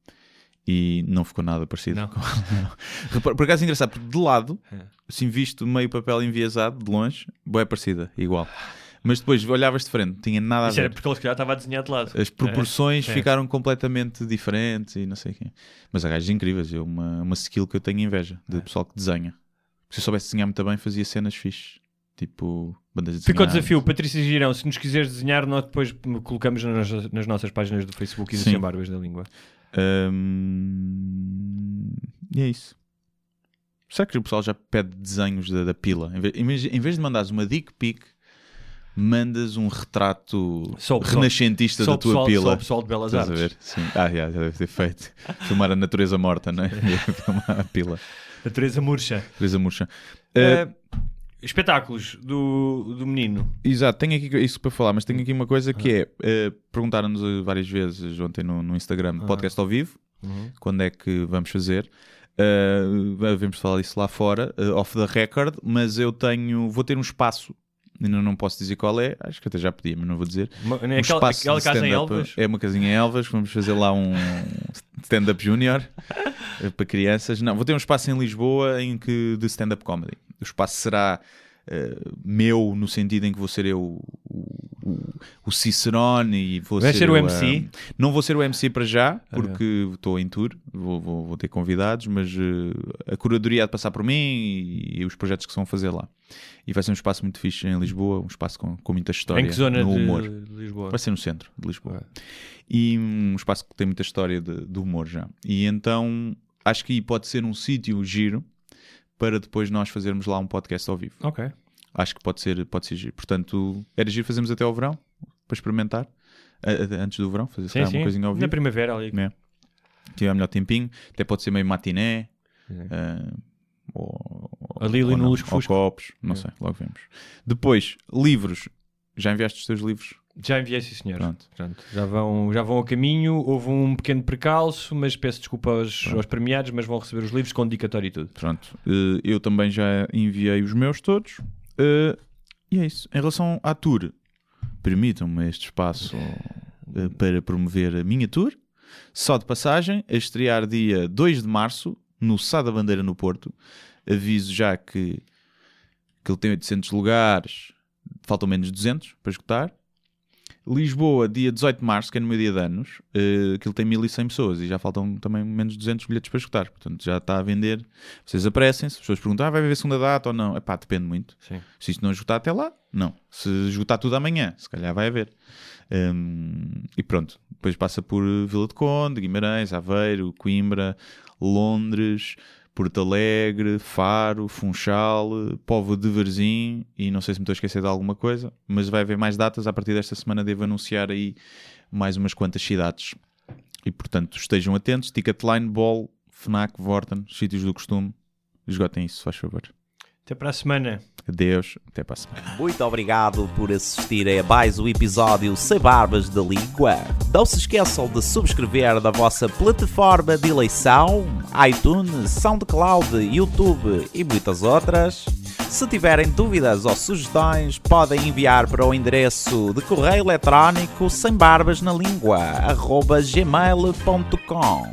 E não ficou nada parecido. Não. com- Por acaso é engraçado, porque de lado, É. assim visto meio papel enviesado, de longe, boa parecida, igual. Mas depois olhavas de frente, não tinha nada a Isso era ver. porque ele calhar estava a desenhar de lado. As proporções É, é. ficaram completamente diferentes e não sei o quê. Mas há gajos incríveis, é uma, uma skill que eu tenho inveja É. de pessoal que desenha. Se eu soubesse desenhar muito bem, fazia cenas fixes. Tipo, bandas de Fica o desafio, Patrícia Girão, se nos quiseres desenhar, nós depois colocamos nas, nas nossas páginas do Facebook e do Sim. Sem Barbas da Língua. Hum, E é isso. Será que o pessoal já pede desenhos da, da pila? Em vez- em vez de mandares uma dick pic, mandas um retrato pessoal- renascentista da tua pessoal, pila. só o pessoal de Belas Estás Artes. ver? Sim. Ah, já, já deve ter feito. Filmar a natureza morta, não é? Filmar a pila. A Teresa Murcha. Natureza murcha. Eh, espetáculos do, do menino. Exato, tenho aqui isso para falar, mas tenho aqui uma coisa que é: eh, perguntaram-nos várias vezes ontem no, no Instagram, podcast ao vivo, quando é que vamos fazer. Uh, vamos falar disso lá fora, eh, off the record, mas eu tenho, vou ter um espaço, ainda não posso dizer qual é, acho que até já pedi, mas não vou dizer. Uma- Um aquela aquela casa em. Elvas. É uma casinha em Elvas, vamos fazer lá um stand-up junior eh, para crianças. Não, vou ter um espaço em Lisboa em que de stand-up comedy. O espaço será eh, meu no sentido em que vou ser eu o, o, o Cicerone e vou Vais ser eu o MC? não vou ser o MC para já, Ah, porque estou em tour, vou, vou, vou ter convidados, mas eh, a curadoria há de passar por mim e, e os projetos que se vão fazer lá. E vai ser um espaço muito fixe em Lisboa, um espaço com, com muita história Em que zona no de, humor. de Lisboa? Vai ser no centro de Lisboa. E um espaço que tem muita história de, de humor já. E então acho que aí pode ser um sítio giro para depois nós fazermos lá um podcast ao vivo. Ok. Acho que pode ser, pode ser giro. Portanto, era giro fazermos até ao verão, para experimentar. Antes do verão, fazer Sim, uma coisinha ao Na vivo. primavera ali. É. tiver melhor tempinho, até pode ser meio matiné. ah, ou, Ali, ali ou no não, Lusco ou copos, não sei, logo vemos. Depois, livros. Já enviaste os teus livros? Já enviei, sim, senhor. Pronto. Pronto, já, vão, já vão a caminho. Houve um pequeno precalço, mas peço desculpa aos, aos premiados, mas vão receber os livros com dedicatório e tudo. Pronto. Eh, eu também já enviei os meus todos. Eh, e é isso. Em relação à tour, permitam-me este espaço eh, para promover a minha tour. Só de passagem, a estrear dia 2 de março, no Sá da Bandeira, no Porto. Aviso já que, que ele tem 800 lugares, faltam menos 200 para esgotar. Lisboa, dia 18 de março, que é no meu dia de anos, que ele tem 1100 pessoas e já faltam também menos de 200 bilhetes para esgotar. Portanto, já está a vender. Vocês apressem-se, as pessoas perguntam, ah, vai haver segunda data ou não? Epá, depende muito. Sim. Se isto não esgotar até lá, não. Se esgotar tudo amanhã, se calhar vai haver. Hum, e pronto, depois passa por Vila de Conde, Guimarães, Aveiro, Coimbra, Londres, Porto Alegre, Faro, Funchal, Povo de Varzim e não sei se me estou a esquecer de alguma coisa, mas vai haver mais datas. A partir desta semana devo anunciar aí mais umas quantas cidades. E portanto, estejam atentos. Ticketline, Ball, Fnac, Vorten, sítios do costume. Esgotem isso, faz favor. Até para a semana. Adeus, até para a semana. Muito obrigado por assistirem a mais um episódio Sem Barbas da Língua. Não se esqueçam de subscrever na vossa plataforma de eleição, iTunes, SoundCloud, YouTube e muitas outras. Se tiverem dúvidas ou sugestões, podem enviar para o endereço de correio eletrónico sem barbas na língua, gmail.com.